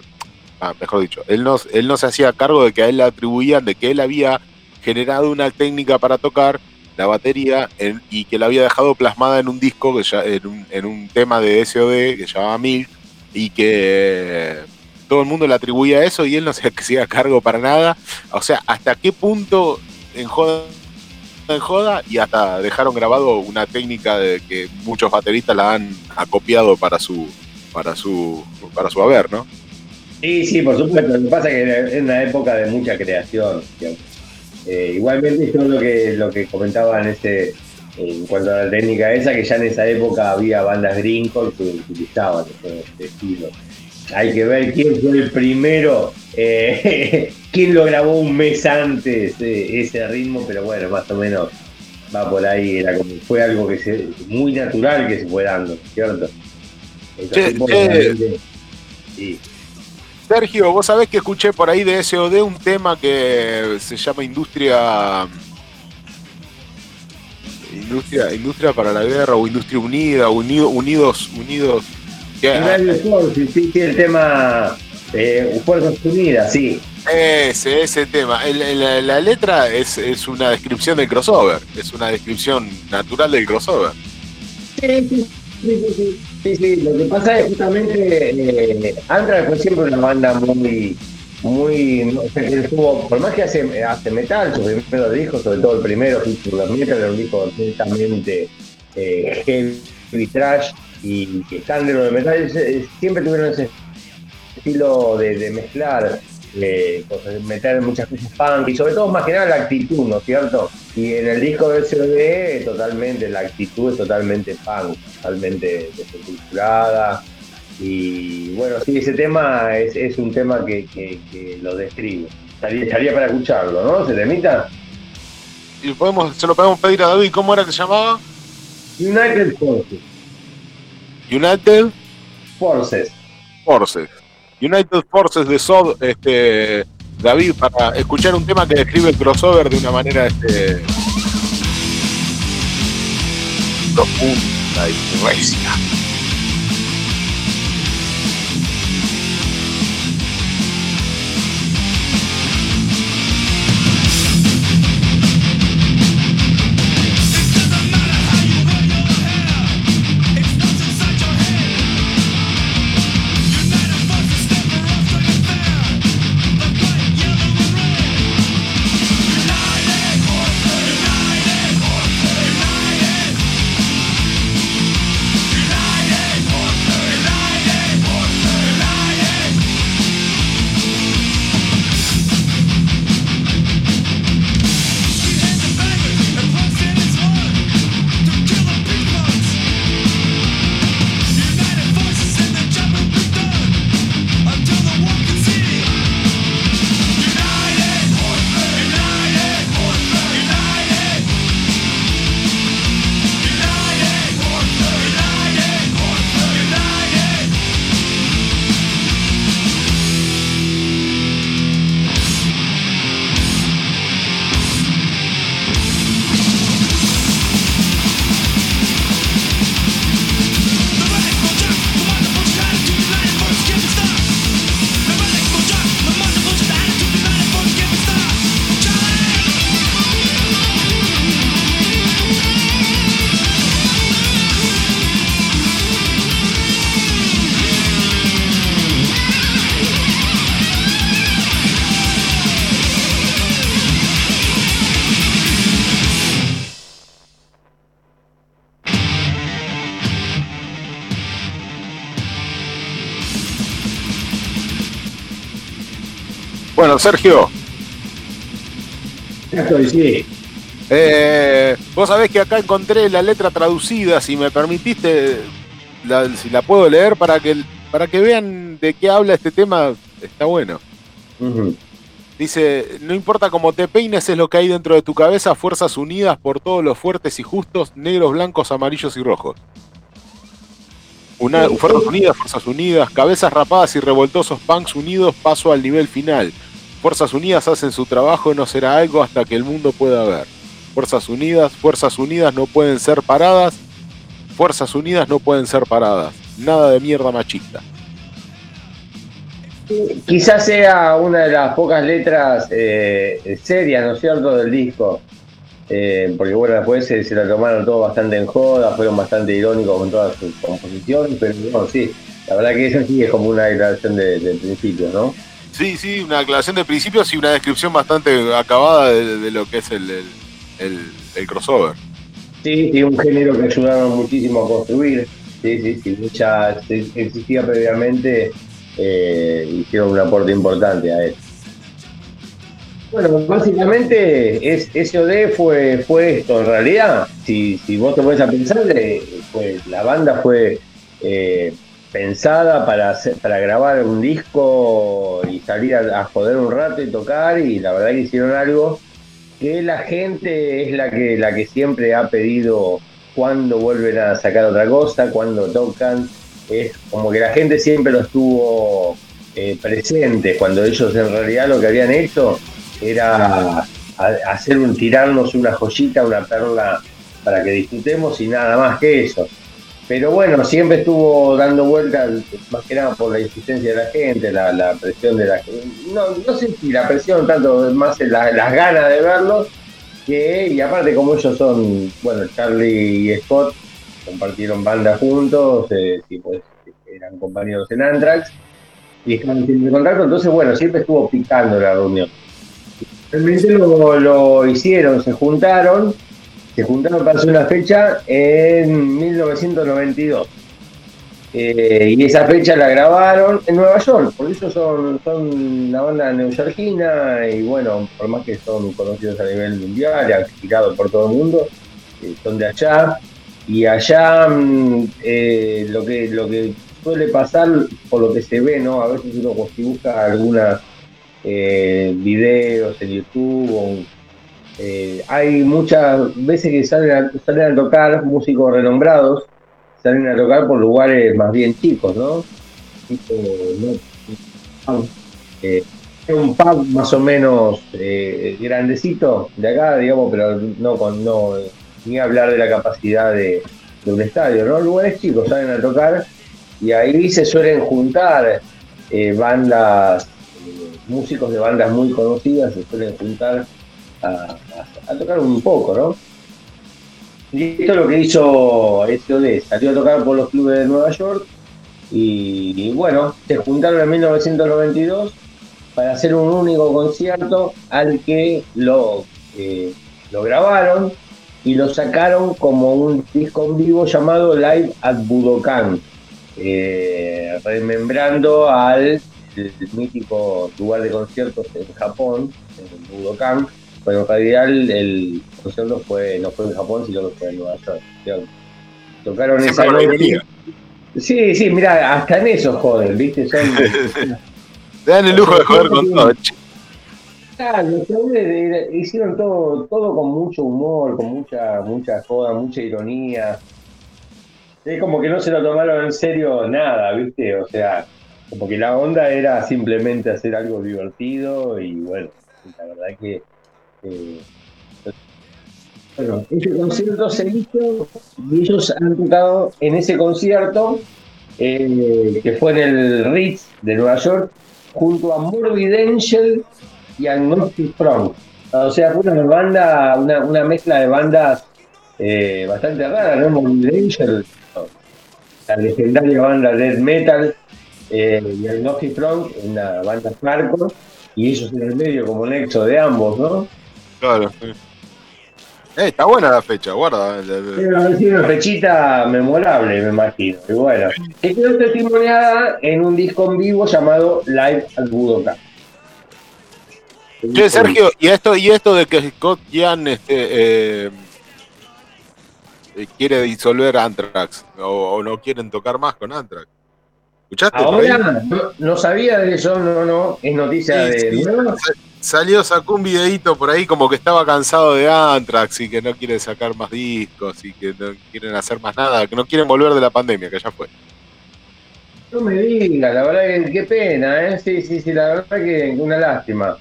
ah, mejor dicho, él no, él no se hacía cargo de que a él le atribuían de que él había generado una técnica para tocar la batería y que la había dejado plasmada en un disco, que ya, en, un, en un tema de SOD que se llamaba Milk y que todo el mundo le atribuía eso y él no se hacía cargo para nada. O sea, hasta qué punto en joda, en y hasta dejaron grabado una técnica de que muchos bateristas la han acopiado para su para su para su haber, ¿no? Sí, sí, por supuesto. Lo que pasa es que es una época de mucha creación. Eh, igualmente, yo lo que, lo que comentaba en, ese, en cuanto a la técnica esa, que ya en esa época había bandas gringos que utilizaban este, este estilo. Hay que ver quién fue el primero, eh, quién lo grabó un mes antes eh, ese ritmo, pero bueno, más o menos va por ahí. Era como, fue algo que se, muy natural que se fue dando, ¿cierto? Che, che. sí. Sergio, vos sabés que escuché por ahí de SOD un tema que se llama Industria. Industria, industria para la guerra o Industria Unida, Unido- Unidos, Unidos. Que- Radio Force, sí, sí, el tema eh, Fuerzas Unidas, sí. Ese, ese tema. El- el- la, letra es, es una descripción del crossover, es una descripción natural del crossover. Sí, sí, sí, sí, sí, sí, lo que pasa es justamente eh, Anthrax fue siempre una banda muy, muy, no estuvo, por más que hace, hace metal, sus primeros discos, sobre todo el primero, the Metal, era un disco netamente eh, heavy trash y que están metal, es- es- siempre tuvieron ese estilo de, de mezclar, eh, cosas, meter muchas cosas punk y sobre todo más que nada la actitud, ¿no es cierto? Y en el disco de SOD totalmente, la actitud es totalmente punk, totalmente desestructurada. Y bueno, sí, ese tema es, es un tema que, que- que lo describe. Estaría, estaría para escucharlo, ¿no? ¿Se temita? Y podemos, se lo podemos pedir a David, ¿cómo era que se llamaba? United Forces. United Forces. Forces. United Forces de Sod, este, David, para escuchar un tema que describe el crossover de una manera este, profunda y recia. Sergio, Ya estoy, sí. eh, vos sabés que acá encontré la letra traducida, si me permitiste, la, si la puedo leer para que, para que vean de qué habla este tema, está bueno. Dice, no importa cómo te peines, es lo que hay dentro de tu cabeza, fuerzas unidas por todos los fuertes y justos, negros, blancos, amarillos y rojos. Una, fuerzas unidas, fuerzas unidas, cabezas rapadas y revoltosos punks unidos, paso al nivel final. Fuerzas unidas hacen su trabajo, no será algo hasta que el mundo pueda ver. Fuerzas unidas, fuerzas unidas no pueden ser paradas. Fuerzas unidas no pueden ser paradas. Nada de mierda machista. Quizás sea una de las pocas letras eh, serias, ¿no es cierto?, del disco. Eh, porque bueno, después se, se la tomaron todo bastante en joda, fueron bastante irónicos con todas sus composiciones, pero bueno, sí, la verdad que eso sí es como una declaración de, de principio, ¿no? Sí, sí, una aclaración de principios y una descripción bastante acabada de, lo que es el, el, crossover. Sí, sí, un género que ayudaron muchísimo a construir. Sí, sí, sí, mucha sí, existía previamente, eh, hicieron un aporte importante a él. Bueno, básicamente SOD fue, fue esto, en realidad, si, vos te pones a pensar, pues, la banda fue eh, pensada para, hacer- para grabar un disco y salir a, joder un rato y tocar, y la verdad que hicieron algo que la gente es la que la que siempre ha pedido cuando vuelven a sacar otra cosa, cuando tocan, es como que la gente siempre lo estuvo eh, presente, cuando ellos en realidad lo que habían hecho era hacer un tirarnos una joyita, una perla para que disfrutemos y nada más que eso. Pero bueno, siempre estuvo dando vueltas, más que nada por la insistencia de la gente, la, la presión de la gente. No, no sé si la presión, tanto más la- las ganas de verlos, que, y aparte como ellos son, bueno, Charlie y Scott compartieron banda juntos, eh, eran compañeros en Anthrax, y estaban en contacto, entonces bueno, siempre estuvo picando la reunión. Realmente lo, lo hicieron, se juntaron, se juntaron para hacer una fecha en 1992. Eh, y esa fecha la grabaron en Nueva York, por eso son, son una banda neoyorquina y bueno, por más que son conocidos a nivel mundial y girado por todo el mundo, eh, son de allá. Y allá mm, eh, lo que lo que suele pasar, por lo que se ve, ¿no? A veces uno si busca algunos videos en YouTube o eh, hay muchas veces que salen a, salen a tocar músicos renombrados, salen a tocar por lugares más bien chicos, ¿no? Eh, un pub más o menos eh, grandecito de acá, digamos, pero no con no ni hablar de la capacidad de, un estadio, ¿no? Lugares chicos salen a tocar y ahí se suelen juntar eh, bandas, músicos de bandas muy conocidas, se suelen juntar a, tocar un poco, ¿no? Y esto es lo que hizo SOD, salió a tocar por los clubes de Nueva York y, bueno, se juntaron en 1992 para hacer un único concierto al que lo, eh, lo grabaron y lo sacaron como un disco en vivo llamado Live at Budokan, eh, remembrando al mítico lugar de conciertos en Japón, en Budokan, pero en realidad el, concierto fue, no fue en Japón, sino que fue en Nueva York. Tocaron Siempre esa noche. Sí, sí, mira, hasta en eso joden, ¿viste? Son, Te dan el lujo de joder con todo. Claro, hicieron todo, todo con mucho humor, con mucha, mucha joda, mucha ironía. Es como que no se lo tomaron en serio nada, ¿viste? O sea, como que la onda era simplemente hacer algo divertido y bueno, la verdad que. Bueno, ese concierto se hizo y ellos han tocado en ese concierto, eh, que fue en el Ritz de Nueva York, junto a Morbid Angel y Agnostic Front. O sea, fue una banda, una, una mezcla de bandas eh, bastante rara, ¿no? Morbid Angel, la legendaria banda Death Metal, eh, y Agnostic Front, una banda hardcore, y ellos en el medio como nexo de ambos, ¿no? Claro. sí. Eh, está buena la fecha, guarda. Haber sido una fechita memorable, me imagino. Y bueno, que quedó testimoniada en un disco en vivo llamado Live at Budokan. Che, Sergio, y esto, y esto de que Scott Ian este, eh, eh, quiere disolver Anthrax o, o no quieren tocar más con Anthrax. ¿Escuchaste? Ahora, no, no sabía de eso, no, no, es noticia Sí, de... sí. Salió, sacó un videíto por ahí como que estaba cansado de Anthrax y que no quiere sacar más discos y que no quieren hacer más nada, que no quieren volver de la pandemia, que ya fue. No me digas, la verdad que qué pena, ¿eh? Sí, sí, sí, la verdad que una lástima.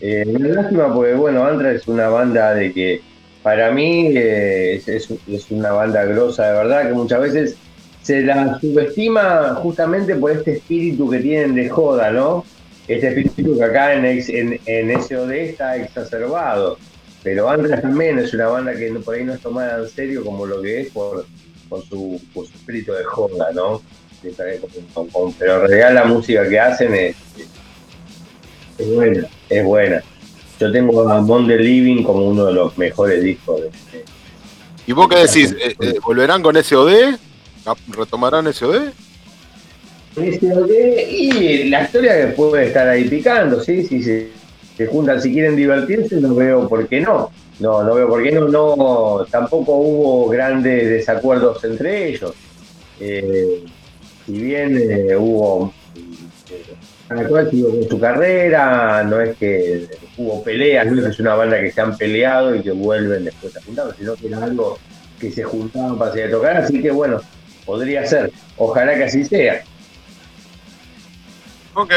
Eh, una lástima porque, bueno, Anthrax es una banda de que, para mí, eh, es, es- es una banda grosa, de verdad, que muchas veces se la subestima justamente por este espíritu que tienen de joda, ¿no? Este espíritu que acá en, en, en SOD está exacerbado. Pero Anthrax también es una banda que por ahí no es tomada en serio como lo que es por, su, espíritu de joda, ¿no? pero en realidad la música que hacen es, buena, es buena. Yo tengo a Mon the Living como uno de los mejores discos. de- de- ¿Y vos qué decís? Eh, eh, ¿Volverán con SOD? ¿Retomarán SOD? SOD, y la historia puede estar ahí picando, sí, sí, sí. Se juntan si quieren divertirse, no veo por qué no. No, no veo por qué no, no, tampoco hubo grandes desacuerdos entre ellos. Eh, si bien eh, hubo eh, cual siguió con su carrera, no es que hubo peleas, no es una banda que se han peleado y que vuelven después a juntarse, sino que era algo que se juntaban para seguir a tocar, así que bueno, podría ser, ojalá que así sea. Ok.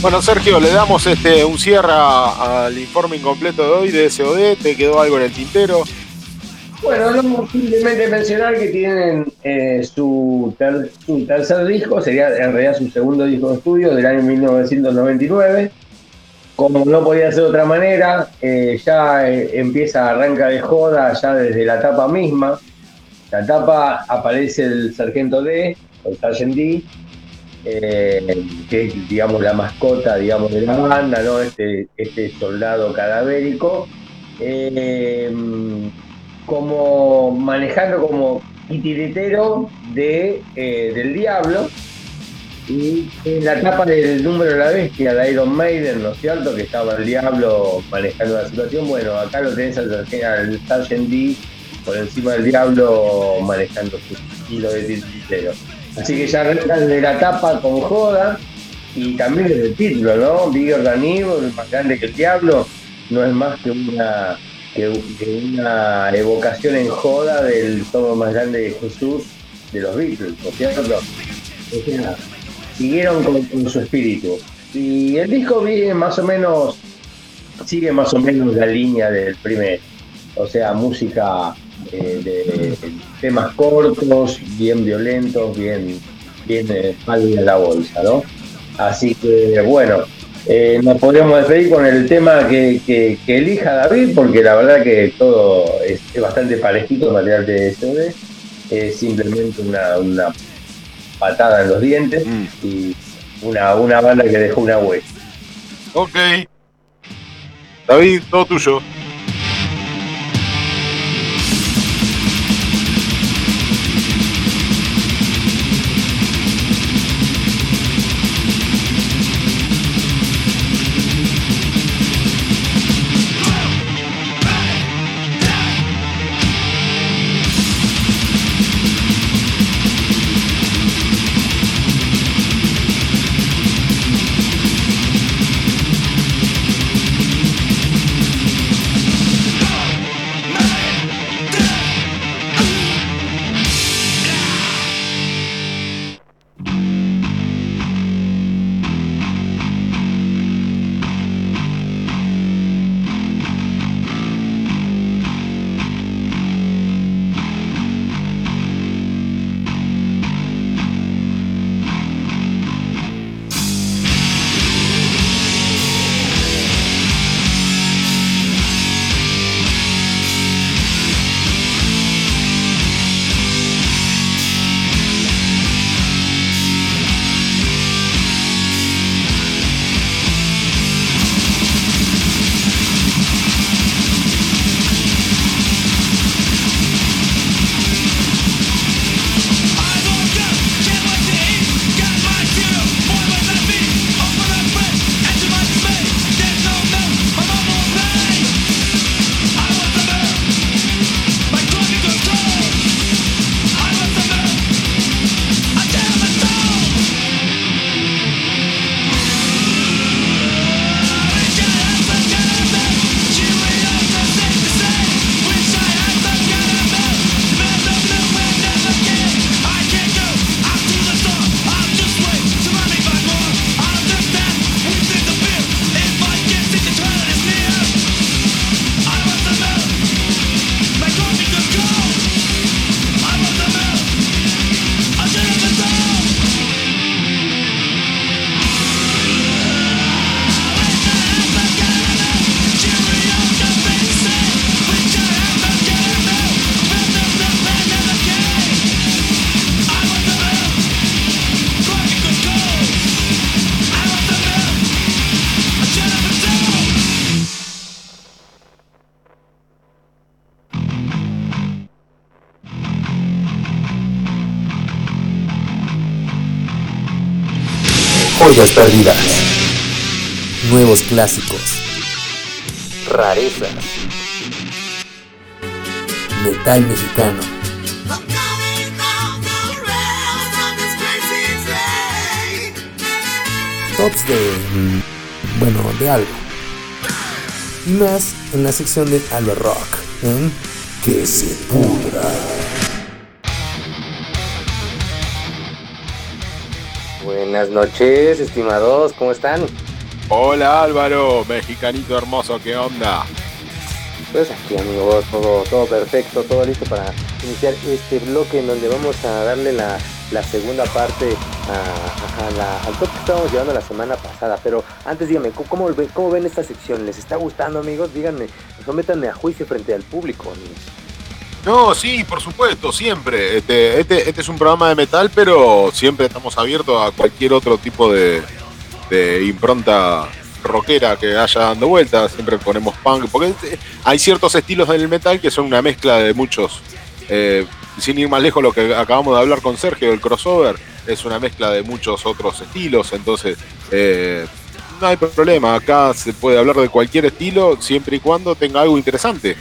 Bueno, Sergio, le damos este un cierre al informe incompleto de hoy de SOD. ¿Te quedó algo en el tintero? Bueno, no, simplemente mencionar que tienen eh, su, ter- su tercer disco, sería en realidad su segundo disco de estudio del año 1999. Como no podía ser de otra manera, eh, ya eh, empieza, arranca de joda ya desde la tapa misma. La tapa aparece el Sargento D, el Sargent D, eh, que es digamos la mascota digamos de la banda, ¿no? Este, este soldado cadavérico. Como manejando como titiritero de, eh, del diablo y en la tapa del número de la bestia de Iron Maiden, ¿no es cierto? Que estaba el diablo manejando la situación. Bueno, acá lo tenés al, al Sargent D por encima del diablo manejando su estilo de titiritero. Así que ya arrancan de la tapa con joda y también desde el título, ¿no? Bigger than evil, más grande que el diablo, no es más que una que, una evocación en joda del tomo más grande de Jesús de los Beatles, ¿no es cierto? O sea, siguieron con, con su espíritu. Y el disco viene más o menos, sigue más o menos la línea del primer, o sea, música eh, de temas cortos, bien violentos, bien, bien eh, pálida la bolsa, ¿no? Así que bueno, eh, nos podríamos despedir con el tema que, que- que elija David, porque la verdad que todo es, es bastante parejito el material de SOD, es simplemente una, una patada en los dientes y una, una banda que dejó una huella. Ok. David, todo tuyo. Perdidas. Nuevos clásicos. Rarezas. Metal mexicano. Tops de... mm, Bueno, de algo. Y más en la sección de Alba Rock. en Que se pudra. Buenas noches, estimados, ¿cómo están? Hola Álvaro, mexicanito hermoso, ¿qué onda? Pues aquí amigos, todo, todo perfecto, todo listo para iniciar este bloque en donde vamos a darle la, la segunda parte a, a la- al top que estábamos llevando la semana pasada. Pero antes díganme, ¿cómo, cómo ven- cómo ven esta sección? ¿Les está gustando amigos? Díganme, sométanme a juicio frente al público. amigos. No, sí, por supuesto, siempre. Este, este, este es un programa de metal, pero siempre estamos abiertos a cualquier otro tipo de, impronta rockera que haya dando vueltas. Siempre ponemos punk, porque este- hay ciertos estilos en el metal que son una mezcla de muchos. eh, sin ir más lejos, lo que acabamos de hablar con Sergio, el crossover, es una mezcla de muchos otros estilos. Entonces, eh, no hay problema. Acá se puede hablar de cualquier estilo siempre y cuando tenga algo interesante.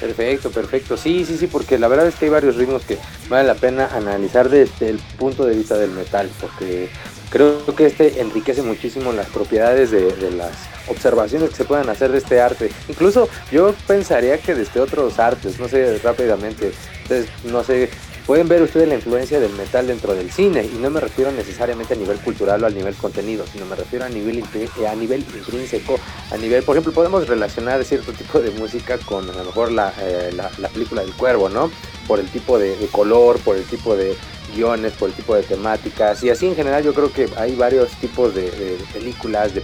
Perfecto, perfecto. Sí, sí, sí, porque la verdad es que hay varios ritmos que vale la pena analizar desde el punto de vista del metal, porque creo que este enriquece muchísimo las propiedades de, las observaciones que se puedan hacer de este arte. Incluso yo pensaría que desde otros artes, no sé, rápidamente, ustedes, no sé, pueden ver ustedes la influencia del metal dentro del cine, y no me refiero necesariamente a nivel cultural o a nivel contenido, sino me refiero a nivel, eh, a nivel intrínseco, a nivel, por ejemplo, podemos relacionar cierto tipo de música con a lo mejor la, eh, la, la película del cuervo, ¿no? Por el tipo de, color, por el tipo de guiones, por el tipo de temáticas, y así en general yo creo que hay varios tipos de, películas, de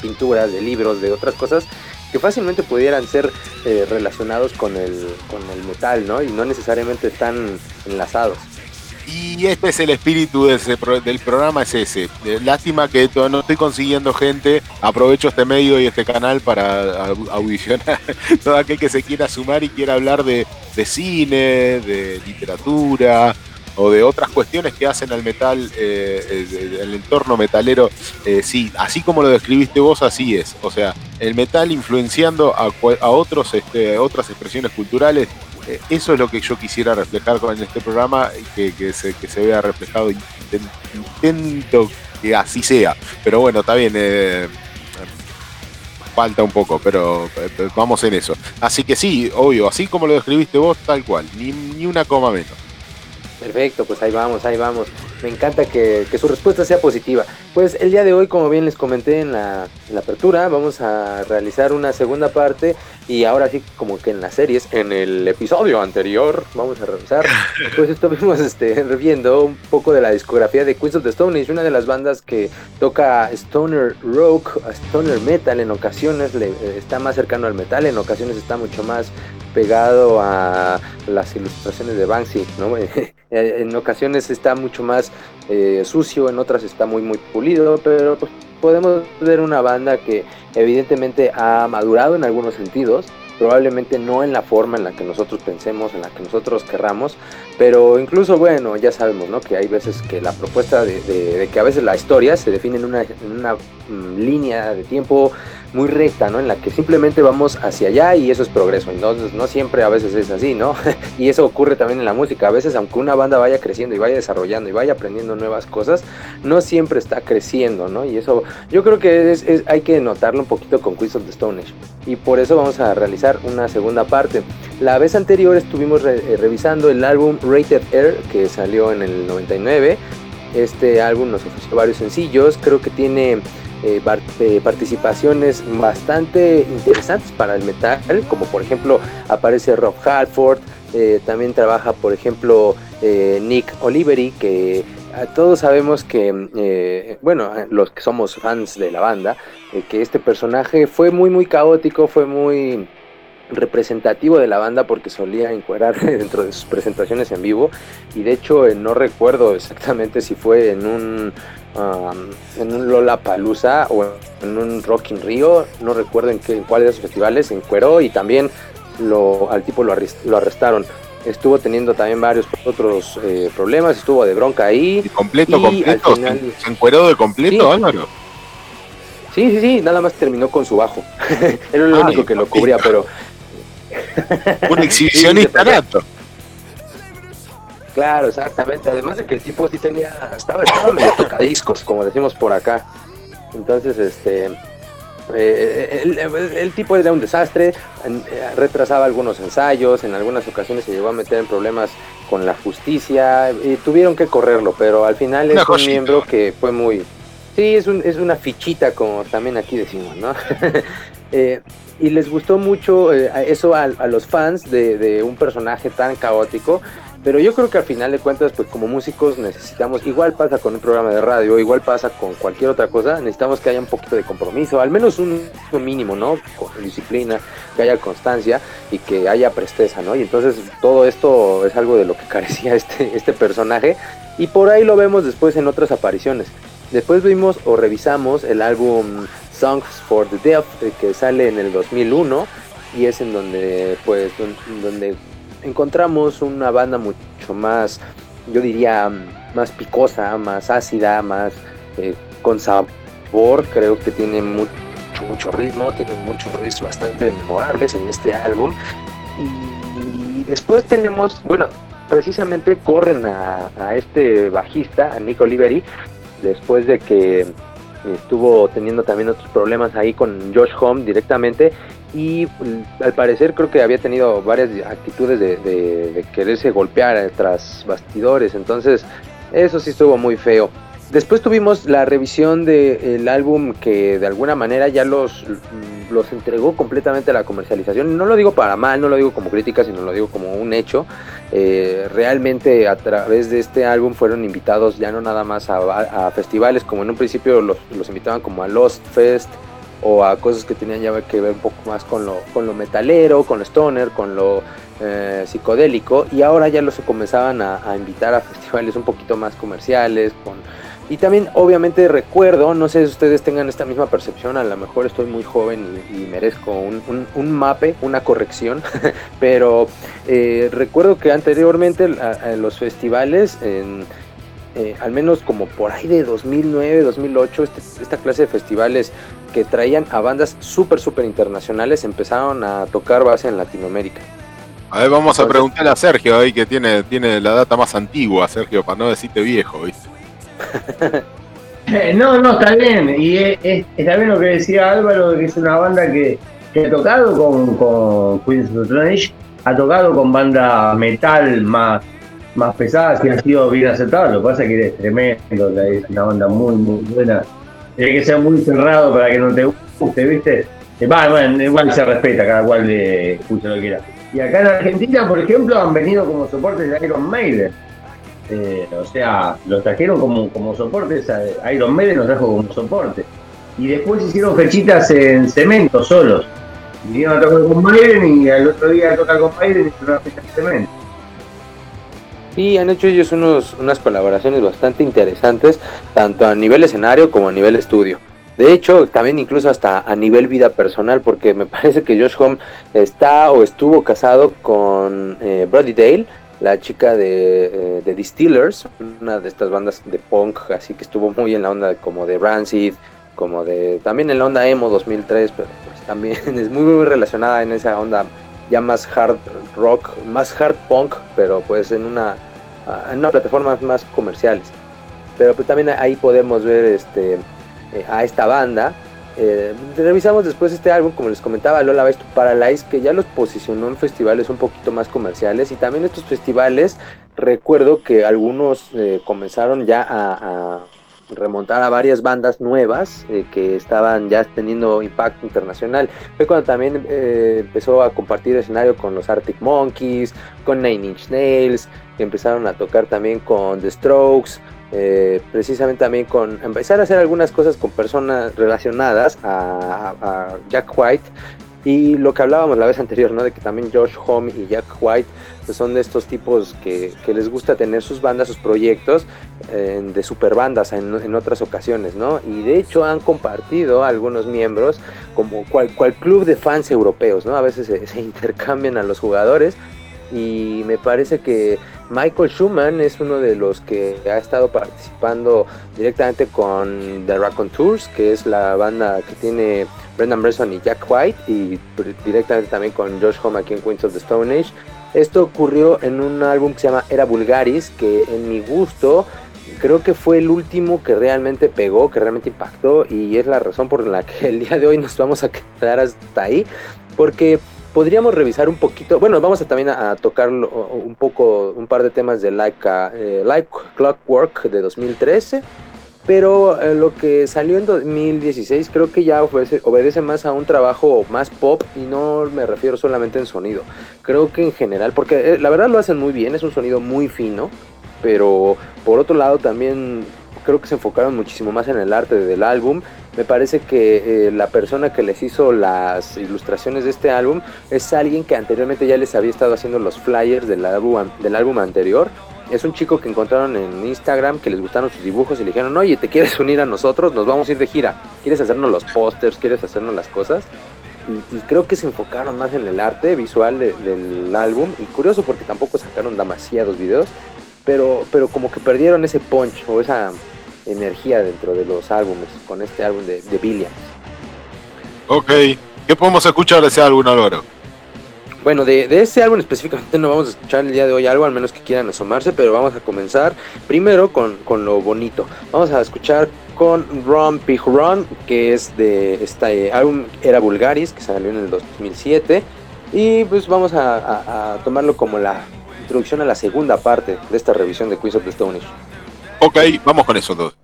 pinturas, de libros, de otras cosas que fácilmente pudieran ser eh, relacionados con el, con el metal, ¿no? Y no necesariamente están enlazados. Y este es el espíritu del programa, es ese. Lástima que no estoy consiguiendo gente. Aprovecho este medio y este canal para au- audicionar todo aquel que se quiera sumar y quiera hablar de, de cine, de literatura o de otras cuestiones que hacen al metal, eh, eh, el entorno metalero. Eh, sí, así como lo describiste vos, así es. O sea, el metal influenciando a, a otros, este, otras expresiones culturales eh, eso es lo que yo quisiera reflejar con este programa, y que, se, que se vea reflejado. Inten- Intento que así sea. Pero bueno, está bien. eh, falta un poco, pero eh, vamos en eso. Así que sí, obvio, así como lo describiste vos, tal cual. Ni, ni una coma menos. Perfecto, pues ahí vamos, ahí vamos. Me encanta que, que su respuesta sea positiva. Pues el día de hoy, como bien les comenté en la, en la apertura, vamos a realizar una segunda parte y ahora sí, como que en las series, en el episodio anterior, vamos a revisar, pues estuvimos este, viendo un poco de la discografía de Queens of the Stone Age, una de las bandas que toca stoner rock, stoner metal, en ocasiones le, eh, está más cercano al metal, en ocasiones está mucho más pegado a las ilustraciones de Banksy, ¿no? en ocasiones está mucho más eh, sucio, en otras está muy muy pulido, pero pues, podemos ver una banda que evidentemente ha madurado en algunos sentidos, probablemente no en la forma en la que nosotros pensemos, en la que nosotros querramos, pero incluso bueno, ya sabemos, ¿no? Que hay veces que la propuesta de, que a veces la historia se define en una, en una mm, línea de tiempo muy recta, ¿no? En la que simplemente vamos hacia allá y eso es progreso. Entonces, no siempre a veces es así, ¿no? y eso ocurre también en la música. A veces, aunque una banda vaya creciendo y vaya desarrollando y vaya aprendiendo nuevas cosas, no siempre está creciendo, ¿no? Y eso yo creo que hay que notarlo un poquito con Queens of the Stone Age. Y por eso vamos a realizar una segunda parte. La vez anterior estuvimos eh, revisando el álbum Rated Air que salió en el 99. Este álbum nos ofreció varios sencillos. Creo que tiene eh, eh, participaciones bastante interesantes para el metal, como por ejemplo aparece Rob Halford, eh, también trabaja por ejemplo eh, Nick Oliveri, que a todos sabemos que, bueno, los que somos fans de la banda, que este personaje fue muy muy caótico, fue muy representativo de la banda porque solía encuerar dentro de sus presentaciones en vivo y de hecho no recuerdo exactamente si fue en un um, en un Lollapalooza o en un Rock in Rio, no recuerdo en, qué, en cuál de esos festivales, encueró y también lo, al tipo lo, lo arrestaron. estuvo teniendo también varios otros eh, problemas, estuvo de bronca ahí. Completo, y completo. al final- ¿Se encueró de completo, Sí. Álvaro? Sí, sí, sí, nada más terminó con su bajo. Era lo Ay, único que lo cubría, pero Un exhibicionista Sí, se nato. Claro, exactamente. Además de que el tipo sí tenía, estaba, estaba medio tocadiscos, como decimos por acá. Entonces, este, eh, el, el- el tipo era un desastre, eh, retrasaba algunos ensayos, en algunas ocasiones se llegó a meter en problemas con la justicia y tuvieron que correrlo, pero al final es Una un miembro que fue muy, sí, es, un, es una fichita como también aquí decimos, ¿no? Eh, y les gustó mucho eh, eso a, a los fans de, de un personaje tan caótico. Pero yo creo que al final de cuentas, pues como músicos necesitamos, igual pasa con un programa de radio, igual pasa con cualquier otra cosa, necesitamos que haya un poquito de compromiso, al menos un, un mínimo, ¿no? Con disciplina, que haya constancia y que haya presteza, ¿no? Y entonces todo esto es algo de lo que carecía este, este personaje y por ahí lo vemos después en otras apariciones. Después vimos o revisamos el álbum Songs for the Deaf eh, que sale en el 2001 y es en donde pues don- donde encontramos una banda mucho más yo diría más picosa, más ácida, más eh, con sabor, creo que tiene mucho mucho ritmo, tiene muchos riffs bastante memorables en este álbum. Y después tenemos, bueno, precisamente corren a, a este bajista, a Nico Oliveri, después de que estuvo teniendo también otros problemas ahí con Josh Home directamente y mm, al parecer creo que había tenido varias actitudes de, quererse golpear tras bastidores, entonces eso sí estuvo muy feo. Después tuvimos la revisión del álbum que de alguna manera ya los, los entregó completamente a la comercialización. No lo digo para mal, no lo digo como crítica, sino lo digo como un hecho. Eh, realmente a través de este álbum fueron invitados ya no nada más a, a festivales como en un principio los, los invitaban como a Lost Fest o a cosas que tenían ya que ver un poco más con lo, con lo metalero, con lo stoner, con lo eh, psicodélico y ahora ya los comenzaban a, invitar a festivales un poquito más comerciales y también obviamente recuerdo, no sé si ustedes tengan esta misma percepción, a lo mejor estoy muy joven y, merezco un, un- mape, una corrección, pero eh, recuerdo que anteriormente los festivales, en, eh, al menos como por ahí de 2009, 2008, este- esta clase de festivales que traían a bandas súper, súper internacionales empezaron a tocar base en Latinoamérica. A ver, vamos a preguntarle a Sergio ahí que tiene, tiene la data más antigua, Sergio, para no decirte viejo, ¿viste? Eh, No, no, está bien. Y es, es- está bien lo que decía Álvaro, que es una banda que, que ha tocado con, con Queens of the Stone Age, ha tocado con bandas metal más, más pesadas y ha sido bien aceptado. Lo que pasa es que es tremendo, es una banda muy, muy buena. Tiene que ser muy cerrado para que no te guste, ¿viste? Eh, va, bueno, igual se respeta, cada cual le escucha lo que quiera. Y acá en Argentina, por ejemplo, han venido como soportes de Iron Maiden. Eh, o sea, los trajeron como, como soportes, Iron Maiden los trajo como soporte. Y después hicieron fechitas en cemento solos. Vinieron a tocar con Maiden y al otro día a tocar con Maiden y hicieron una fecha en cemento. Y han hecho ellos unos, unas colaboraciones bastante interesantes, tanto a nivel escenario como a nivel estudio. De hecho, también incluso hasta a nivel vida personal, porque me parece que Josh Home está o estuvo casado con eh, Brody Dale, la chica de, eh, de Distillers, una de estas bandas de punk, así que estuvo muy en la onda como de Rancid, como de también en la onda emo 2003, pero pues también es muy, muy relacionada en esa onda ya más hard rock, más hard punk, pero pues en una, en una plataformas más comerciales. Pero pues también ahí podemos ver este eh, a esta banda. Eh, revisamos después este álbum, como les comentaba, Lola Best Paralyze, que ya los posicionó en festivales un poquito más comerciales. Y también estos festivales, recuerdo que algunos eh, comenzaron ya a remontar a varias bandas nuevas eh, que estaban ya teniendo impacto internacional. Fue cuando también eh, empezó a compartir escenario con los Arctic Monkeys, con Nine Inch Nails, que empezaron a tocar también con The Strokes, eh, precisamente también con empezar a hacer algunas cosas con personas relacionadas a, a Jack White y lo que hablábamos la vez anterior, ¿no? De que también Josh Home y Jack White pues, son de estos tipos que, que les gusta tener sus bandas, sus proyectos eh, de superbandas en, en otras ocasiones, ¿no? Y de hecho han compartido algunos miembros como cual, cual club de fans europeos, ¿no? A veces se, se intercambian a los jugadores y me parece que Michael Schumann es uno de los que ha estado participando directamente con The Raconteurs, que es la banda que tiene Brendan Bresson y Jack White, y directamente también con Josh Homme aquí en Queens of the Stone Age. Esto ocurrió en un álbum que se llama Era Vulgaris, que en mi gusto creo que fue el último que realmente pegó, que realmente impactó, y es la razón por la que el día de hoy nos vamos a quedar hasta ahí, porque podríamos revisar un poquito, bueno, vamos a también a, tocar un poco, un par de temas de Like, eh, like Clockwork de 2013, pero eh, lo que salió en 2016 creo que ya obedece, obedece más a un trabajo más pop y no me refiero solamente en sonido, creo que en general, porque eh, la verdad lo hacen muy bien, es un sonido muy fino, pero por otro lado también creo que se enfocaron muchísimo más en el arte del álbum. Me parece que eh, la persona que les hizo las ilustraciones de este álbum es alguien que anteriormente ya les había estado haciendo los flyers del álbum, del álbum anterior. Es un chico que encontraron en Instagram que les gustaron sus dibujos y le dijeron, oye, ¿te quieres unir a nosotros? Nos vamos a ir de gira. ¿Quieres hacernos los pósters? ¿Quieres hacernos las cosas? Y, creo que se enfocaron más en el arte visual de- del álbum. Y curioso porque tampoco sacaron demasiados videos pero, pero como que perdieron ese punch o esa energía dentro de los álbumes con este álbum de, de Billions. Ok. ¿Qué podemos escuchar de ese álbum, Álvaro? Bueno, de, de este álbum específicamente no vamos a escuchar el día de hoy algo, al menos que quieran asomarse, pero vamos a comenzar primero con, con lo bonito. Vamos a escuchar con Run Pig Run, que es de este álbum Era Vulgaris, que salió en el 2007. Y pues vamos a, tomarlo como la introducción a la segunda parte de esta revisión de Queens of the Stone Age. Ok, vamos con eso entonces.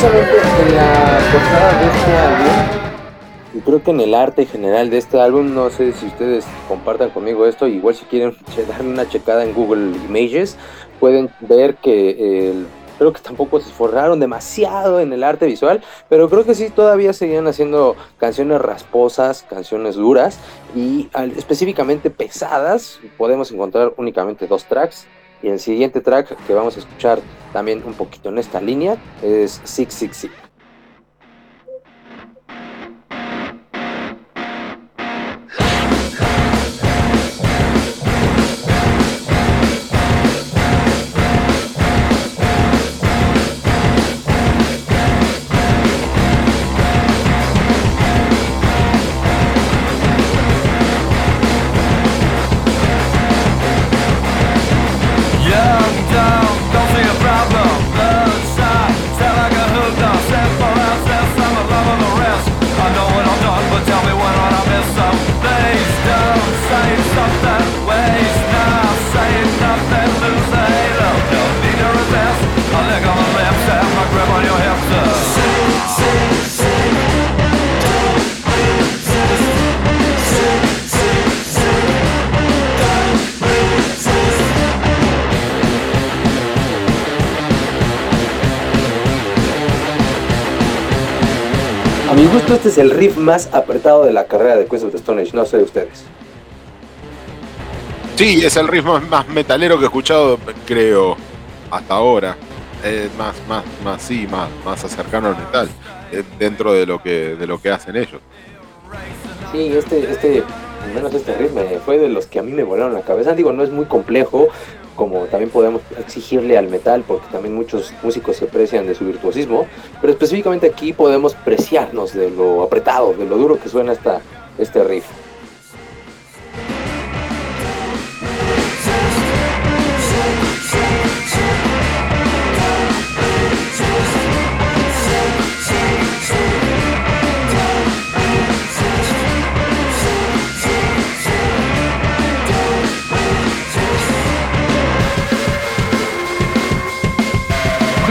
Curiosamente, en la portada de este álbum, y creo que en el arte en general de este álbum, no sé si ustedes compartan conmigo esto, igual si quieren darle una checada en Google Images, pueden ver que el- creo que tampoco se esforzaron demasiado en el arte visual, pero creo que sí todavía seguían haciendo canciones rasposas, canciones duras y al- específicamente pesadas. Podemos encontrar únicamente dos tracks. Y el siguiente track que vamos a escuchar también un poquito en esta línea es Six Six Six. Este es el riff más apretado de la carrera de Queens of the Stone Age, no sé de ustedes. Sí, es el ritmo más metalero que he escuchado, creo, hasta ahora. Eh, más, más, más, sí, más, más cercano al metal, eh, dentro de lo que, de lo que hacen ellos. Sí, este, este, al menos este ritmo fue de los que a mí me volaron la cabeza. Digo, no es muy complejo, como también podemos exigirle al metal, porque también muchos músicos se aprecian de su virtuosismo, pero específicamente aquí podemos preciarnos de lo apretado, de lo duro que suena esta, este riff.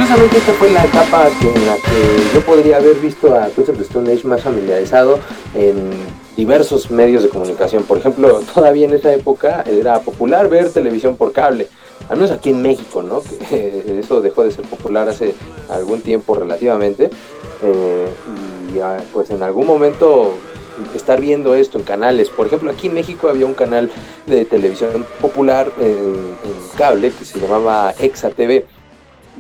Curiosamente esta fue la etapa en la que yo podría haber visto a the Stone Age más familiarizado en diversos medios de comunicación. Por ejemplo, todavía en esa época era popular ver televisión por cable, al menos aquí en México, ¿no? Que eso dejó de ser popular hace algún tiempo relativamente. Eh, y ah, pues en algún momento estar viendo esto en canales. Por ejemplo, aquí en México había un canal de televisión popular en, en cable que se llamaba Exa TV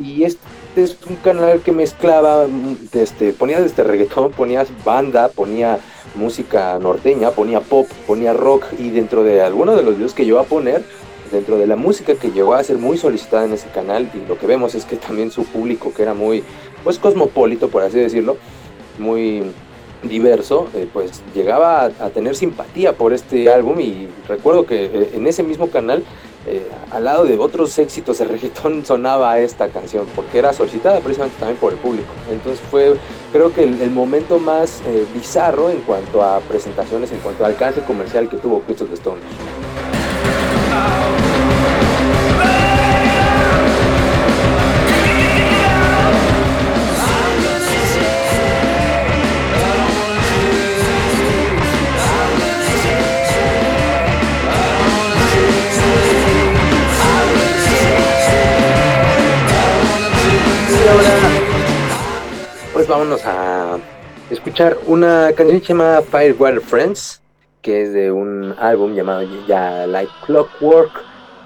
y este es un canal que mezclaba, mm, este, ponía desde reggaetón, ponía banda, ponía música norteña, ponía pop, ponía rock y dentro de algunos de los videos que yo iba a poner, dentro de la música que llegó a ser muy solicitada en ese canal y lo que vemos es que también su público que era muy, pues cosmopolito por así decirlo, muy diverso, eh, pues llegaba a, a tener simpatía por este álbum y recuerdo que eh, en ese mismo canal eh, al lado de otros éxitos de reggaetón sonaba esta canción, porque era solicitada precisamente también por el público. Entonces fue, creo que el, el momento más eh, bizarro en cuanto a presentaciones, en cuanto a alcance comercial que tuvo Queens of the Stone. Pues vámonos a escuchar una canción que se llama Firewater Friends, que es de un álbum llamado ya Like Clockwork,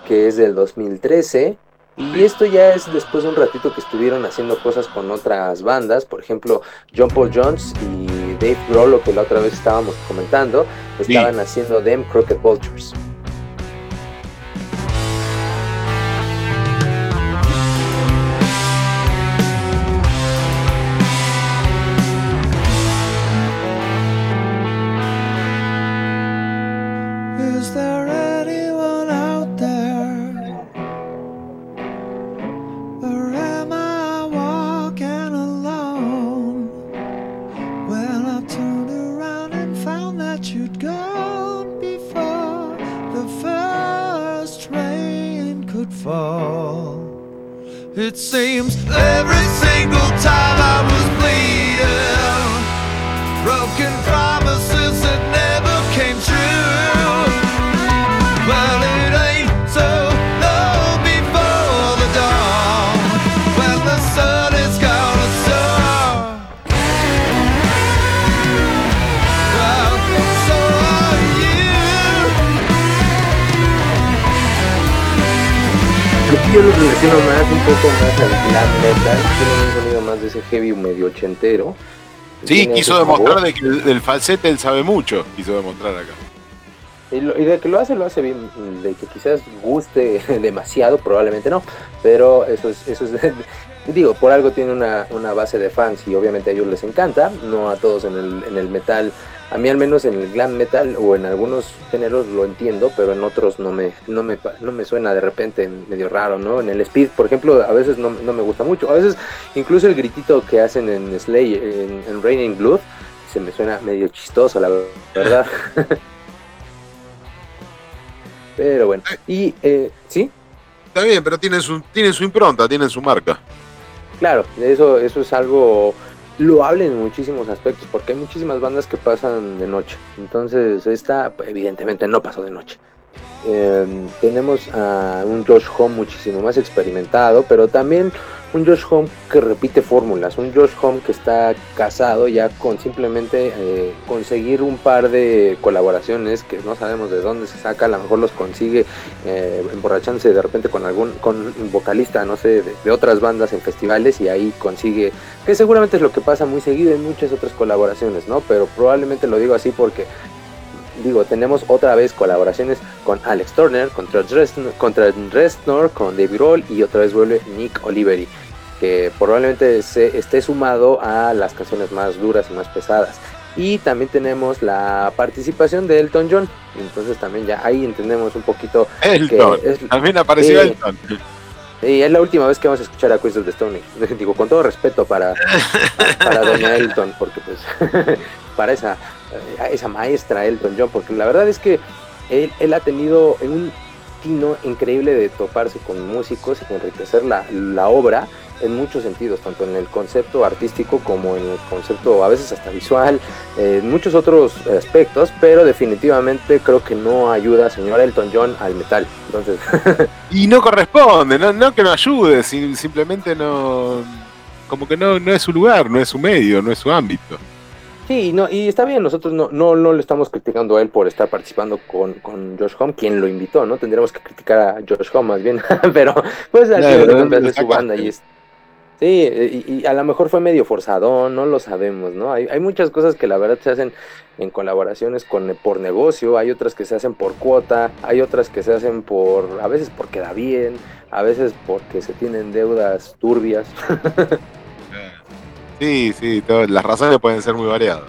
que es del 2013. Y esto ya es después de un ratito que estuvieron haciendo cosas con otras bandas, por ejemplo, John Paul Jones y Dave Grohl, que la otra vez estábamos comentando, estaban haciendo Them Crooked Vultures. Every single time yo lo relaciono más, un poco más al glam metal, tiene un sonido más de ese heavy medio ochentero. Sí, quiso demostrar de que el- del falsete él sabe mucho, quiso demostrar acá. Y, lo- y de que lo hace, lo hace bien. De que quizás guste demasiado, probablemente no. Pero eso es, eso es digo, por algo tiene una, una base de fans y obviamente a ellos les encanta. No a todos en el, en el metal. A mí al menos en el glam metal o en algunos géneros lo entiendo, pero en otros no me, no me, no me suena de repente medio raro, ¿no? En el speed, por ejemplo, a veces no, no me gusta mucho. A veces incluso el gritito que hacen en Slay, en, en Raining Blood, se me suena medio chistoso, la verdad. Pero bueno, y eh, sí, Está bien, pero tienen su, tienen su impronta, tienen su marca. claro, eso, eso es algo loable en muchísimos aspectos, porque hay muchísimas bandas que pasan de noche. Entonces, esta evidentemente no pasó de noche. Eh, tenemos a un Josh Home muchísimo más experimentado, pero también un Josh Home que repite fórmulas, un Josh Home que está casado ya con simplemente eh, conseguir un par de colaboraciones que no sabemos de dónde se saca, a lo mejor los consigue eh, emborrachándose de repente con algún con un vocalista, no sé, de, de otras bandas en festivales y ahí consigue, que seguramente es lo que pasa muy seguido en muchas otras colaboraciones, ¿no? Pero probablemente lo digo así porque digo, tenemos otra vez colaboraciones con Alex Turner, contra Dresden, contra con David Roll y otra vez vuelve Nick Oliveri, que probablemente se esté sumado a las canciones más duras y más pesadas. Y también tenemos la participación de Elton John, entonces también ya ahí entendemos un poquito Elton. que es, También apareció. Elton. y es la última vez que vamos a escuchar a Queens of the Stone. Digo, con todo respeto para, para Doña Elton, porque pues para esa, eh, esa maestra Elton John, porque la verdad es que él, él ha tenido un tino increíble de toparse con músicos y enriquecer la, la obra en muchos sentidos, tanto en el concepto artístico como en el concepto a veces hasta visual, en muchos otros aspectos, pero definitivamente creo que no ayuda, señor Elton John, al metal. Entonces, Y no corresponde, no, no que no ayude, sim- simplemente no. Como que no, no es su lugar, no es su medio, no es su ámbito. Sí, no, y está bien, nosotros no, no, no le estamos criticando a él por estar participando con, con Josh Home, quien lo invitó, ¿no? Tendríamos que criticar a Josh Home más bien, pero pues al Ya, final de ¿de cuentas dónde es su banda y es... Sí, y, y a lo mejor fue medio forzado, no lo sabemos, ¿no? Hay, hay muchas cosas que la verdad se hacen en colaboraciones con, por negocio, hay otras que se hacen por cuota, hay otras que se hacen por, a veces porque da bien, a veces porque se tienen deudas turbias. Sí, sí, todo- las razones pueden ser muy variadas.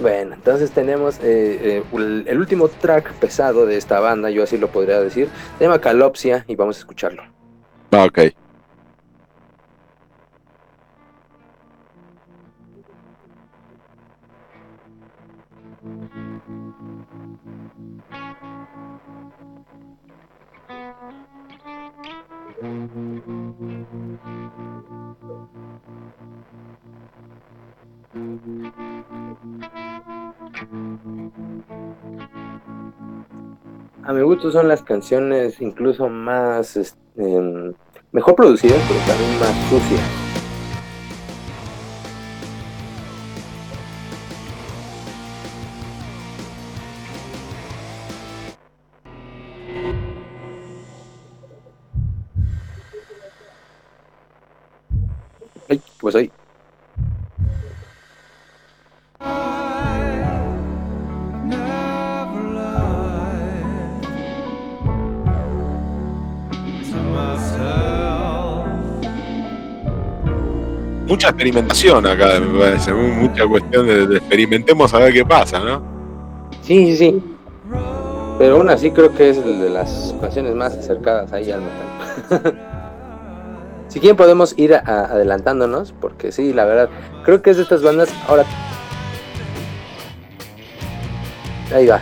Bueno, entonces tenemos eh, eh, el, último track pesado de esta banda, yo así lo podría decir, se llama Calopsia y vamos a escucharlo. Ah, ok. A mi gusto son las canciones incluso más, em, mejor producidas, pero también más sucias. Pues ahí. Mucha experimentación acá, me parece. mu- Mucha cuestión de, experimentemos a ver qué pasa, ¿no? Sí, sí, sí. Pero aún así creo que es de las canciones más acercadas ahí al metal. si quieren podemos ir adelantándonos, porque sí, la verdad, creo que es de estas bandas. Ahora. Ahí va.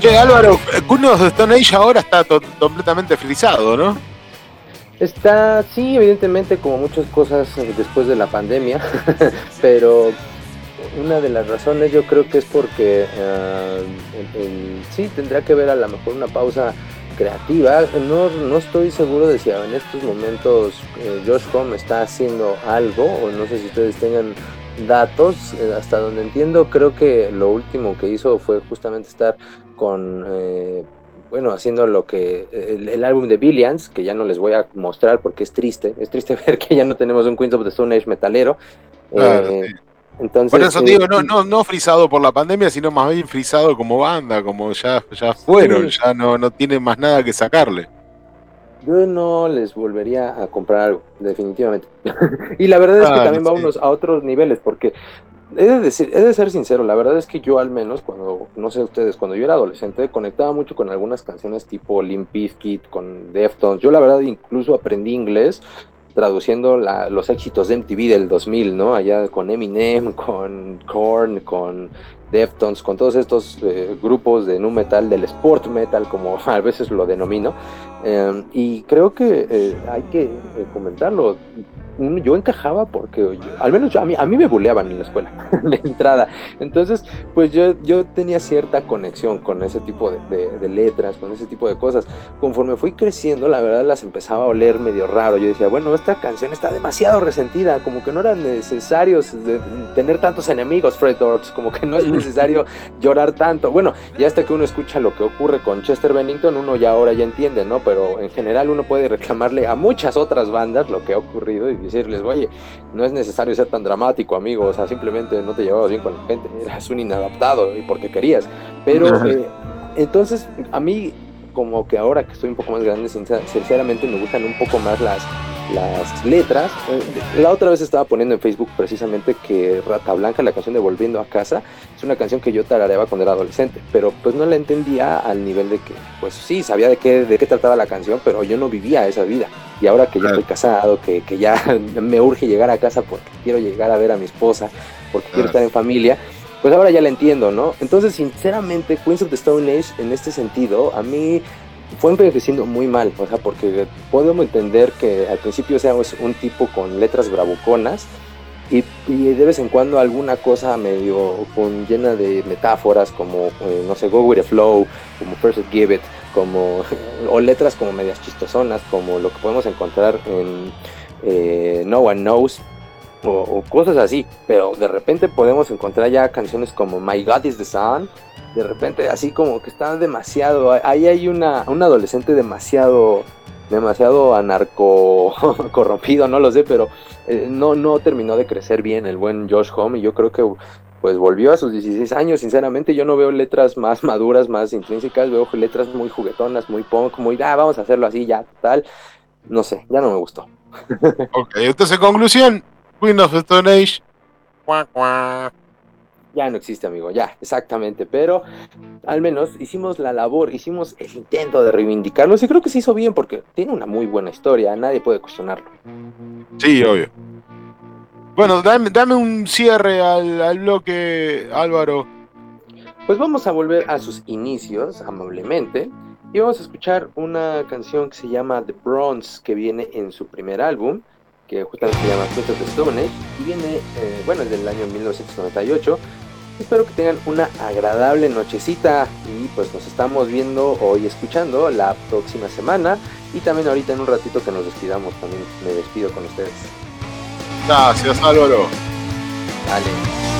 Che, Álvaro, Cunos de Stone Age ahora está completamente frisado, ¿no? Está, sí, evidentemente, como muchas cosas eh, después de la pandemia, pero una de las razones yo creo que es porque eh, el- el- sí tendrá que ver a lo mejor una pausa creativa. No, no estoy seguro de si en estos momentos eh, Josh Home está haciendo algo, o no sé si ustedes tengan datos. Eh, hasta donde entiendo, creo que lo último que hizo fue justamente estar con. eh, bueno, haciendo lo que el, el álbum de Billions, que ya no les voy a mostrar porque es triste, es triste ver que ya no tenemos un Queens of the Stone Age metalero. Claro, Eh, sí. Entonces, Por eso eh, digo, no, no, no frisado por la pandemia, sino más bien frisado como banda, como ya, ya fueron, Sí. ya no, no tienen más nada que sacarle. Yo no les volvería a comprar algo, definitivamente. y la verdad es que Ah, también sí. vámonos a otros niveles, porque he de, decir, he de ser sincero, la verdad es que yo al menos, cuando, no sé ustedes, cuando yo era adolescente, conectaba mucho con algunas canciones tipo Limp Bizkit, con Deftones. Yo la verdad incluso aprendí inglés traduciendo la- los éxitos de MTV del 2000, ¿no? Allá con Eminem, con Korn, con Deftones, con todos estos eh, grupos de nu metal, del sport metal, como a veces lo denomino. Eh, y creo que eh, hay que eh, comentarlo. un- yo encajaba porque yo- al menos yo- a, mí, a mí me buleaban en la escuela, de entrada. Entonces, pues yo, yo tenía cierta conexión con ese tipo de, de- de letras, con ese tipo de cosas. Conforme fui creciendo, la verdad las empezaba a oler medio raro. Yo decía, bueno, esta canción está demasiado resentida, como que no era necesario tener tantos enemigos, Fred Durst, como que no es necesario llorar tanto. Bueno, ya hasta que uno escucha lo que ocurre con Chester Bennington, uno ya ahora ya entiende, ¿no? Pero en general uno puede reclamarle a muchas otras bandas lo que ha ocurrido y decirles, oye, no es necesario ser tan dramático, amigo, o sea, simplemente no te llevabas bien con la gente, eras un inadaptado y porque querías. Pero eh, entonces, a mí, como que ahora que estoy un poco más grande, sincer- sinceramente me gustan un poco más las, las letras. Eh, La otra vez estaba poniendo en Facebook precisamente que Rata Blanca, la canción de Volviendo a Casa, es una canción que yo tarareaba cuando era adolescente, pero pues no la entendía al nivel de que, pues sí, sabía de qué, de qué trataba la canción, pero yo no vivía esa vida. Y ahora que ya estoy casado, que, que ya me urge llegar a casa porque quiero llegar a ver a mi esposa, porque quiero Ah. estar en familia, pues ahora ya la entiendo, ¿no? Entonces, sinceramente, Queens of the Stone Age, en este sentido, a mí fue envejeciendo muy mal, o sea, porque podemos entender que al principio seamos un tipo con letras bravuconas y, y de vez en cuando alguna cosa medio con, llena de metáforas como, eh, no sé, Go With The Flow, como First Give It, como, o letras como medias chistosonas, como lo que podemos encontrar en eh, No One Knows, o, o cosas así, pero de repente podemos encontrar ya canciones como My God is the Sun, de repente así como que está demasiado, ahí hay una, un adolescente demasiado, demasiado anarco corrompido, no lo sé, pero eh, no, no terminó de crecer bien el buen Josh Home y yo creo que pues volvió a sus 16 años, sinceramente yo no veo letras más maduras, más intrínsecas, veo letras muy juguetonas, muy punk, muy, ah, vamos a hacerlo así, ya, tal, no sé, ya no me gustó. Ok, entonces conclusión, Queen of the Stone Age. Ya no existe, amigo, ya, exactamente. Pero al menos hicimos la labor, hicimos el intento de reivindicarlos y creo que se hizo bien porque tiene una muy buena historia, nadie puede cuestionarlo. Sí, obvio. Bueno, dame, dame un cierre al, al bloque, Álvaro. Pues vamos a volver a sus inicios, amablemente, y vamos a escuchar una canción que se llama The Bronze, que viene en su primer álbum, que justamente se llama Queens of the Stone Age, y viene, eh, bueno, es del año 1998. Espero que tengan una agradable nochecita y pues nos estamos viendo o y escuchando la próxima semana y también ahorita en un ratito que nos despidamos también me despido con ustedes. Gracias, Álvaro. Dale.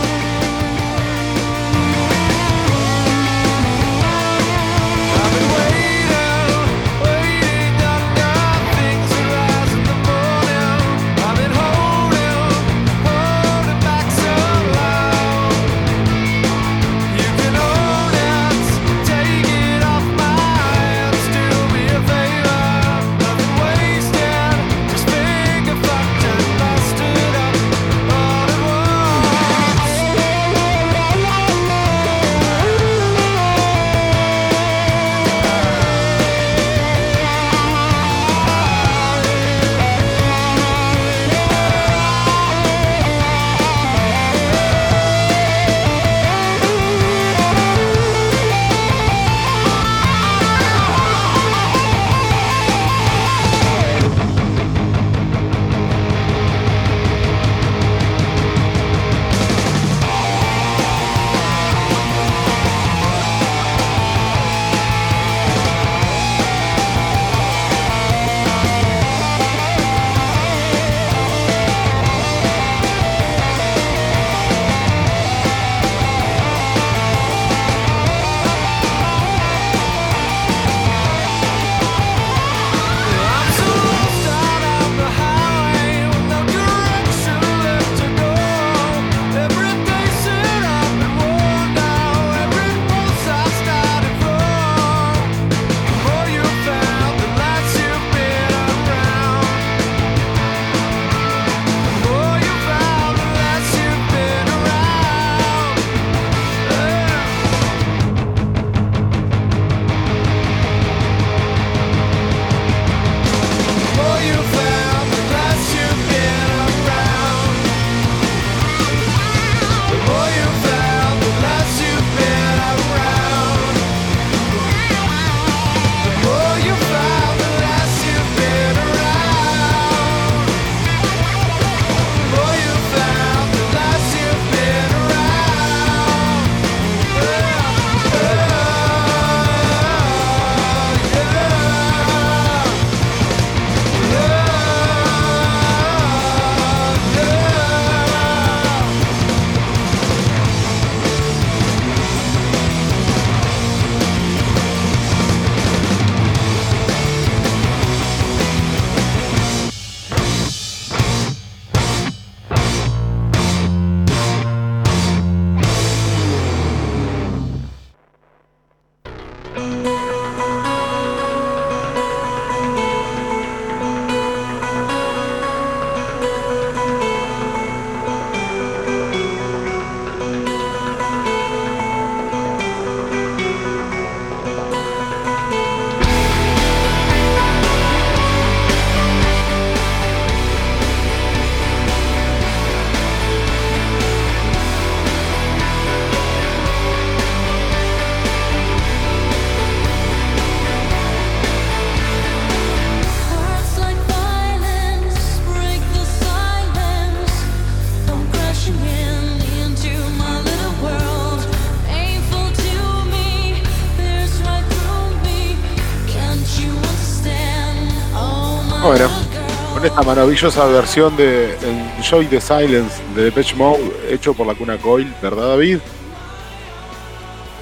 Esta maravillosa versión de Enjoy the Silence de Depeche Mode, hecho por la Cuna Coil, ¿verdad David?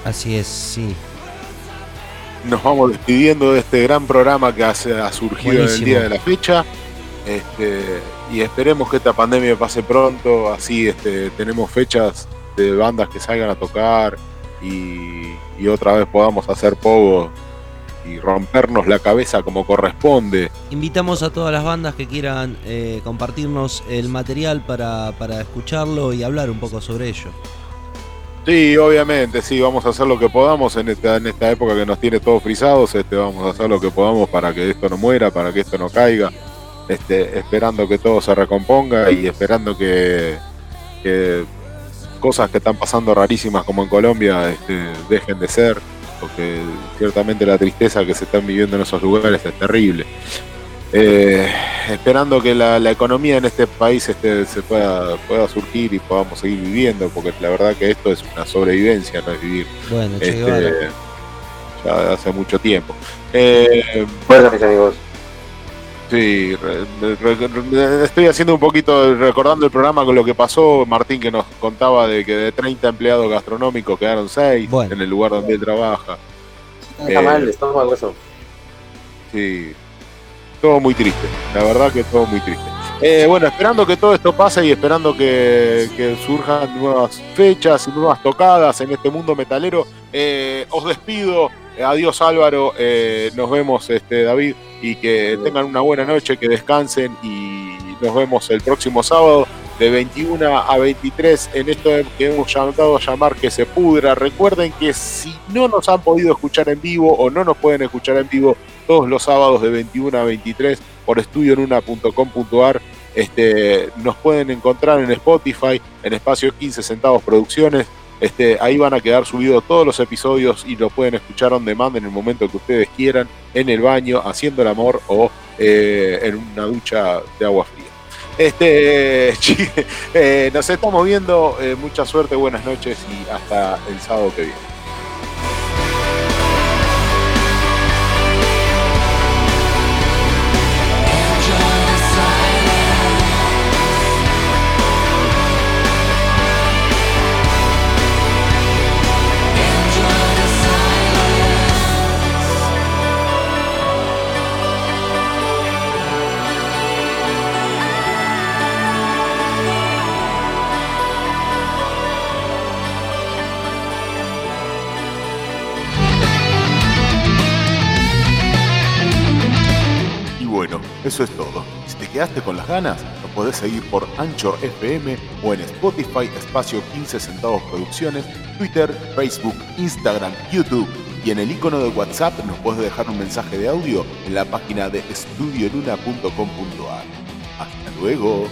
Así es, sí. Nos vamos despidiendo de este gran programa que ha surgido en el día de la fecha. Este, y esperemos que esta pandemia pase pronto, así este, tenemos fechas de bandas que salgan a tocar y, y otra vez podamos hacer pogo y rompernos la cabeza como corresponde. Invitamos a todas las bandas que quieran eh, compartirnos el material para, para escucharlo y hablar un poco sobre ello. Sí, obviamente, sí, vamos a hacer lo que podamos en esta, en esta época que nos tiene todos frisados, este, vamos a hacer lo que podamos para que esto no muera, para que esto no caiga, este, esperando que todo se recomponga y esperando que, que cosas que están pasando rarísimas como en Colombia este, dejen de ser, porque ciertamente la tristeza que se están viviendo en esos lugares es terrible. Eh, esperando que la, la economía en este país este, se pueda, pueda surgir y podamos seguir viviendo, porque la verdad que esto es una sobrevivencia, no es vivir Bueno, este, ya hace mucho tiempo. Eh, Fuerza, mis amigos. Sí, re- re- re- estoy haciendo un poquito, recordando el programa con lo que pasó, Martín que nos contaba de que de 30 empleados gastronómicos quedaron 6 en el lugar donde él trabaja. Está Eh, mal, el estómago eso. Sí, todo muy triste, la verdad que todo muy triste. Eh, bueno, esperando que todo esto pase y esperando que, que surjan nuevas fechas y nuevas tocadas en este mundo metalero, eh, os despido. Adiós Álvaro, eh, nos vemos este, David y que tengan una buena noche, que descansen y nos vemos el próximo sábado de 21 a 23 en esto que hemos llamado a llamar que se pudra. Recuerden que si no nos han podido escuchar en vivo o no nos pueden escuchar en vivo todos los sábados de 21 a 23 por estudionuna.com.ar, este, nos pueden encontrar en Spotify, en Espacio 15 Centavos Producciones. Este, ahí van a quedar subidos todos los episodios y lo pueden escuchar on demand en el momento que ustedes quieran, en el baño, haciendo el amor o eh, en una ducha de agua fría. Este, eh, nos estamos viendo, eh, mucha suerte, buenas noches y hasta el sábado que viene. Eso es todo. Si te quedaste con las ganas, nos podés seguir por Anchor FM o en Spotify Espacio 15 Centavos Producciones, Twitter, Facebook, Instagram, YouTube. Y en el icono de WhatsApp nos podés dejar un mensaje de audio en la página de estudioluna.com.ar. Hasta luego.